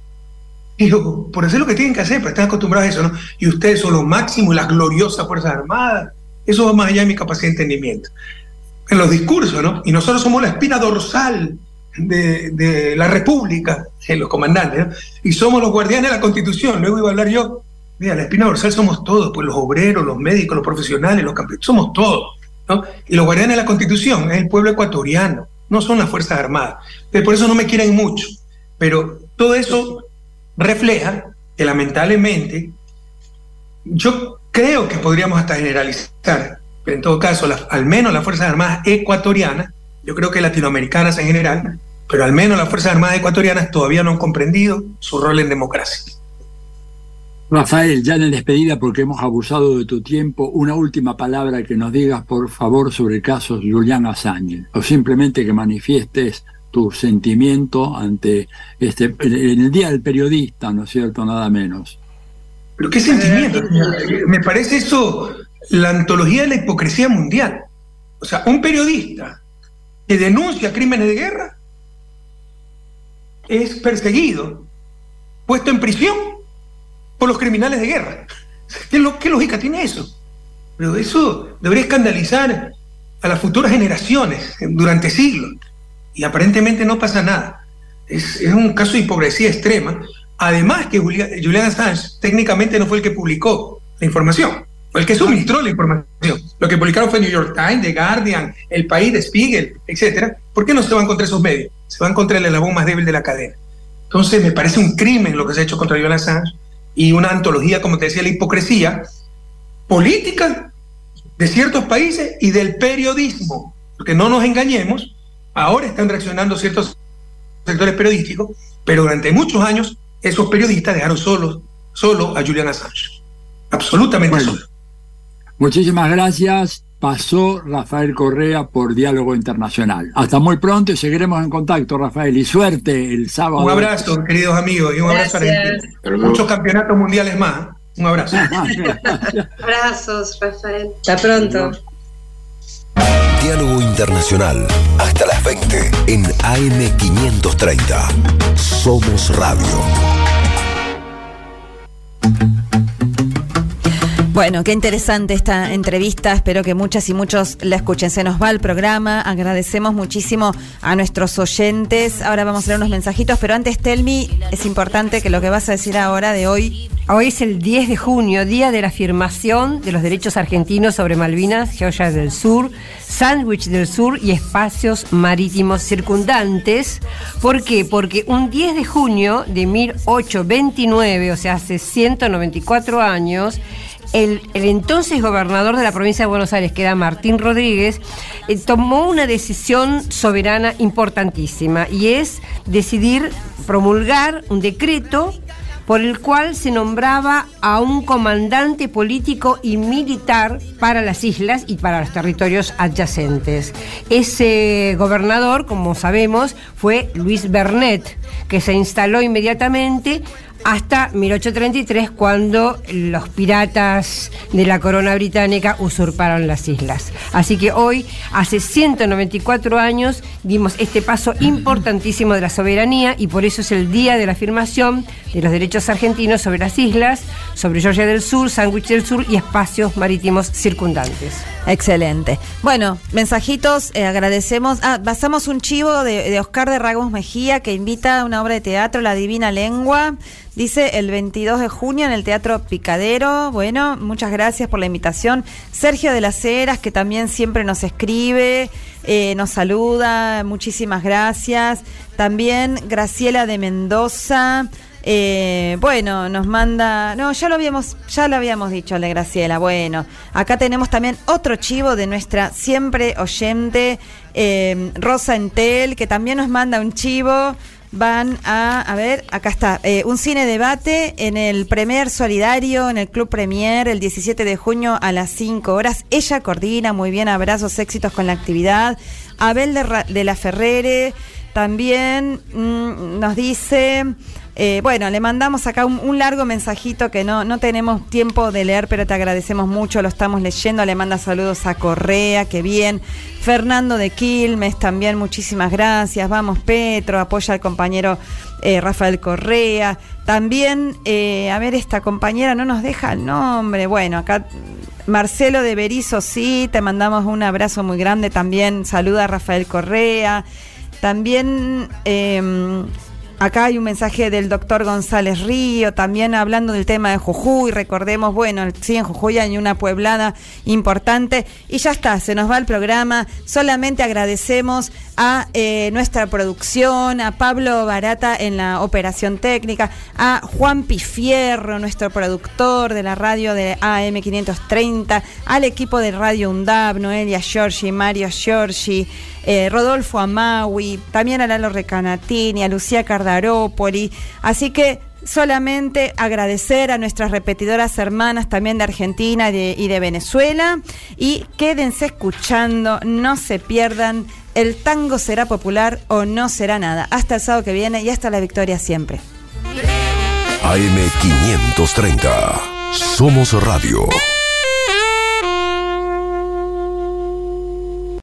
Y por hacer lo que tienen que hacer, pero están acostumbrados a eso, ¿no? Y ustedes son los máximos, las gloriosas Fuerzas Armadas. Eso va más allá de mi capacidad de entendimiento. En los discursos, ¿no? Y nosotros somos la espina dorsal de, la República, en los comandantes. Y somos los guardianes de la Constitución. Luego iba a hablar yo Mira, la espina dorsal somos todos, pues los obreros, los médicos, los profesionales, los campeones, somos todos. ¿no? Y los guardianes de la Constitución es el pueblo ecuatoriano, no son las Fuerzas Armadas. por eso no me quieren mucho. Pero todo eso refleja que lamentablemente yo creo que podríamos hasta generalizar, pero en todo caso, al menos las Fuerzas Armadas ecuatorianas, yo creo que latinoamericanas en general, pero al menos las Fuerzas Armadas ecuatorianas todavía no han comprendido su rol en democracia. Rafael, ya en despedida porque hemos abusado de tu tiempo, una última palabra que nos digas por favor sobre el caso Julián Assange, o simplemente que manifiestes tu sentimiento ante este en el Día del Periodista, ¿no es cierto? Nada menos. Pero qué sentimiento. Me parece eso la antología de la hipocresía mundial. O sea, un periodista que denuncia crímenes de guerra es perseguido, puesto en prisión por los criminales de guerra. [LAUGHS] ¿Qué, lógica tiene eso? Pero eso debería escandalizar a las futuras generaciones durante siglos. Y aparentemente no pasa nada. Es, un caso de hipocresía extrema. Además que Julian, Assange técnicamente no fue el que publicó la información, fue el que suministró la información. Lo que publicaron fue New York Times, The Guardian, El País, The Spiegel, etc. ¿Por qué no se van contra esos medios? Se van contra el eslabón más débil de la cadena. Entonces me parece un crimen lo que se ha hecho contra Julian Assange y una antología, como te decía, la hipocresía política de ciertos países y del periodismo. Porque no nos engañemos, ahora están reaccionando ciertos sectores periodísticos, pero durante muchos años esos periodistas dejaron solos, solo a Julian Assange. Absolutamente solo. Muchísimas gracias. Pasó Rafael Correa por Diálogo Internacional. Hasta muy pronto y seguiremos en contacto, Rafael. Y suerte el sábado. Un abrazo, queridos amigos, y un abrazo a Argentina. Muchos campeonatos mundiales más. Un abrazo. [LAUGHS] Abrazos, Rafael. Hasta pronto. Diálogo Internacional. Hasta las 20 en AM530. Somos Radio. Bueno, qué interesante esta entrevista. Espero que muchas y muchos la escuchen. Se nos va el programa. Agradecemos muchísimo a nuestros oyentes. Ahora vamos a leer unos mensajitos, pero antes, Telmi, es importante que lo que vas a decir ahora de hoy. Hoy es el 10 de junio, día de la afirmación de los derechos argentinos sobre Malvinas, Georgia del Sur, Sandwich del Sur y espacios marítimos circundantes. ¿Por qué? Porque un 10 de junio de 1829, o sea, hace 194 años, el, entonces gobernador de la provincia de Buenos Aires, que era Martín Rodríguez, eh, tomó una decisión soberana importantísima y es decidir promulgar un decreto por el cual se nombraba a un comandante político y militar para las islas y para los territorios adyacentes. Ese gobernador, como sabemos, fue Luis Bernet, que se instaló inmediatamente hasta 1833 cuando los piratas de la corona británica usurparon las islas. Así que hoy, hace 194 años, dimos este paso importantísimo de la soberanía y por eso es el día de la afirmación de los derechos argentinos sobre las islas, sobre Georgia del Sur, Sandwich del Sur y espacios marítimos circundantes. Excelente. Bueno, mensajitos, eh, agradecemos. Ah, basamos un chivo de, de Oscar de Ragos Mejía que invita a una obra de teatro, La Divina Lengua. Dice el 22 de junio en el Teatro Picadero. Bueno, muchas gracias por la invitación. Sergio de las Heras, que también siempre nos escribe, eh, nos saluda, muchísimas gracias. También Graciela de Mendoza. Eh, bueno, nos manda. No, ya lo habíamos, ya lo habíamos dicho, de Graciela. Bueno, acá tenemos también otro chivo de nuestra siempre oyente, eh, Rosa Entel, que también nos manda un chivo van a, a ver, acá está, eh, un cine debate en el Premier Solidario, en el Club Premier, el 17 de junio a las 5 horas. Ella coordina muy bien, abrazos, éxitos con la actividad. Abel de, la Ferrere también mm, nos dice... Eh, bueno, le mandamos acá un, largo mensajito que no, no tenemos tiempo de leer, pero te agradecemos mucho, lo estamos leyendo. Le manda saludos a Correa, que bien. Fernando de Quilmes también, muchísimas gracias. Vamos, Petro, apoya al compañero eh, Rafael Correa. También, eh, a ver, esta compañera no nos deja el nombre. Bueno, acá Marcelo de Berizo, sí, te mandamos un abrazo muy grande también. Saluda a Rafael Correa. También em, Acá hay un mensaje del doctor González Río, también hablando del tema de Jujuy. Recordemos, bueno, sí, en Jujuy hay una pueblada importante. Y ya está, se nos va el programa. Solamente agradecemos a eh, nuestra producción, a Pablo Barata en la operación técnica, a Juan Pifierro, nuestro productor de la radio de AM530, al equipo de Radio UNDAB, Noelia Giorgi, Mario Giorgi. Eh, Rodolfo Amawi, también a Lalo Recanatini, a Lucía Así que solamente agradecer a nuestras repetidoras hermanas también de Argentina y de, Venezuela. Y quédense escuchando, no se pierdan. El tango será popular o no será nada. Hasta el sábado que viene y hasta la victoria siempre. AM530. Somos Radio.